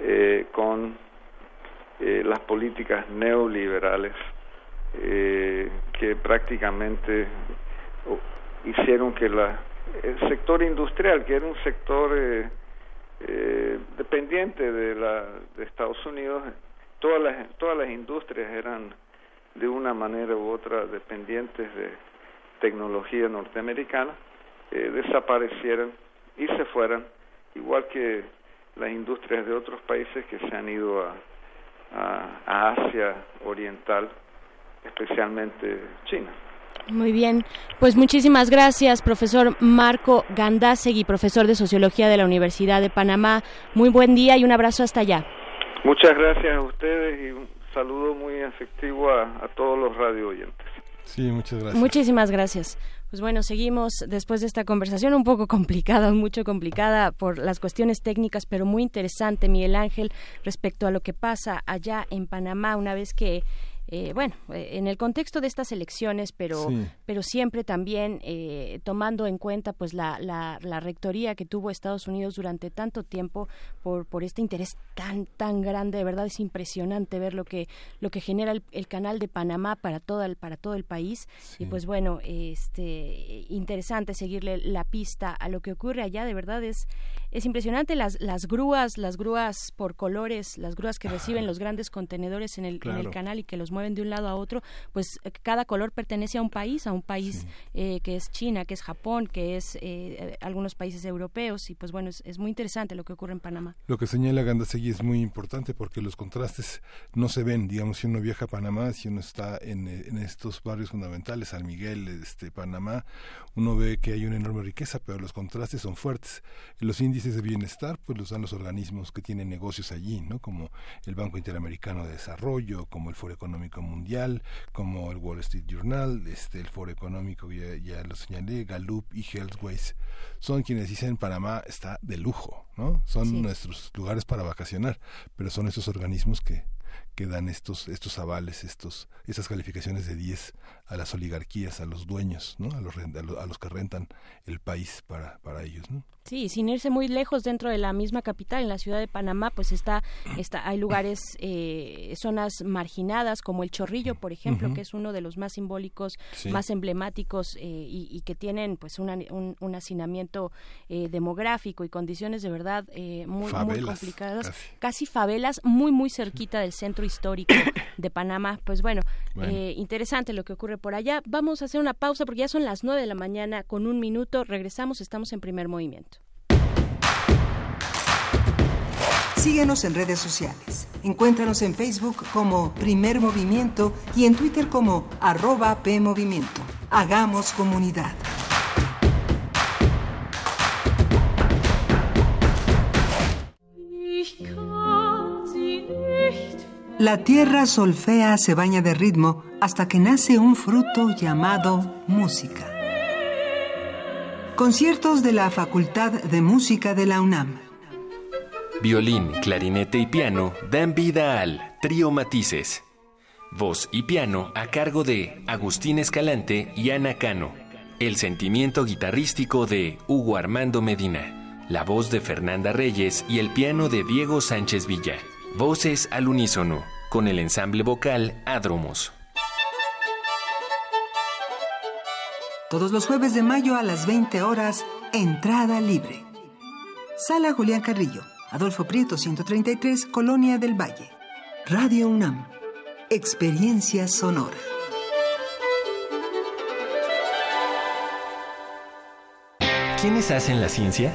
eh, con eh, las políticas neoliberales que prácticamente hicieron que la, el sector industrial, que era un sector eh, dependiente de, la, de Estados Unidos, todas las, todas las industrias eran de una manera u otra dependientes de tecnología norteamericana, eh, desaparecieran y se fueran, igual que las industrias de otros países que se han ido a, a Asia Oriental, especialmente China. Muy bien, pues muchísimas gracias, profesor Marco Gandásegui, profesor de Sociología de la Universidad de Panamá. Muy buen día y un abrazo hasta allá. Muchas gracias a ustedes y un saludo muy afectivo a, todos los radio oyentes. Sí, muchas gracias. Muchísimas gracias. Pues bueno, seguimos después de esta conversación un poco complicada, mucho complicada por las cuestiones técnicas, pero muy interesante, Miguel Ángel, respecto a lo que pasa allá en Panamá una vez que eh, bueno, eh, en el contexto de estas elecciones, pero, pero siempre también eh, tomando en cuenta pues la, la, rectoría que tuvo Estados Unidos durante tanto tiempo por, por este interés tan tan grande, de verdad es impresionante ver lo que lo que genera el, canal de Panamá para todo el para todo el país. Y pues bueno, este interesante seguirle la pista a lo que ocurre allá, de verdad es es impresionante las las grúas, las grúas por colores, las grúas que reciben los grandes contenedores en el, en el canal y que los mueven de un lado a otro, pues eh, cada color pertenece a un país, a un país eh, que es China, que es Japón, que es eh, algunos países europeos y pues bueno, es, muy interesante lo que ocurre en Panamá. Lo que señala Gandasegui es muy importante porque los contrastes no se ven, digamos, si uno viaja a Panamá, si uno está en, en estos barrios fundamentales, San Miguel, este, Panamá, uno ve que hay una enorme riqueza, pero los contrastes son fuertes. Los índices de bienestar, pues los dan los organismos que tienen negocios allí, ¿no? Como el Banco Interamericano de Desarrollo, como el Foro Económico Mundial, como el Wall Street Journal, este, el Foro Económico, ya, ya lo señalé, Gallup y Healthways, son quienes dicen Panamá está de lujo, ¿no? Son nuestros lugares para vacacionar, pero son esos organismos que, que dan estos, estos avales, estos, esas calificaciones de 10 a las oligarquías, a los dueños, ¿no? a, los, a los que rentan el país para, para ellos. ¿no? Sí, sin irse muy lejos dentro de la misma capital, en la ciudad de Panamá, pues está, está hay lugares, eh, zonas marginadas como el Chorrillo, por ejemplo, que es uno de los más simbólicos, más emblemáticos eh, y, que tienen pues un, un, hacinamiento eh, demográfico y condiciones de verdad muy, muy complicadas, casi. favelas, muy muy cerquita del centro histórico de Panamá. Pues bueno, interesante lo que ocurre por allá. Vamos a hacer una pausa porque ya son las nueve de la mañana con un minuto. Regresamos, estamos en primer movimiento. Síguenos en redes sociales. Encuéntranos en Facebook como Primer Movimiento y en Twitter como arroba PMovimiento. Hagamos comunidad. La tierra solfea se baña de ritmo hasta que nace un fruto llamado música. Conciertos de la Facultad de Música de la UNAM. Violín, clarinete y piano dan vida al Trío Matices. Voz y piano a cargo de Agustín Escalante y Ana Cano. El sentimiento guitarrístico de Hugo Armando Medina. La voz de Fernanda Reyes y el piano de Diego Sánchez Villa. Voces al unísono, con el ensamble vocal Adromos. Todos los jueves de mayo a las 20 horas, entrada libre. Sala Julián Carrillo, Adolfo Prieto 133, Colonia del Valle. Radio UNAM. Experiencia sonora. ¿Quiénes hacen la ciencia?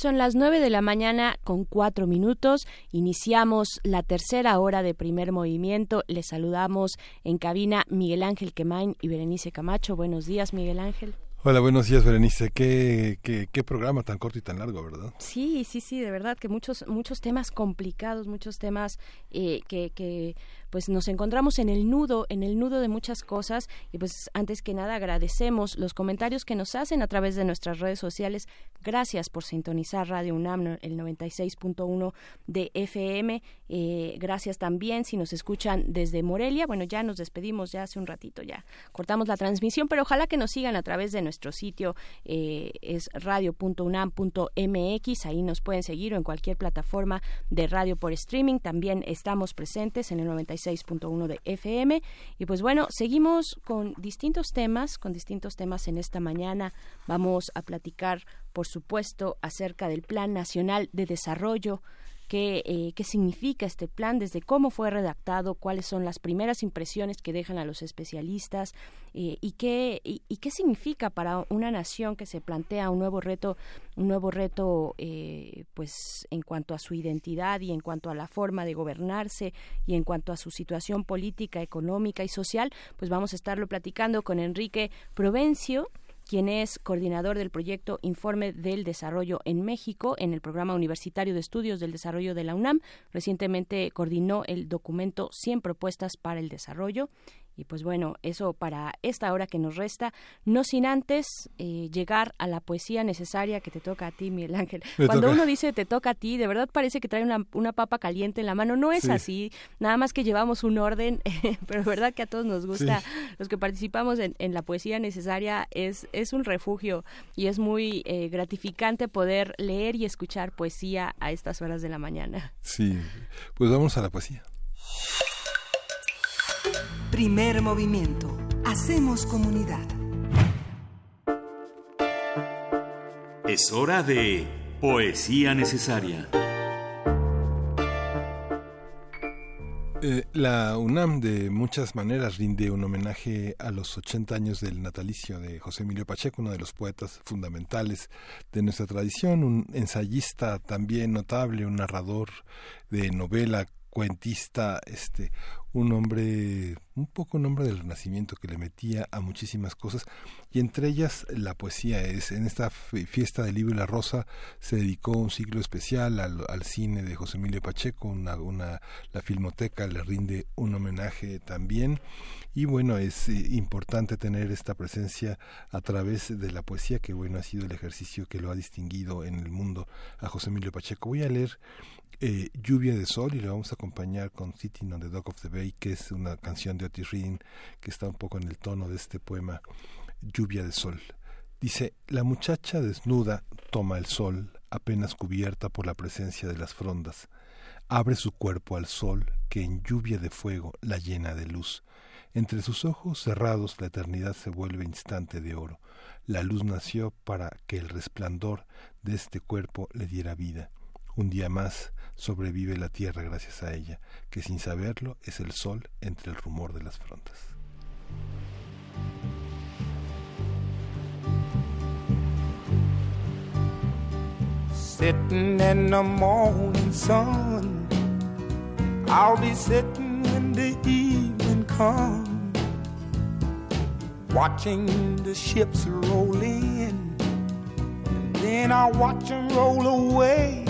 Son las 9 de la mañana con cuatro minutos. Iniciamos la tercera hora de primer movimiento. Les saludamos en cabina Miguel Ángel Quemain y Berenice Camacho. Buenos días, Miguel Ángel. Hola, buenos días, Berenice. Qué, qué, qué programa tan corto y tan largo, ¿verdad? Sí, sí, sí, de verdad que muchos, muchos temas complicados, muchos temas eh, que, que pues nos encontramos en el nudo, en el nudo de muchas cosas y pues antes que nada agradecemos los comentarios que nos hacen a través de nuestras redes sociales. Gracias por sintonizar Radio UNAM, el 96.1 de FM. Eh, gracias también si nos escuchan desde Morelia. Bueno, ya nos despedimos ya hace un ratito, ya cortamos la transmisión, pero ojalá que nos sigan a través de nuestro sitio, eh, es radio.unam.mx, ahí nos pueden seguir o en cualquier plataforma de radio por streaming. También estamos presentes en el 96.1 de FM. Y pues bueno, seguimos con distintos temas, con distintos temas en esta mañana. Vamos a platicar, por supuesto, acerca del Plan Nacional de Desarrollo qué, eh, qué significa este plan, desde cómo fue redactado, cuáles son las primeras impresiones que dejan a los especialistas eh, y, qué, y, qué significa para una nación que se plantea un nuevo reto, un nuevo reto eh, pues en cuanto a su identidad y en cuanto a la forma de gobernarse y en cuanto a su situación política, económica y social, pues vamos a estarlo platicando con Enrique Provencio quien es coordinador del proyecto Informe del Desarrollo en México en el Programa Universitario de Estudios del Desarrollo de la UNAM. Recientemente coordinó el documento 100 propuestas para el desarrollo y pues bueno, eso para esta hora que nos resta, no sin antes eh, llegar a la poesía necesaria que te toca a ti, Miguel Ángel. Cuando uno dice te toca a ti, de verdad parece que trae una, una papa caliente en la mano. No es así, nada más que llevamos un orden, pero verdad que a todos nos gusta, los que participamos en, en, la poesía necesaria, es, es un refugio y es muy eh, gratificante poder leer y escuchar poesía a estas horas de la mañana. Sí, pues vamos a la poesía. Primer movimiento. Hacemos comunidad. Es hora de Poesía Necesaria. Eh, la UNAM de muchas maneras rinde un homenaje a los 80 años del natalicio de José Emilio Pacheco, uno de los poetas fundamentales de nuestra tradición, un ensayista también notable, un narrador de novela, cuentista, este, un hombre, un poco un hombre del Renacimiento que le metía a muchísimas cosas y entre ellas la poesía es en esta fiesta del libro la rosa se dedicó un ciclo especial al, al cine de José Emilio Pacheco, una, una, la filmoteca le rinde un homenaje también y bueno es eh, importante tener esta presencia a través de la poesía que bueno ha sido el ejercicio que lo ha distinguido en el mundo a José Emilio Pacheco. Voy a leer eh, Lluvia de Sol y le vamos a acompañar con Sitting on the Dock of the Bay, que es una canción de Otis Reading que está un poco en el tono de este poema Lluvia de Sol. Dice, la muchacha desnuda toma el sol, apenas cubierta por la presencia de las frondas. Abre su cuerpo al sol, que en lluvia de fuego la llena de luz. Entre sus ojos cerrados la eternidad se vuelve instante de oro. La luz nació para que el resplandor de este cuerpo le diera vida. Un día más sobrevive la tierra gracias a ella, que sin saberlo es el sol entre el rumor de las frondas. Sitting in the morning sun, I'll be sitting when the evening comes, watching the ships roll in, and then I'll watch them roll away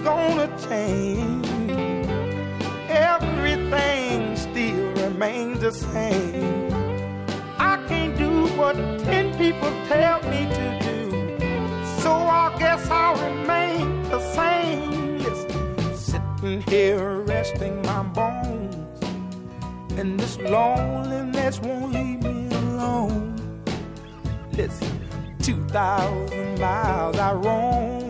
gonna change. Everything still remains the same. I can't do what ten people tell me to do, so I guess I'll remain the same. Listen, sitting here resting my bones, and this loneliness won't leave me alone. Listen, two thousand miles I roam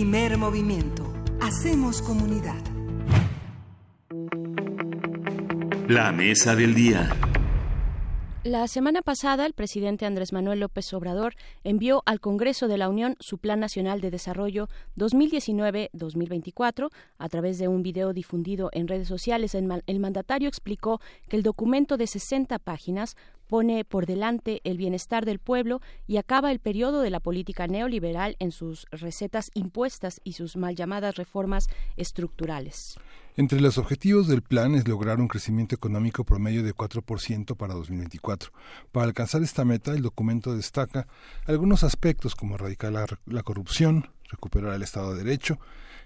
Primer movimiento. Hacemos comunidad. La mesa del día. La semana pasada, el presidente Andrés Manuel López Obrador envió al Congreso de la Unión su Plan Nacional de Desarrollo 2019-2024. A través de un video difundido en redes sociales, el mandatario explicó que el documento de 60 páginas pone por delante el bienestar del pueblo y acaba el periodo de la política neoliberal en sus recetas impuestas y sus mal llamadas reformas estructurales. Entre los objetivos del plan es lograr un crecimiento económico promedio de 4% para 2024. Para alcanzar esta meta, el documento destaca algunos aspectos como erradicar la, la corrupción, recuperar el Estado de Derecho,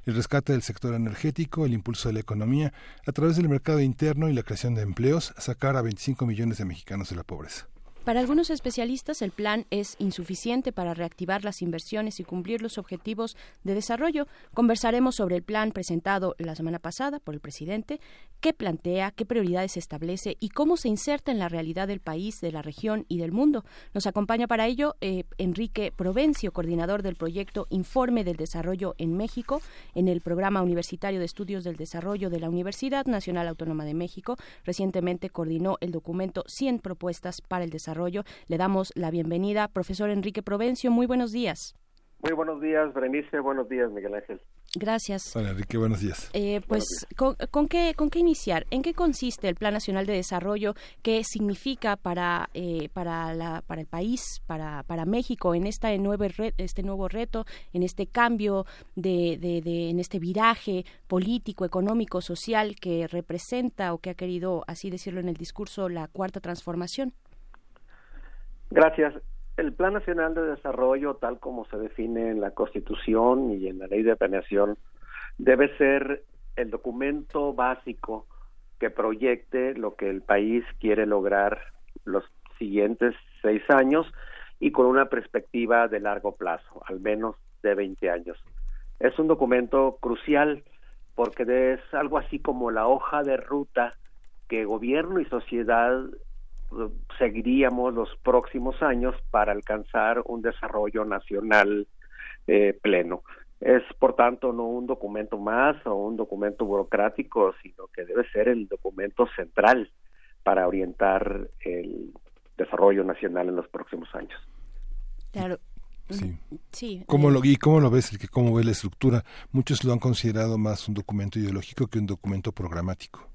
el rescate del sector energético, el impulso de la economía a través del mercado interno y la creación de empleos, sacar a 25 millones de mexicanos de la pobreza. Para algunos especialistas, el plan es insuficiente para reactivar las inversiones y cumplir los objetivos de desarrollo. Conversaremos sobre el plan presentado la semana pasada por el presidente, qué plantea, qué prioridades establece y cómo se inserta en la realidad del país, de la región y del mundo. Nos acompaña para ello eh, Enrique Provencio, coordinador del proyecto Informe del Desarrollo en México, en el Programa Universitario de Estudios del Desarrollo de la Universidad Nacional Autónoma de México. Recientemente coordinó el documento 100 propuestas para el desarrollo le damos la bienvenida, profesor Enrique Provencio. Muy buenos días. Muy buenos días, Berenice. Buenos días, Miguel Ángel. Gracias. Hola, Enrique. Buenos días. Eh, pues, ¿con, qué, ¿con qué iniciar? ¿En qué consiste el Plan Nacional de Desarrollo? ¿Qué significa para, eh, para, la, para el país, para, para México, en esta nuevo este nuevo reto, en este cambio, de, de, de, en este viraje político, económico, social que representa o que ha querido, así decirlo en el discurso, la cuarta transformación? Gracias. El Plan Nacional de Desarrollo, tal como se define en la Constitución y en la Ley de Planeación, debe ser el documento básico que proyecte lo que el país quiere lograr los siguientes seis años y con una perspectiva de largo plazo, al menos de 20 años. Es un documento crucial porque es algo así como la hoja de ruta que gobierno y sociedad seguiríamos los próximos años para alcanzar un desarrollo nacional eh, pleno. Es, por tanto, no un documento más o un documento burocrático, sino que debe ser el documento central para orientar el desarrollo nacional en los próximos años. Claro, Sí. sí ¿Cómo lo, ¿Y cómo lo ves? ¿Cómo ves la estructura? Muchos lo han considerado más un documento ideológico que un documento programático.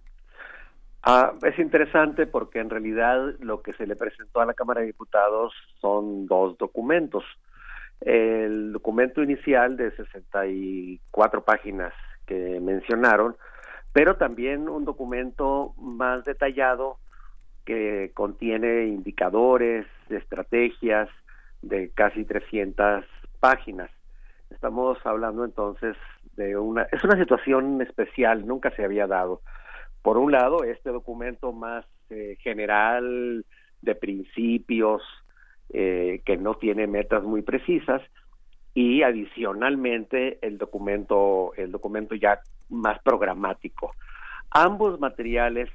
Ah, es interesante porque en realidad lo que se le presentó a la Cámara de Diputados son dos documentos. El documento inicial de 64 páginas que mencionaron, pero también un documento más detallado que contiene indicadores, estrategias de casi 300 páginas. Estamos hablando entonces de una es una situación especial, nunca se había dado por un lado, este documento más eh, general de principios eh, que no tiene metas muy precisas y adicionalmente el documento el documento ya más programático. Ambos materiales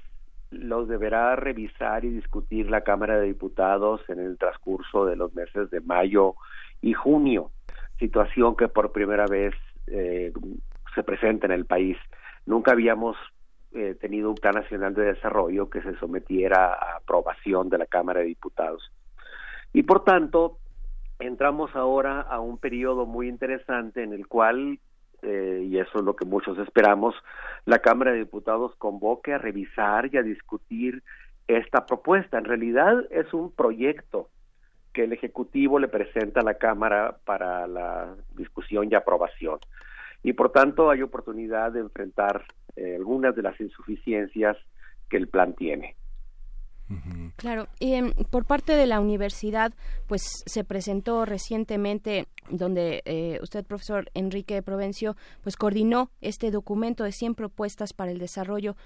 los deberá revisar y discutir la Cámara de Diputados en el transcurso de los meses de mayo y junio, situación que por primera vez eh, se presenta en el país. Nunca habíamos eh, tenido un plan nacional de desarrollo que se sometiera a aprobación de la Cámara de Diputados. Y por tanto, entramos ahora a un periodo muy interesante en el cual, eh, y eso es lo que muchos esperamos, la Cámara de Diputados convoque a revisar y a discutir esta propuesta. En realidad es un proyecto que el Ejecutivo le presenta a la Cámara para la discusión y aprobación. Y por tanto hay oportunidad de enfrentar eh, algunas de las insuficiencias que el plan tiene. Claro, em, por parte de la universidad, pues se presentó recientemente, donde eh, usted, profesor Enrique Provencio, pues coordinó este documento de 100 propuestas para el desarrollo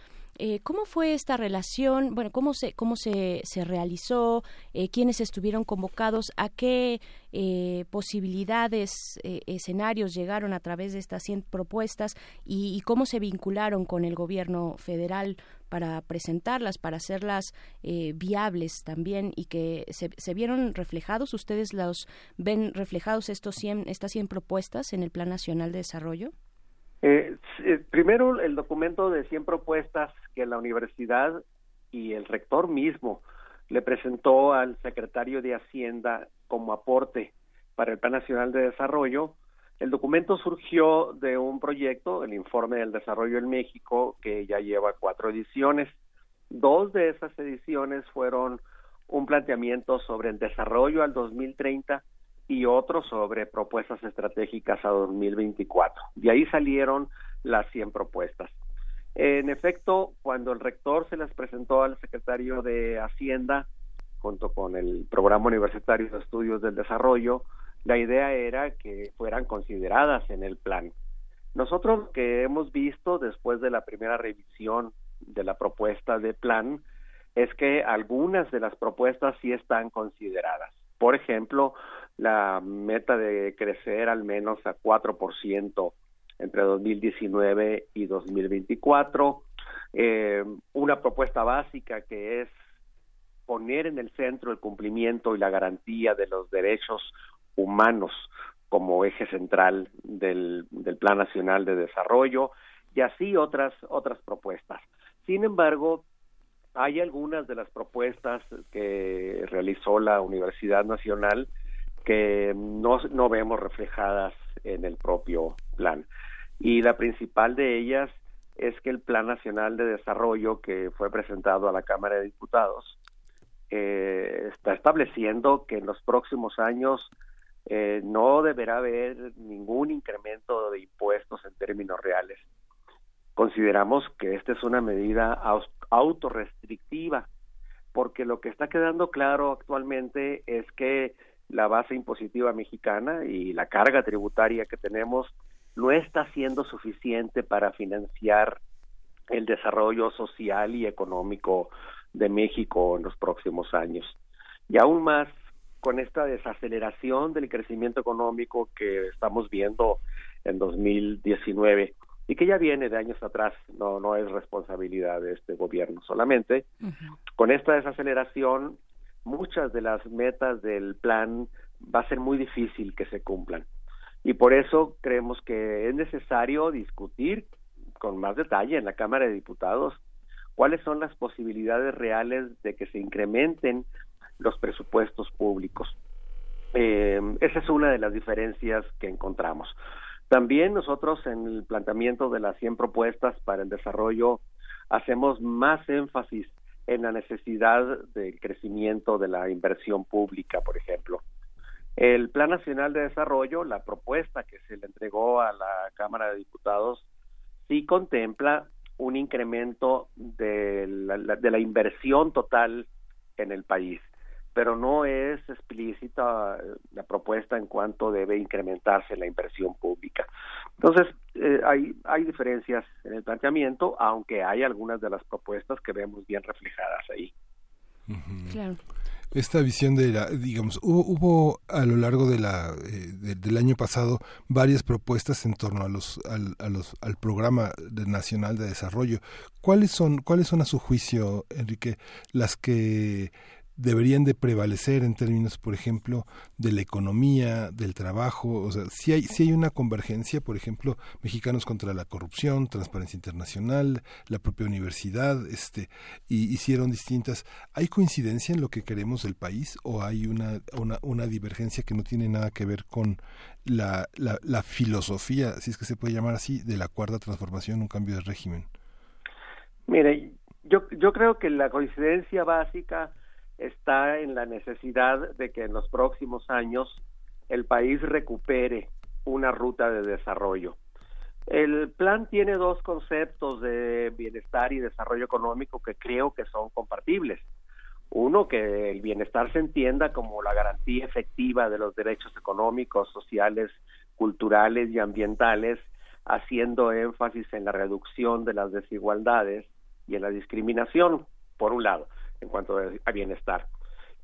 Eh, ¿Cómo fue esta relación? Bueno, ¿cómo se, cómo se, se realizó? Eh, ¿Quiénes estuvieron convocados? ¿A qué eh, posibilidades, escenarios llegaron a través de estas 100 propuestas? Y, cómo se vincularon con el gobierno federal para presentarlas, para hacerlas viables también y que se, se, vieron reflejados? ¿Ustedes los ven reflejados estos 100, estas 100 propuestas en el Plan Nacional de Desarrollo? Eh, eh, primero, el documento de 100 propuestas que la universidad y el rector mismo le presentó al secretario de Hacienda como aporte para el Plan Nacional de Desarrollo. El documento surgió de un proyecto, el Informe del Desarrollo en México, que ya lleva cuatro ediciones. Dos de esas ediciones fueron un planteamiento sobre el desarrollo al 2030 y otro sobre propuestas estratégicas a 2024. De ahí salieron las 100 propuestas. En efecto, cuando el rector se las presentó al secretario de Hacienda, junto con el Programa Universitario de Estudios del Desarrollo, la idea era que fueran consideradas en el plan. Nosotros que hemos visto después de la primera revisión de la propuesta de plan es que algunas de las propuestas sí están consideradas. Por ejemplo, la meta de crecer al menos a 4% entre 2019 y 2024. Eh, una propuesta básica que es poner en el centro el cumplimiento y la garantía de los derechos humanos como eje central del, Plan Nacional de Desarrollo y así otras otras propuestas. Sin embargo, hay algunas de las propuestas que realizó la Universidad Nacional que no, no vemos reflejadas en el propio plan. Y la principal de ellas es que el Plan Nacional de Desarrollo que fue presentado a la Cámara de Diputados eh, está estableciendo que en los próximos años eh, no deberá haber ningún incremento de impuestos en términos reales. Consideramos que esta es una medida autorrestrictiva, porque lo que está quedando claro actualmente es que la base impositiva mexicana y la carga tributaria que tenemos no está siendo suficiente para financiar el desarrollo social y económico de México en los próximos años. Y aún más con esta desaceleración del crecimiento económico que estamos viendo en 2019 y que ya viene de años atrás, no no es responsabilidad de este gobierno solamente. Con esta desaceleración muchas de las metas del plan va a ser muy difícil que se cumplan. Y por eso creemos que es necesario discutir con más detalle en la Cámara de Diputados cuáles son las posibilidades reales de que se incrementen los presupuestos públicos. Eh, esa es una de las diferencias que encontramos. También nosotros en el planteamiento de las 100 propuestas para el desarrollo hacemos más énfasis en la necesidad del crecimiento de la inversión pública, por ejemplo. El Plan Nacional de Desarrollo, la propuesta que se le entregó a la Cámara de Diputados, sí contempla un incremento de la, de la inversión total en el país pero no es explícita la propuesta en cuanto debe incrementarse la inversión pública. Entonces, eh, hay, hay diferencias en el planteamiento, aunque hay algunas de las propuestas que vemos bien reflejadas ahí. Claro esta visión de la, digamos, hubo, a lo largo de la, eh, del año pasado varias propuestas en torno a los, al, a los, al programa nacional de desarrollo. ¿Cuáles son, cuáles son a su juicio, Enrique, las que deberían de prevalecer en términos, por ejemplo, de la economía, del trabajo, o sea, si hay, si hay una convergencia, por ejemplo, mexicanos contra la corrupción, Transparencia Internacional, la propia universidad, este, y hicieron distintas. ¿Hay coincidencia en lo que queremos del país o hay una, una, una divergencia que no tiene nada que ver con la, la, la filosofía, si es que se puede llamar así, de la cuarta transformación, un cambio de régimen? Mire, yo, yo creo que la coincidencia básica está en la necesidad de que en los próximos años el país recupere una ruta de desarrollo. El plan tiene dos conceptos de bienestar y desarrollo económico que creo que son compartibles. Uno, que el bienestar se entienda como la garantía efectiva de los derechos económicos, sociales, culturales y ambientales, haciendo énfasis en la reducción de las desigualdades y en la discriminación, por un lado, en cuanto a bienestar.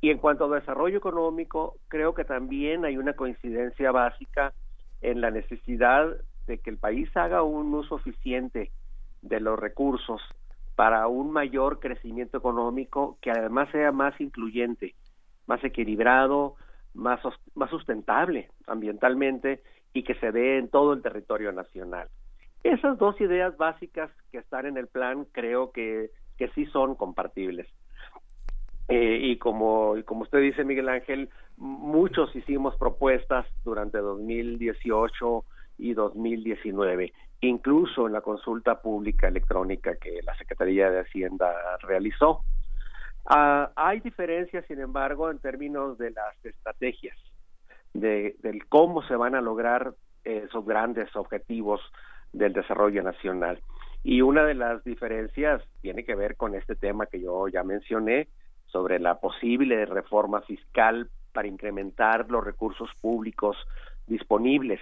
Y en cuanto a desarrollo económico, creo que también hay una coincidencia básica en la necesidad de que el país haga un uso eficiente de los recursos para un mayor crecimiento económico que además sea más incluyente, más equilibrado, más, más sustentable ambientalmente y que se dé en todo el territorio nacional. Esas dos ideas básicas que están en el plan creo que, que sí son compartibles. Eh, y como, como usted dice, Miguel Ángel, muchos hicimos propuestas durante 2018 y 2019, incluso en la consulta pública electrónica que la Secretaría de Hacienda realizó. Ah, hay diferencias, sin embargo, en términos de las estrategias, de, del cómo se van a lograr esos grandes objetivos del desarrollo nacional. Y una de las diferencias tiene que ver con este tema que yo ya mencioné sobre la posible reforma fiscal para incrementar los recursos públicos disponibles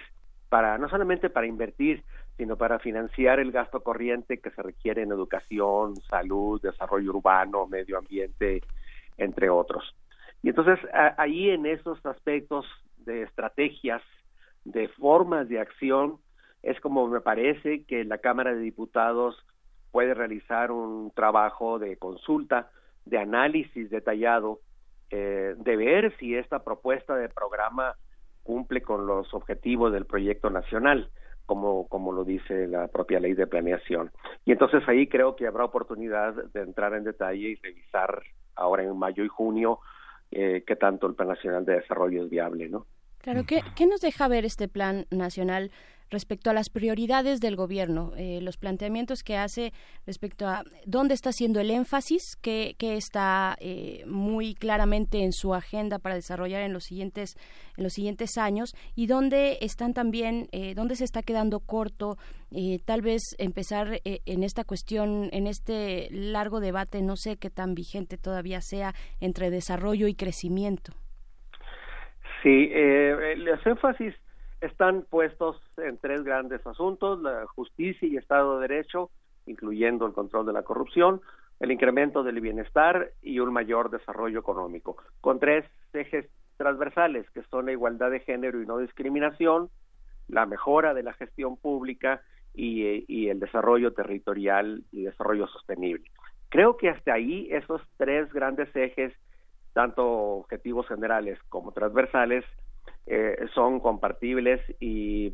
para no solamente para invertir, sino para financiar el gasto corriente que se requiere en educación, salud, desarrollo urbano, medio ambiente, entre otros. Y entonces ahí en esos aspectos de estrategias, de formas de acción, es como me parece que la Cámara de Diputados puede realizar un trabajo de consulta, de análisis detallado, eh, de ver si esta propuesta de programa cumple con los objetivos del proyecto nacional, como, como lo dice la propia ley de planeación. Y entonces ahí creo que habrá oportunidad de entrar en detalle y revisar ahora en mayo y junio eh, qué tanto el Plan Nacional de Desarrollo es viable, ¿no? Claro, ¿qué, ¿qué nos deja ver este Plan Nacional respecto a las prioridades del gobierno, eh, los planteamientos que hace respecto a dónde está haciendo el énfasis, que, está eh, muy claramente en su agenda para desarrollar en los siguientes en los siguientes años y dónde están también, eh, dónde se está quedando corto, tal vez empezar en esta cuestión, en este largo debate, no sé qué tan vigente todavía sea entre desarrollo y crecimiento. Sí, los énfasis están puestos en tres grandes asuntos, la justicia y Estado de Derecho, incluyendo el control de la corrupción, el incremento del bienestar y un mayor desarrollo económico, con tres ejes transversales, que son la igualdad de género y no discriminación, la mejora de la gestión pública y, y el desarrollo territorial y desarrollo sostenible. Creo que hasta ahí esos tres grandes ejes, tanto objetivos generales como transversales, eh, son compartibles y,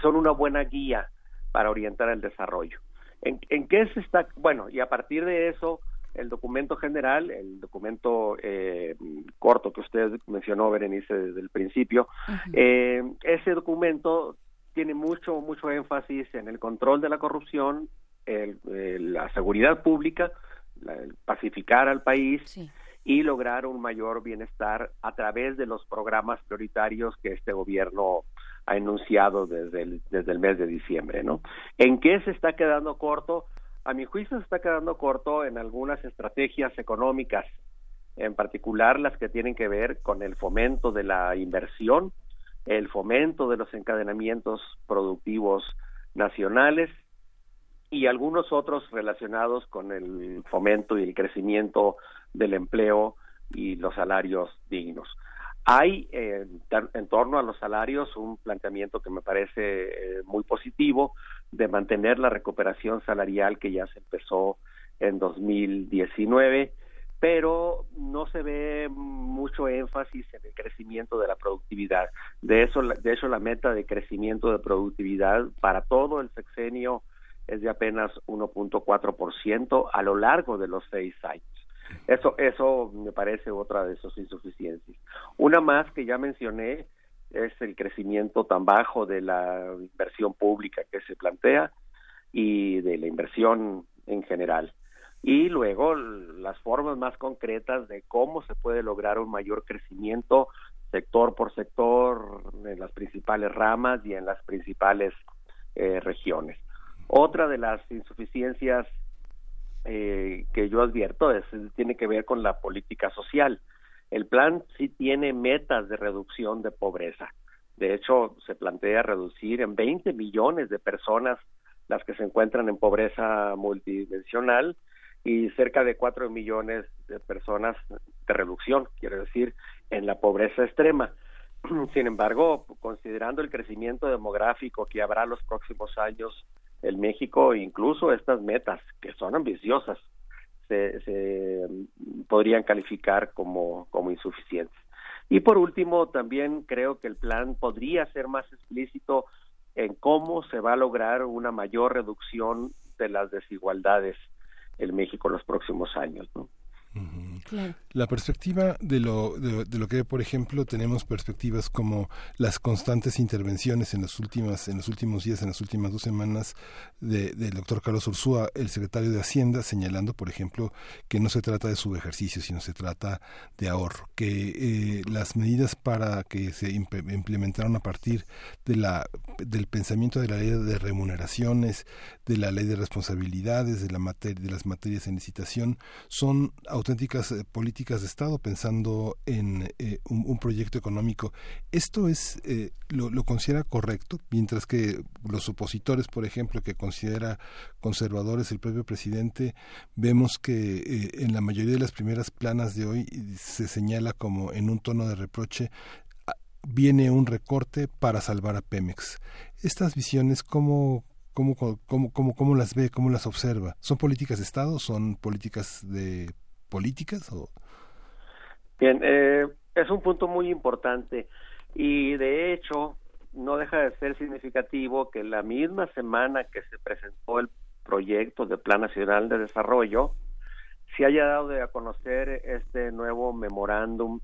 son una buena guía para orientar el desarrollo. ¿En, qué se está? Bueno, y a partir de eso, el documento general, el documento eh, corto que usted mencionó, Berenice, desde el principio, eh, ese documento tiene mucho, mucho énfasis en el control de la corrupción, la seguridad pública, el pacificar al país, y lograr un mayor bienestar a través de los programas prioritarios que este gobierno ha enunciado desde el, desde el mes de diciembre, ¿no? ¿En qué se está quedando corto? A mi juicio se está quedando corto en algunas estrategias económicas, en particular las que tienen que ver con el fomento de la inversión, el fomento de los encadenamientos productivos nacionales y algunos otros relacionados con el fomento y el crecimiento del empleo y los salarios dignos. Hay eh, en torno a los salarios un planteamiento que me parece eh, muy positivo de mantener la recuperación salarial que ya se empezó en 2019, pero no se ve mucho énfasis en el crecimiento de la productividad. De eso, de hecho, la meta de crecimiento de productividad para todo el sexenio es de apenas 1.4% a lo largo de los seis años. Eso, eso me parece otra de esas insuficiencias. Una más que ya mencioné es el crecimiento tan bajo de la inversión pública que se plantea y de la inversión en general. Y luego las formas más concretas de cómo se puede lograr un mayor crecimiento sector por sector en las principales ramas y en las principales eh, regiones. Otra de las insuficiencias eh, que yo advierto es, tiene que ver con la política social. El plan sí tiene metas de reducción de pobreza. De hecho, se plantea reducir en 20 millones de personas las que se encuentran en pobreza multidimensional y cerca de 4 millones de personas de reducción, quiere decir, en la pobreza extrema. Sin embargo, considerando el crecimiento demográfico que habrá los próximos años en México, incluso estas metas, que son ambiciosas, se, se podrían calificar como, como insuficientes. Y por último, también creo que el plan podría ser más explícito en cómo se va a lograr una mayor reducción de las desigualdades en México en los próximos años. La perspectiva de lo, de, lo que, por ejemplo, tenemos perspectivas como las constantes intervenciones en los, últimas, en los últimos días, en las últimas dos semanas, de, del doctor Carlos Ursúa, el secretario de Hacienda, señalando, por ejemplo, que no se trata de subejercicio, sino se trata de ahorro, que eh, las medidas para que se implementaron a partir de la, del pensamiento de la ley de remuneraciones, de la ley de responsabilidades, de, la materia, de las materias en licitación, son auténticas políticas de Estado pensando en eh, un, proyecto económico. ¿Esto es eh, lo, considera correcto? Mientras que los opositores, por ejemplo, que considera conservadores el propio presidente, vemos que en la mayoría de las primeras planas de hoy se señala como en un tono de reproche ah, viene un recorte para salvar a Pemex. Estas visiones, ¿cómo, cómo, cómo, cómo, cómo las ve, cómo las observa? ¿Son políticas de Estado? ¿Son políticas de políticas? O... Bien, eh, es un punto muy importante y de hecho no deja de ser significativo que la misma semana que se presentó el proyecto de Plan Nacional de Desarrollo, se haya dado de a conocer este nuevo memorándum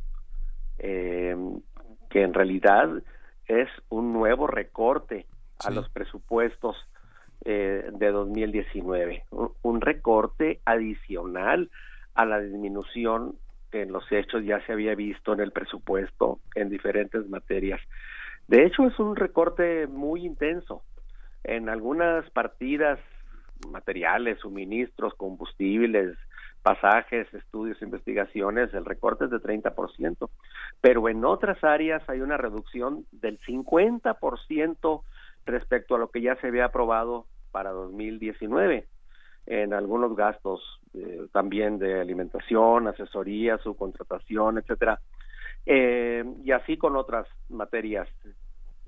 eh, que en realidad es un nuevo recorte a los presupuestos eh, de 2019, un recorte adicional a la disminución que en los hechos ya se había visto en el presupuesto en diferentes materias. De hecho, es un recorte muy intenso. En algunas partidas materiales, suministros, combustibles, pasajes, estudios, investigaciones, el recorte es de 30%, pero en otras áreas hay una reducción del 50% respecto a lo que ya se había aprobado para 2019 en algunos gastos eh, también de alimentación, asesoría, subcontratación, etcétera, eh, y así con otras materias,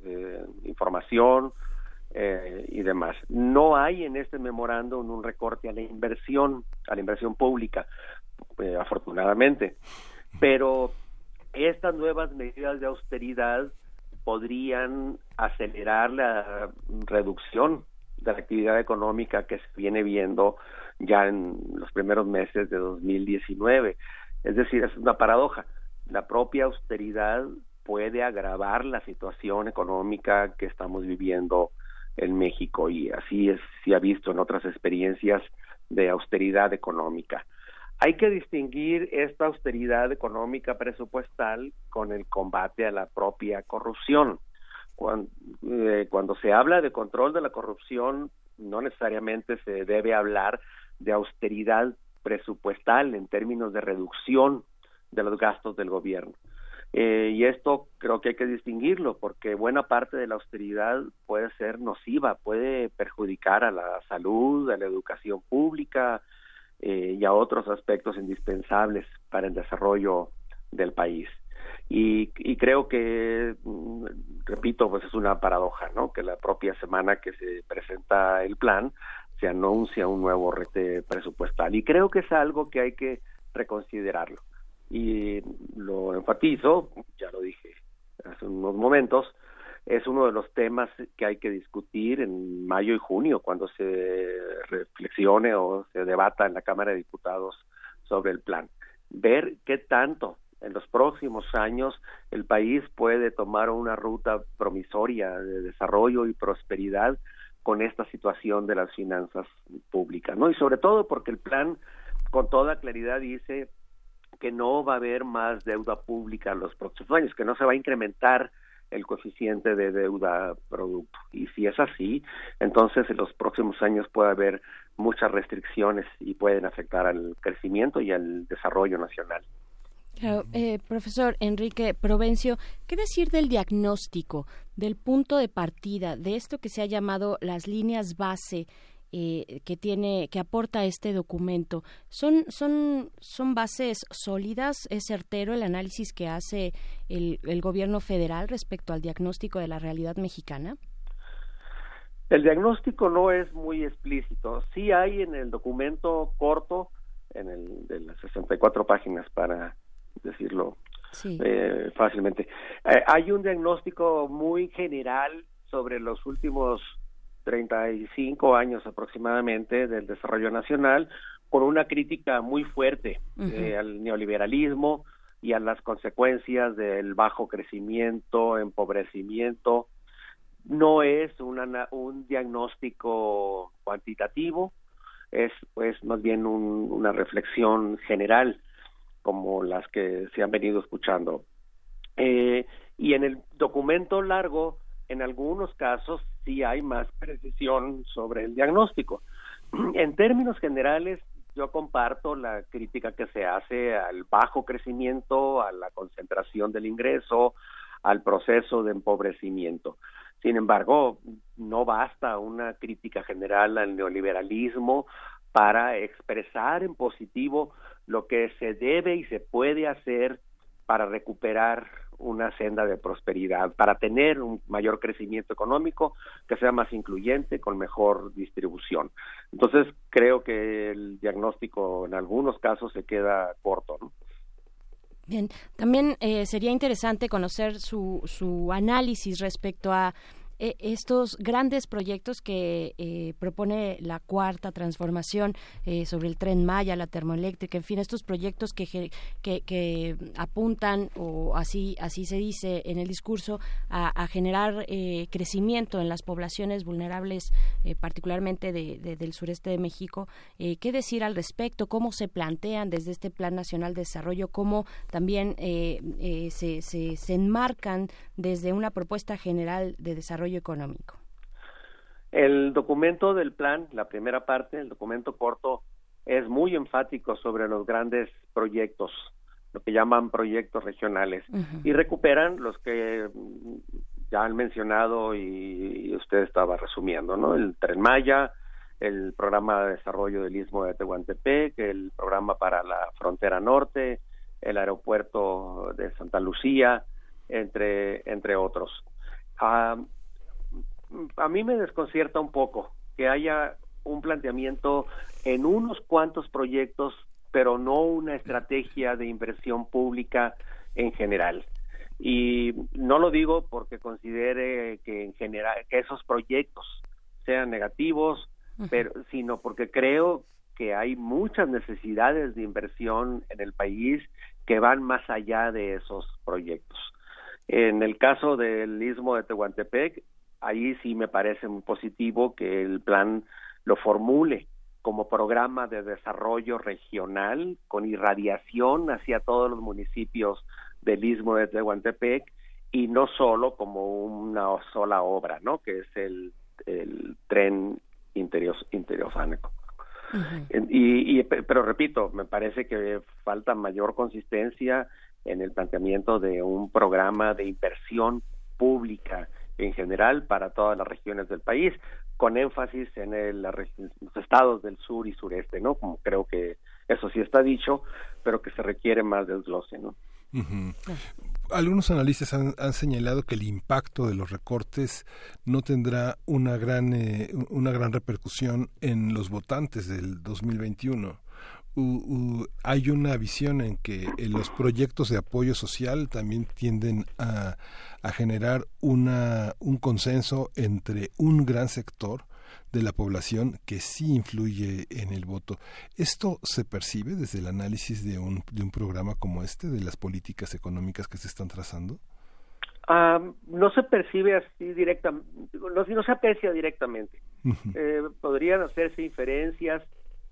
eh, información y demás. No hay en este memorándum un recorte a la inversión, a la inversión pública, afortunadamente, pero estas nuevas medidas de austeridad podrían acelerar la reducción de la actividad económica que se viene viendo ya en los primeros meses de 2019. Es decir, es una paradoja. La propia austeridad puede agravar la situación económica que estamos viviendo en México y así es, se ha visto en otras experiencias de austeridad económica. Hay que distinguir esta austeridad económica presupuestal con el combate a la propia corrupción. Eh, cuando, se habla de control de la corrupción, no necesariamente se debe hablar de austeridad presupuestal en términos de reducción de los gastos del gobierno. Eh, y esto creo que hay que distinguirlo porque buena parte de la austeridad puede ser nociva, puede perjudicar a la salud, a la educación pública eh, y a otros aspectos indispensables para el desarrollo del país. Y, y, creo que, mm, repito, pues es una paradoja, ¿no? Que la propia semana que se presenta el plan se anuncia un nuevo rete presupuestal. Y creo que es algo que hay que reconsiderarlo. Y lo enfatizo, ya lo dije hace unos momentos, es uno de los temas que hay que discutir en mayo y junio, cuando se reflexione o se debata en la Cámara de Diputados sobre el plan. Ver qué tanto en los próximos años el país puede tomar una ruta promisoria de desarrollo y prosperidad con esta situación de las finanzas públicas, ¿no? Y sobre todo porque el plan con toda claridad dice que no va a haber más deuda pública en los próximos años, que no se va a incrementar el coeficiente de deuda producto. Y si es así, entonces en los próximos años puede haber muchas restricciones y pueden afectar al crecimiento y al desarrollo nacional. Eh, profesor Enrique Provencio, ¿qué decir del diagnóstico, del punto de partida, de esto que se ha llamado las líneas base eh, que tiene que aporta este documento son son son bases sólidas es certero el análisis que hace el, el gobierno federal respecto al diagnóstico de la realidad mexicana el diagnóstico no es muy explícito. Sí hay en el documento corto en el de las 64 páginas para decirlo eh, fácilmente. Eh, hay un diagnóstico muy general sobre los últimos 35 años aproximadamente del desarrollo nacional, con una crítica muy fuerte eh, al neoliberalismo y a las consecuencias del bajo crecimiento, empobrecimiento. No es una, un diagnóstico cuantitativo, es pues más bien una reflexión general como las que se han venido escuchando. Eh, y en el documento largo en algunos casos sí hay más precisión sobre el diagnóstico. En términos generales, yo comparto la crítica que se hace al bajo crecimiento, a la concentración del ingreso, al proceso de empobrecimiento. Sin embargo, no basta una crítica general al neoliberalismo para expresar en positivo lo que se debe y se puede hacer para recuperar una senda de prosperidad, para tener un mayor crecimiento económico que sea más incluyente, con mejor distribución. Entonces, creo que el diagnóstico en algunos casos se queda corto. ¿no? Bien, también eh, sería interesante conocer su, su análisis respecto a eh, estos grandes proyectos que eh, propone la cuarta transformación eh, sobre el tren Maya, la termoeléctrica, en fin, estos proyectos que, que, apuntan, o así, así se dice en el discurso, a, generar crecimiento en las poblaciones vulnerables, particularmente del sureste de México. ¿Qué decir al respecto? ¿Cómo se plantean desde este Plan Nacional de Desarrollo? ¿Cómo también se, se, se enmarcan desde una propuesta general de desarrollo económico? El documento del plan, la primera parte, el documento corto, es muy enfático sobre los grandes proyectos, lo que llaman proyectos regionales, y recuperan los que ya han mencionado y, usted estaba resumiendo, ¿no? El Tren Maya, el programa de desarrollo del Istmo de Tehuantepec, el programa para la frontera norte, el aeropuerto de Santa Lucía, entre, entre otros. Ah, a mí me desconcierta un poco que haya un planteamiento en unos cuantos proyectos, pero no una estrategia de inversión pública en general. Y no lo digo porque considere que en general que esos proyectos sean negativos, pero sino porque creo que hay muchas necesidades de inversión en el país que van más allá de esos proyectos. En el caso del istmo de Tehuantepec, ahí sí me parece muy positivo que el plan lo formule como programa de desarrollo regional con irradiación hacia todos los municipios del istmo de Tehuantepec y no solo como una sola obra, ¿no? Que es el, el tren interior, interiosánico. y, y, pero repito, me parece que falta mayor consistencia en el planteamiento de un programa de inversión pública en general para todas las regiones del país, con énfasis en el, los estados del sur y sureste, ¿no? Como creo que eso sí está dicho, pero que se requiere más desglose, ¿no? Algunos analistas han, señalado que el impacto de los recortes no tendrá una gran, eh, una gran repercusión en los votantes del 2021 hay una visión en que eh, los proyectos de apoyo social también tienden a, generar una, un consenso entre un gran sector de la población que sí influye en el voto. ¿Esto se percibe desde el análisis de un, de un programa como este, de las políticas económicas que se están trazando? no se percibe así directamente, no, no, se aprecia directamente. eh, podrían hacerse inferencias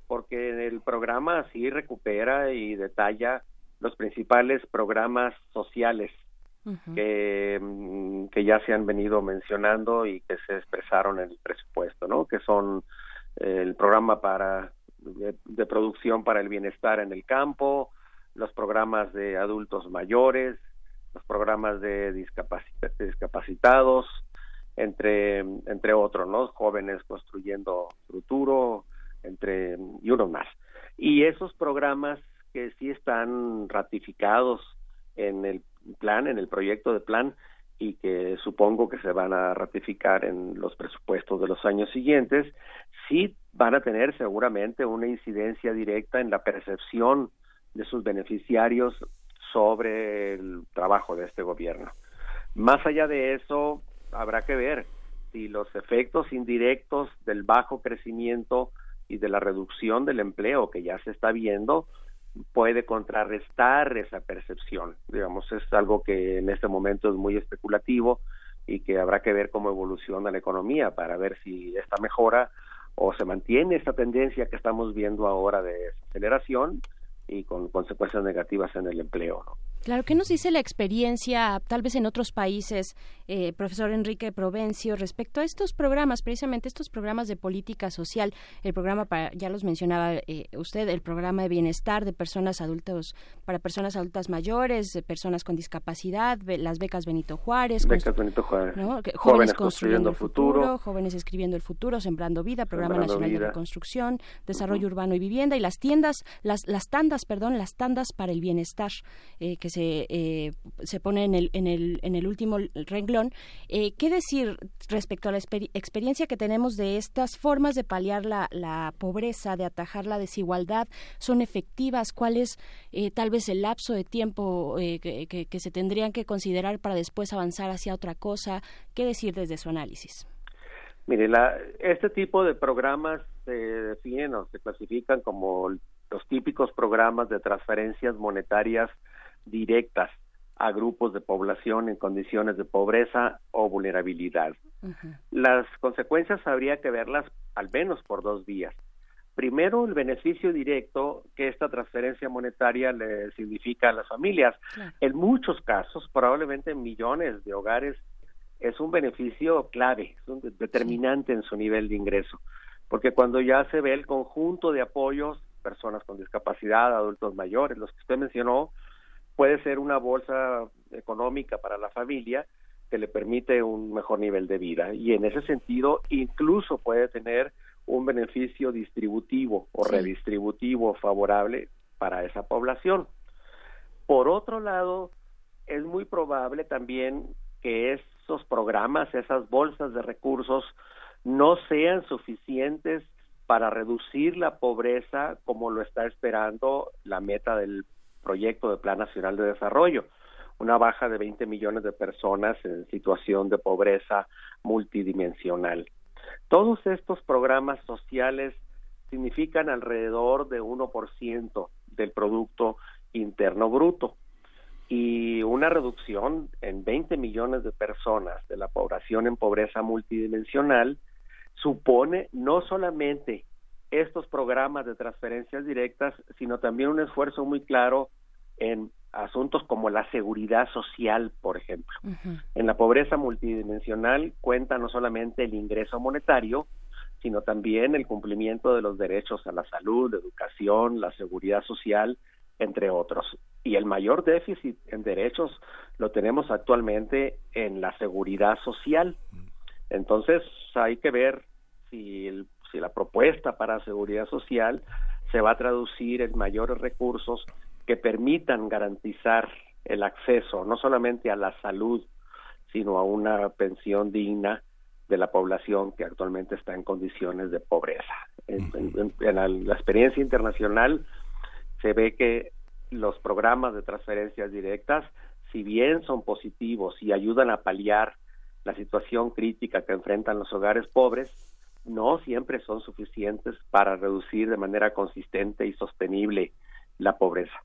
porque el programa sí recupera y detalla los principales programas sociales que, mm, que ya se han venido mencionando y que se expresaron en el presupuesto, ¿no? Que son eh, el programa para de, producción para el bienestar en el campo, los programas de adultos mayores, los programas de discapacitados, entre, entre otros, ¿no? Jóvenes construyendo futuro, entre, y unos más. Y esos programas que sí están ratificados en el plan, en el proyecto de plan, y que supongo que se van a ratificar en los presupuestos de los años siguientes, sí van a tener seguramente una incidencia directa en la percepción de sus beneficiarios sobre el trabajo de este gobierno. Más allá de eso, habrá que ver si los efectos indirectos del bajo crecimiento y de la reducción del empleo que ya se está viendo puede contrarrestar esa percepción. Digamos, es algo que en este momento es muy especulativo y que habrá que ver cómo evoluciona la economía para ver si esta mejora o se mantiene esta tendencia que estamos viendo ahora de aceleración y con consecuencias negativas en el empleo. ¿no? Claro, ¿qué nos dice la experiencia, tal vez en otros países, eh, profesor Enrique Provencio, respecto a estos programas, precisamente estos programas de política social? El programa, para, ya los mencionaba eh, usted, el programa de bienestar de personas adultos, para personas adultas mayores, personas con discapacidad, las becas Benito Juárez. Becas Benito Juárez. Jóvenes, construyendo, el futuro, Jóvenes escribiendo el futuro, Sembrando Vida, Programa Nacional de Reconstrucción, Desarrollo Urbano y Vivienda, y las tiendas, las, las tandas, perdón, las tandas para el bienestar, eh, que se, eh, se pone en el, en, el, en el último renglón. Eh, ¿Qué decir respecto a la experiencia que tenemos de estas formas de paliar la, la pobreza, de atajar la desigualdad? ¿Son efectivas? ¿Cuál es eh, tal vez el lapso de tiempo que, que, se tendrían que considerar para después avanzar hacia otra cosa? ¿Qué decir desde su análisis? Mire, la, este tipo de programas se definen o se clasifican como los típicos programas de transferencias monetarias directas a grupos de población en condiciones de pobreza o vulnerabilidad. Las consecuencias habría que verlas al menos por dos vías. Primero, el beneficio directo que esta transferencia monetaria le significa a las familias. En muchos casos, probablemente en millones de hogares, es un beneficio clave, es un determinante en su nivel de ingreso, porque cuando ya se ve el conjunto de apoyos, personas con discapacidad, adultos mayores, los que usted mencionó, puede ser una bolsa económica para la familia que le permite un mejor nivel de vida y en ese sentido incluso puede tener un beneficio distributivo o redistributivo favorable para esa población. Por otro lado, es muy probable también que esos programas, esas bolsas de recursos no sean suficientes para reducir la pobreza como lo está esperando la meta del proyecto de Plan Nacional de Desarrollo, una baja de 20 millones de personas en situación de pobreza multidimensional. Todos estos programas sociales significan alrededor de 1% del Producto Interno Bruto y una reducción en 20 millones de personas de la población en pobreza multidimensional supone no solamente estos programas de transferencias directas, sino también un esfuerzo muy claro en asuntos como la seguridad social, por ejemplo. En la pobreza multidimensional cuenta no solamente el ingreso monetario, sino también el cumplimiento de los derechos a la salud, la educación, la seguridad social, entre otros. Y el mayor déficit en derechos lo tenemos actualmente en la seguridad social. Entonces hay que ver si el si la propuesta para seguridad social se va a traducir en mayores recursos que permitan garantizar el acceso no solamente a la salud, sino a una pensión digna de la población que actualmente está en condiciones de pobreza. En, la, la, experiencia internacional se ve que los programas de transferencias directas, si bien son positivos y ayudan a paliar la situación crítica que enfrentan los hogares pobres, no siempre son suficientes para reducir de manera consistente y sostenible la pobreza.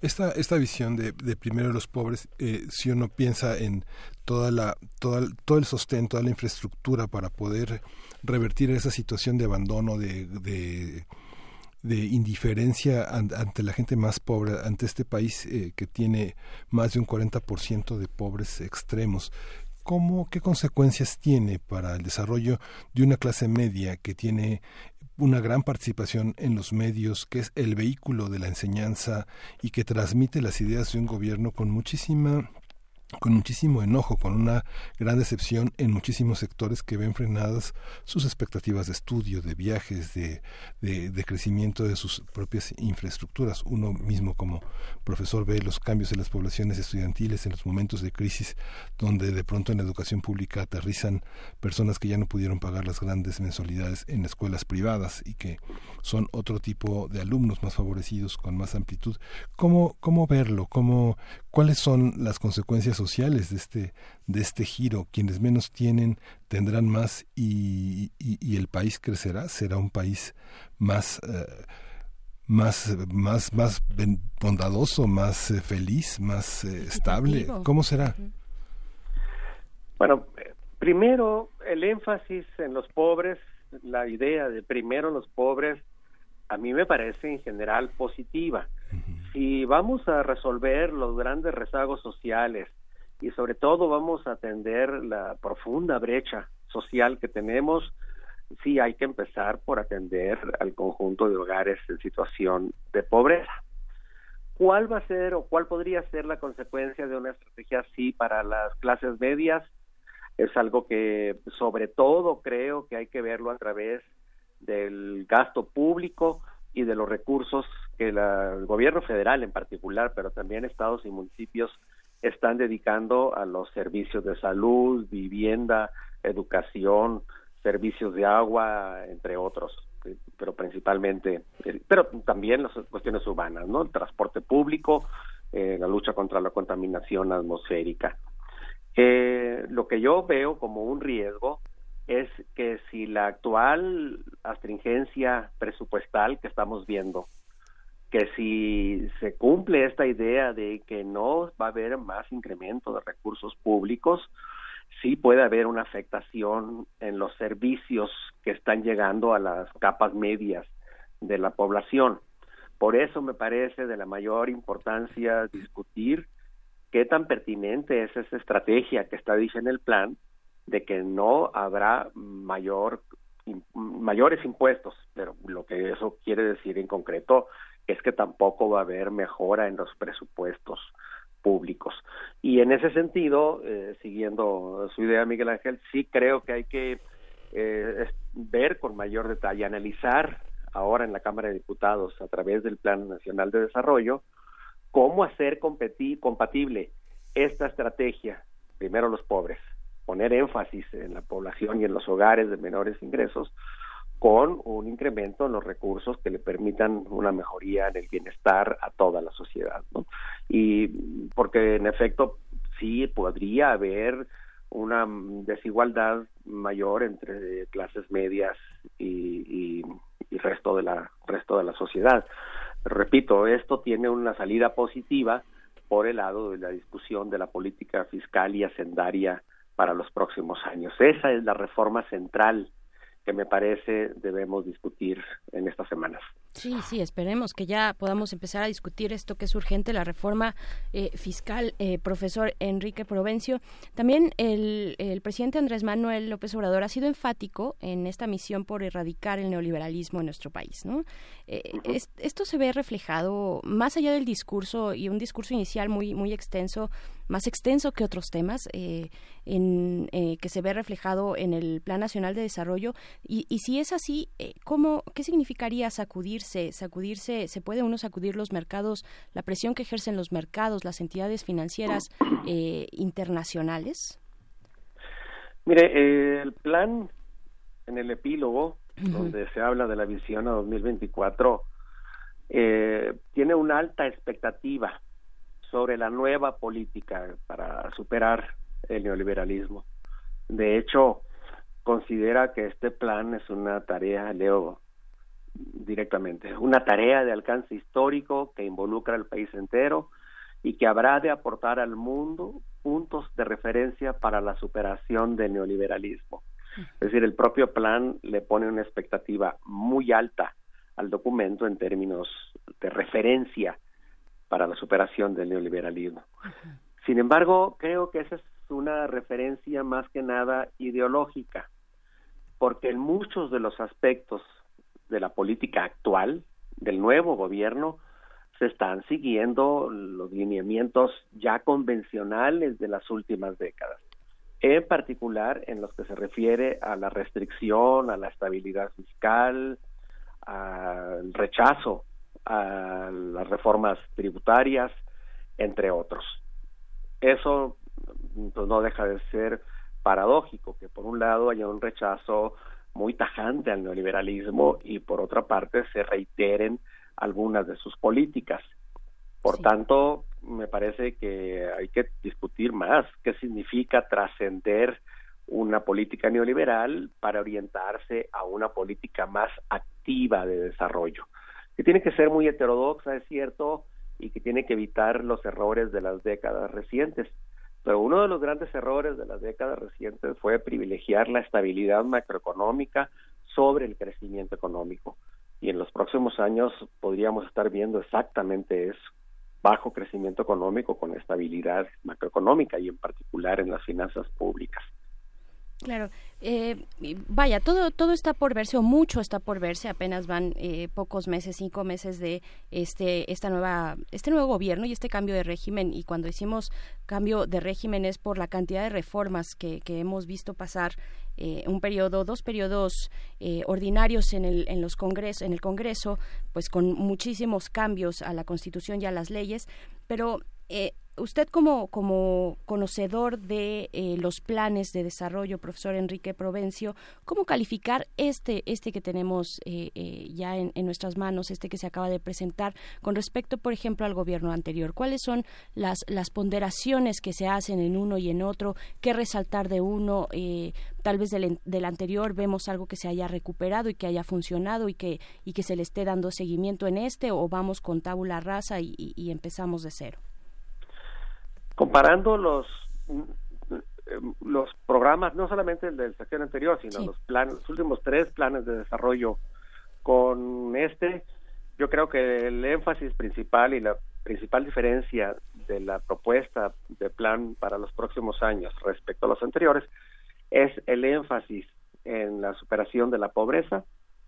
Esta, esta visión de, de primero los pobres, eh, si uno piensa en toda la, toda, todo el sostén, toda la infraestructura para poder revertir esa situación de abandono, de, de, indiferencia ante la gente más pobre, ante este país eh, que tiene más de un 40% de pobres extremos, ¿Cómo, ¿Qué consecuencias tiene para el desarrollo de una clase media que tiene una gran participación en los medios, que es el vehículo de la enseñanza y que transmite las ideas de un gobierno con muchísima con muchísimo enojo, con una gran decepción en muchísimos sectores que ven frenadas sus expectativas de estudio, de viajes, de, de, crecimiento de sus propias infraestructuras. Uno mismo como profesor ve los cambios en las poblaciones estudiantiles en los momentos de crisis donde de pronto en la educación pública aterrizan personas que ya no pudieron pagar las grandes mensualidades en escuelas privadas y que son otro tipo de alumnos más favorecidos con más amplitud. ¿Cómo, cómo verlo? ¿Cómo, ¿Cuáles son las consecuencias sociales de este, de este giro? Quienes menos tienen tendrán más y, y, el país crecerá, será un país más, eh, más, más, más bondadoso, más eh, feliz, más eh, estable. ¿Cómo será? Bueno, primero el énfasis en los pobres, la idea de primero los pobres, a mí me parece en general positiva si vamos a resolver los grandes rezagos sociales y sobre todo vamos a atender la profunda brecha social que tenemos, sí hay que empezar por atender al conjunto de hogares en situación de pobreza. ¿Cuál va a ser o cuál podría ser la consecuencia de una estrategia así para las clases medias? Es algo que sobre todo creo que hay que verlo a través del gasto público y de los recursos que el gobierno federal en particular, pero también estados y municipios están dedicando a los servicios de salud, vivienda, educación, servicios de agua, entre otros, eh, pero principalmente, eh, pero también las cuestiones urbanas, ¿no? El transporte público, eh, la lucha contra la contaminación atmosférica. lo que yo veo como un riesgo es que si la actual astringencia presupuestal que estamos viendo, que si se cumple esta idea de que no va a haber más incremento de recursos públicos, sí puede haber una afectación en los servicios que están llegando a las capas medias de la población. Por eso me parece de la mayor importancia discutir qué tan pertinente es esa estrategia que está dicha en el plan de que no habrá mayor mayores impuestos, pero lo que eso quiere decir en concreto es que tampoco va a haber mejora en los presupuestos públicos. Y en ese sentido, eh, siguiendo su idea, Miguel Ángel, sí creo que hay que eh, ver con mayor detalle, analizar ahora en la Cámara de Diputados a través del Plan Nacional de Desarrollo, cómo hacer compatible esta estrategia, primero los pobres, poner énfasis en la población y en los hogares de menores ingresos con un incremento en los recursos que le permitan una mejoría en el bienestar a toda la sociedad. Y porque en efecto sí podría haber una desigualdad mayor entre clases medias y, y, resto de la resto de la sociedad. Repito, esto tiene una salida positiva por el lado de la discusión de la política fiscal y hacendaria para los próximos años. Esa es la reforma central que me parece debemos discutir en estas semanas. Sí, sí, esperemos que ya podamos empezar a discutir esto que es urgente, la reforma eh, fiscal. Eh, profesor Enrique Provencio, también el, presidente Andrés Manuel López Obrador ha sido enfático en esta misión por erradicar el neoliberalismo en nuestro país. ¿no? Eh, esto se ve reflejado más allá del discurso y un discurso inicial muy, muy extenso más extenso que otros temas, eh, en, eh, que se ve reflejado en el Plan Nacional de Desarrollo. Y, y si es así, eh, ¿cómo, ¿qué significaría sacudirse? Sacudirse, ¿se puede uno sacudir los mercados, la presión que ejercen los mercados, las entidades financieras internacionales? Mire, el plan en el epílogo, donde se habla de la visión a 2024, tiene una alta expectativa sobre la nueva política para superar el neoliberalismo. De hecho, considera que este plan es una tarea, leo directamente, una tarea de alcance histórico que involucra al país entero y que habrá de aportar al mundo puntos de referencia para la superación del neoliberalismo. Es decir, el propio plan le pone una expectativa muy alta al documento en términos de referencia para la superación del neoliberalismo. Sin embargo, creo que esa es una referencia más que nada ideológica, porque en muchos de los aspectos de la política actual del nuevo gobierno se están siguiendo los lineamientos ya convencionales de las últimas décadas, en particular en los que se refiere a la restricción, a la estabilidad fiscal, al rechazo a las reformas tributarias, entre otros. Eso pues, no deja de ser paradójico que por un lado haya un rechazo muy tajante al neoliberalismo y por otra parte se reiteren algunas de sus políticas. Por tanto, me parece que hay que discutir más qué significa trascender una política neoliberal para orientarse a una política más activa de desarrollo, que tiene que ser muy heterodoxa, es cierto, y que tiene que evitar los errores de las décadas recientes. Pero uno de los grandes errores de las décadas recientes fue privilegiar la estabilidad macroeconómica sobre el crecimiento económico. Y en los próximos años podríamos estar viendo exactamente eso, bajo crecimiento económico con estabilidad macroeconómica y en particular en las finanzas públicas. Claro, eh, vaya, todo todo está por verse o mucho está por verse. Apenas van eh, pocos meses, cinco meses de este esta nueva este nuevo gobierno y este cambio de régimen. Y cuando decimos cambio de régimen es por la cantidad de reformas que, hemos visto pasar eh, un periodo, dos periodos eh, ordinarios en el en los congresos en el Congreso, pues con muchísimos cambios a la Constitución y a las leyes. Pero eh, usted como, como conocedor de eh, los planes de desarrollo, profesor Enrique Provencio, ¿cómo calificar este, este que tenemos eh, eh, ya en, nuestras manos, este que se acaba de presentar, con respecto, por ejemplo, al gobierno anterior? ¿Cuáles son las, las ponderaciones que se hacen en uno y en otro? ¿Qué resaltar de uno? Tal vez del, del, anterior vemos algo que se haya recuperado y que haya funcionado y que, y que se le esté dando seguimiento en este, o vamos con tábula rasa y empezamos de cero. Comparando los los programas, no solamente el del sección anterior, sino los planes, los últimos tres planes de desarrollo con este, yo creo que el énfasis principal y la principal diferencia de la propuesta de plan para los próximos años respecto a los anteriores es el énfasis en la superación de la pobreza,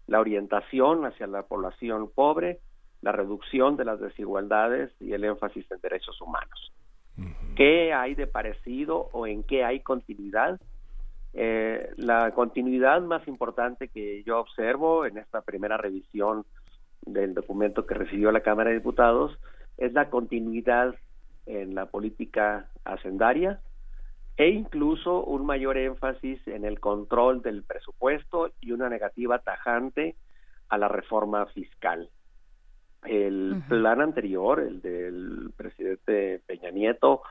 la orientación hacia la población pobre, la reducción de las desigualdades y el énfasis en derechos humanos. ¿Qué hay de parecido o en qué hay continuidad? Eh, la continuidad más importante que yo observo en esta primera revisión del documento que recibió la Cámara de Diputados es la continuidad en la política hacendaria e incluso un mayor énfasis en el control del presupuesto y una negativa tajante a la reforma fiscal. El plan anterior, el del presidente Peña Nieto,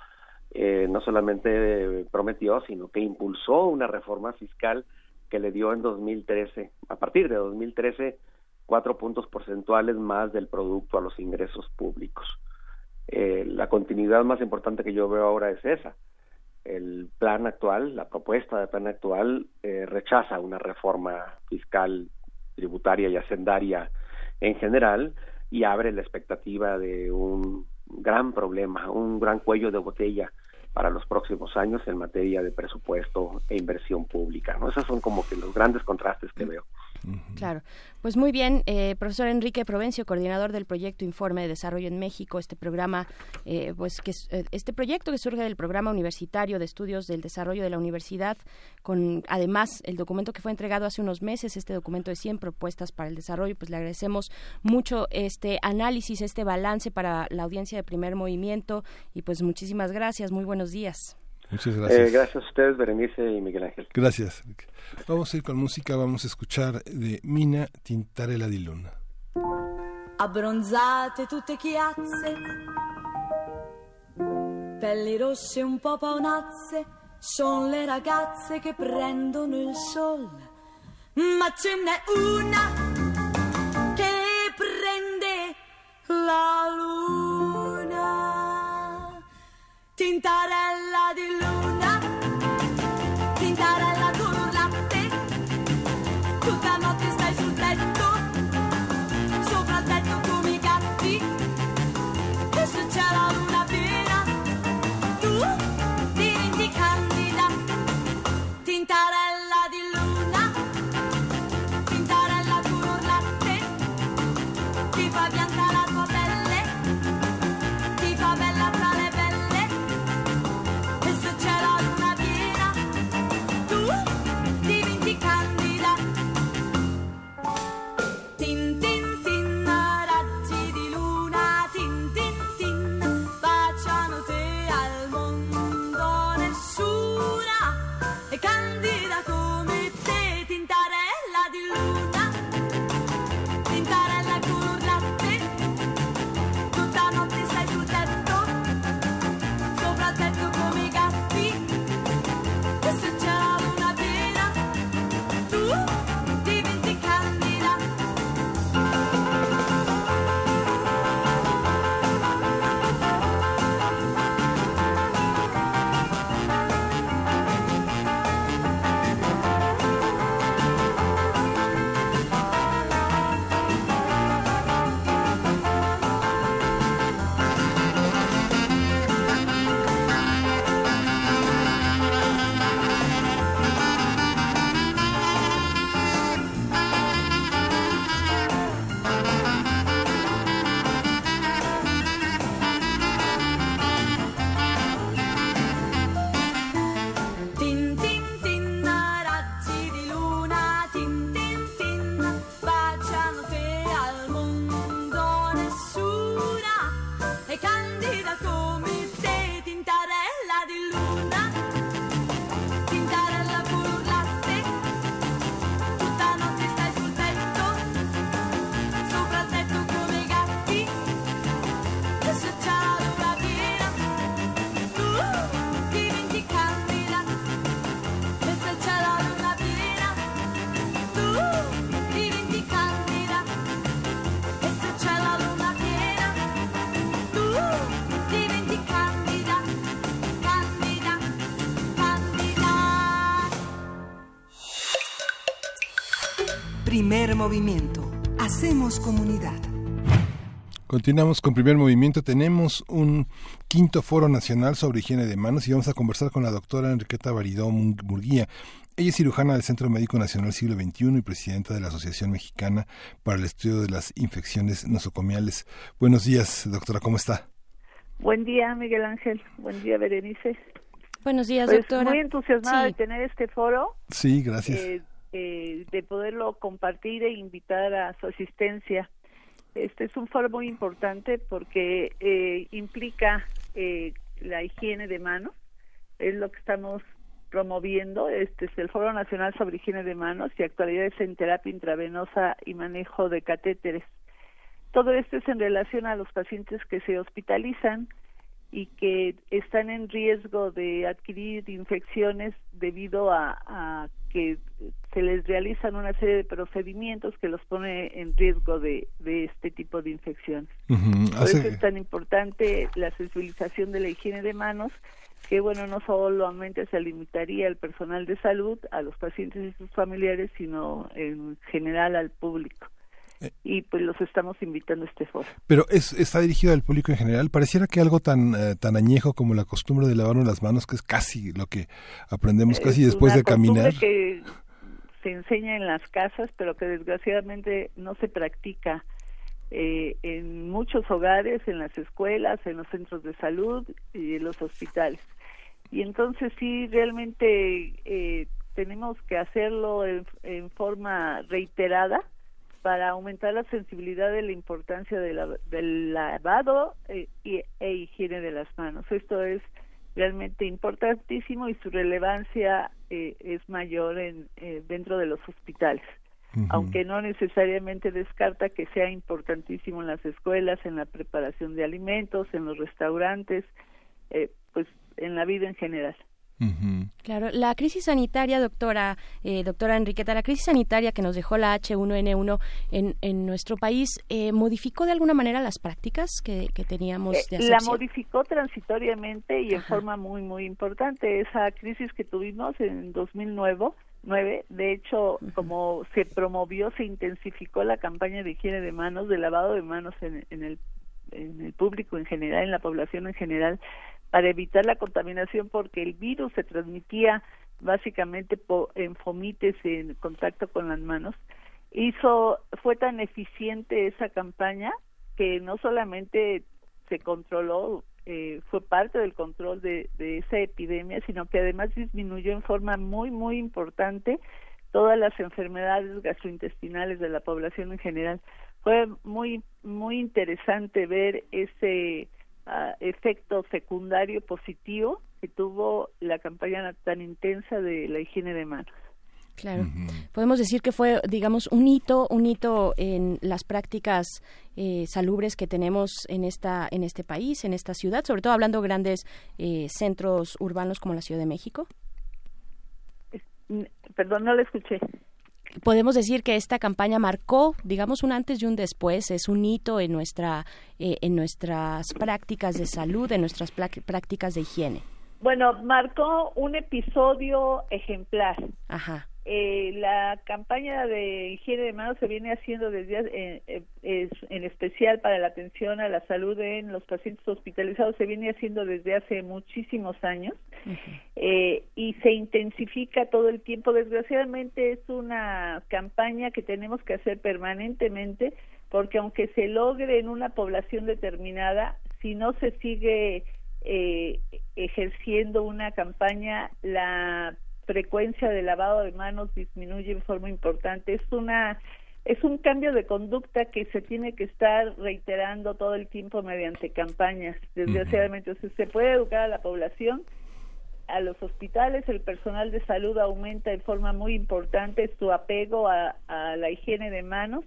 eh, no solamente prometió, sino que impulsó una reforma fiscal que le dio en 2013, a partir de 2013, cuatro puntos porcentuales más del producto a los ingresos públicos. Eh, la continuidad más importante que yo veo ahora es esa. El plan actual, la propuesta de plan actual, eh, rechaza una reforma fiscal, tributaria y hacendaria en general, y abre la expectativa de un gran problema, un gran cuello de botella para los próximos años en materia de presupuesto e inversión pública. ¿no? Esos son como que los grandes contrastes que veo. Claro, pues muy bien, eh, profesor Enrique Provencio, coordinador del proyecto Informe de Desarrollo en México, este programa, eh, pues que eh, este proyecto que surge del programa universitario de estudios del desarrollo de la universidad, con además el documento que fue entregado hace unos meses, este documento de 100 propuestas para el desarrollo, pues le agradecemos mucho este análisis, este balance para la audiencia de primer movimiento y pues muchísimas gracias, muy buenos días. Muchas gracias. Eh, gracias a ustedes, Berenice y Miguel Ángel. Gracias. Vamos a ir con música, vamos a escuchar de Mina Tintarella di Luna. Abbronzate tutte chiazze, pelli rosse un po' paonazze, sono le ragazze che prendono il sole, ma ce n'è una che prende la luna. Tintarella Comunidad. Continuamos con primer movimiento. Tenemos un quinto foro nacional sobre higiene de manos y vamos a conversar con la doctora Enriqueta Baridó Murguía. Ella es cirujana del Centro Médico Nacional Siglo XXI y presidenta de la Asociación Mexicana para el Estudio de las Infecciones Nosocomiales. Buenos días, doctora, ¿cómo está? Buen día, Miguel Ángel. Buen día, Berenice. Buenos días, Pues, doctora. Muy entusiasmada Sí. de tener este foro, Sí, gracias. eh, eh, de poderlo compartir e invitar a su asistencia. Este es un foro muy importante porque eh, implica eh, la higiene de manos, es lo que estamos promoviendo. Este es el Foro Nacional sobre Higiene de Manos y actualidades en terapia intravenosa y manejo de catéteres. Todo esto es en relación a los pacientes que se hospitalizan y que están en riesgo de adquirir infecciones debido a, a que se les realizan una serie de procedimientos que los pone en riesgo de, de este tipo de infecciones. Por eso es tan importante la sensibilización de la higiene de manos, que bueno, no solamente se limitaría al personal de salud, a los pacientes y sus familiares, sino en general al público. Y pues los estamos invitando a este foro. Pero es, está dirigido al público en general. Pareciera que algo tan, eh, tan añejo como la costumbre de lavarnos las manos, que es casi lo que aprendemos casi Es después una de caminar. que se enseña en las casas, pero que desgraciadamente no se practica eh, en muchos hogares, en las escuelas, en los centros de salud y en los hospitales. Y entonces sí, realmente eh, tenemos que hacerlo en, en forma reiterada para aumentar la sensibilidad de la importancia de la- del lavado y, e higiene de las manos. Esto es realmente importantísimo y su relevancia eh, es mayor en, eh, dentro de los hospitales, aunque no necesariamente descarta que sea importantísimo en las escuelas, en la preparación de alimentos, en los restaurantes, eh, pues en la vida en general. Claro, la crisis sanitaria, doctora, eh, doctora Enriqueta, la crisis sanitaria que nos dejó la H1N1 en, en nuestro país, eh, ¿modificó de alguna manera las prácticas que, que teníamos de Eh, la modificó transitoriamente y en forma muy muy importante. Esa crisis que tuvimos en 2009 nueve, de hecho como se promovió se intensificó la campaña de higiene de manos de lavado de manos en, en el en el público en general en la población en general para evitar la contaminación porque el virus se transmitía básicamente po- en fomites en contacto con las manos. Hizo fue tan eficiente esa campaña que no solamente se controló eh, fue parte del control de, de esa epidemia sino que además disminuyó en forma muy muy importante todas las enfermedades gastrointestinales de la población en general. Fue muy muy interesante ver ese ah, efecto secundario positivo que tuvo la campaña tan intensa de la higiene de manos Claro. Podemos decir que fue, digamos, un hito, un hito en las prácticas eh, salubres que tenemos en esta, en este país, en esta ciudad, sobre todo hablando de grandes eh, centros urbanos como la Ciudad de México. Perdón no lo escuché podemos decir que esta campaña marcó, digamos, un antes y un después, es un hito en nuestra eh, en nuestras prácticas de salud, en nuestras prácticas de higiene. Bueno, marcó un episodio ejemplar. Ajá. Eh, la campaña de higiene de manos se viene haciendo desde eh, eh, es, en especial para la atención a la salud en los pacientes hospitalizados se viene haciendo desde hace muchísimos años eh, y se intensifica todo el tiempo. Desgraciadamente es una campaña que tenemos que hacer permanentemente porque aunque se logre en una población determinada si no se sigue eh, ejerciendo una campaña la frecuencia de lavado de manos disminuye de forma importante. Es una es un cambio de conducta que se tiene que estar reiterando todo el tiempo mediante campañas, desgraciadamente. O se puede educar a la población a los hospitales el personal de salud aumenta de forma muy importante su apego a, la higiene de manos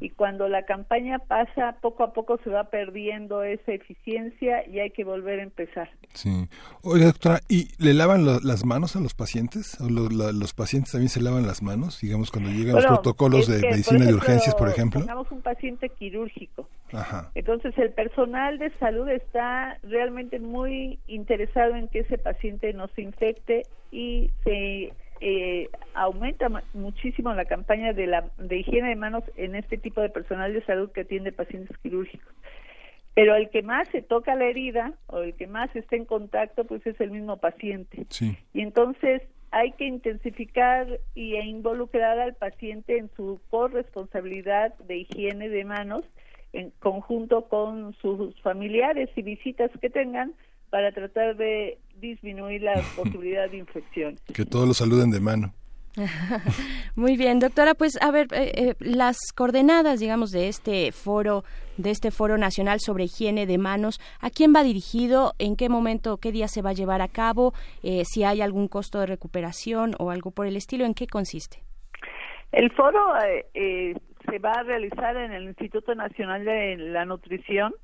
y cuando la campaña pasa poco a poco se va perdiendo esa eficiencia y hay que volver a empezar. Sí. Oiga, doctora, ¿y le lavan las manos a los pacientes? ¿O los pacientes también se lavan las manos? Digamos, cuando llegan los protocolos de medicina de urgencias, por ejemplo. Pongamos un paciente quirúrgico. Entonces, el personal de salud está realmente muy interesado en que ese paciente no se infecte y se eh, aumenta muchísimo la campaña de, la, de higiene de manos en este tipo de personal de salud que atiende pacientes quirúrgicos. Pero el que más se toca la herida o el que más está en contacto, pues es el mismo paciente. Y entonces hay que intensificar y e involucrar al paciente en su corresponsabilidad de higiene de manos en conjunto con sus familiares y visitas que tengan para tratar de disminuir la posibilidad de infección. Que todos lo saluden de mano. Muy bien, doctora, pues a ver, eh, eh, las coordenadas, digamos, de este foro, de este foro nacional sobre higiene de manos, ¿a quién va dirigido? ¿En qué momento, qué día se va a llevar a cabo? Eh, si hay algún costo de recuperación o algo por el estilo, ¿en qué consiste? El foro se va a realizar en el Instituto Nacional de la Nutrición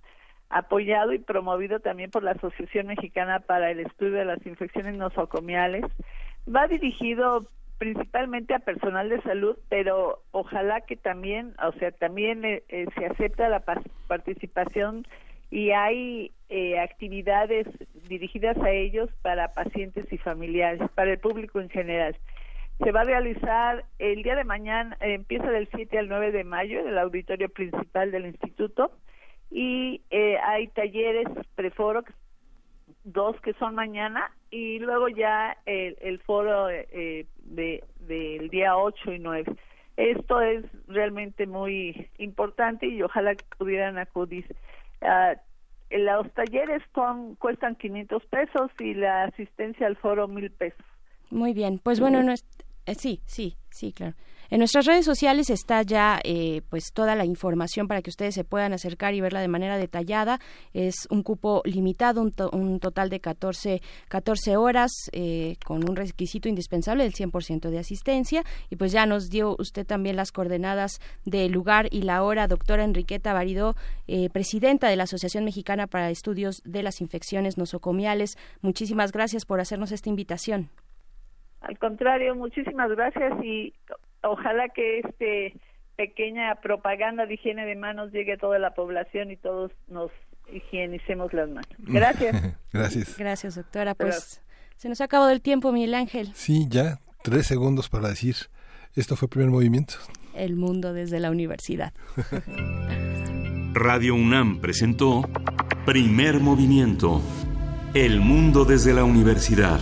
apoyado y promovido también por la Asociación Mexicana para el Estudio de las Infecciones Nosocomiales. Va dirigido principalmente a personal de salud, pero ojalá que también, o sea, también eh, eh, se acepta la participación y hay eh, actividades dirigidas a ellos para pacientes y familiares, para el público en general. Se va a realizar el día de mañana, empieza del 7 al 9 de mayo en el auditorio principal del instituto y eh, hay talleres preforo dos que son mañana y luego ya el, el foro eh, de del día 8 y 9 esto es realmente muy importante y ojalá que pudieran acudir. Uh, los talleres son, cuestan 500 pesos y la asistencia al foro mil pesos. Muy bien pues bueno no es, eh, sí sí sí claro en nuestras redes sociales está ya eh, pues toda la información para que ustedes se puedan acercar y verla de manera detallada. Es un cupo limitado, un, total de 14, 14 horas eh, con un requisito indispensable del 100% de asistencia. Y pues ya nos dio usted también las coordenadas del lugar y la hora. Doctora Enriqueta Baridó, eh, presidenta de la Asociación Mexicana para Estudios de las Infecciones Nosocomiales. Muchísimas gracias por hacernos esta invitación. Al contrario, muchísimas gracias y ojalá que este pequeña propaganda de higiene de manos llegue a toda la población y todos nos higienicemos las manos. Gracias. Gracias. Gracias, doctora. Pues se nos ha acabado el tiempo, Miguel Ángel. Sí, ya tres segundos para decir, esto fue primer movimiento. El mundo desde la universidad. Radio UNAM presentó Primer Movimiento. El mundo desde la universidad.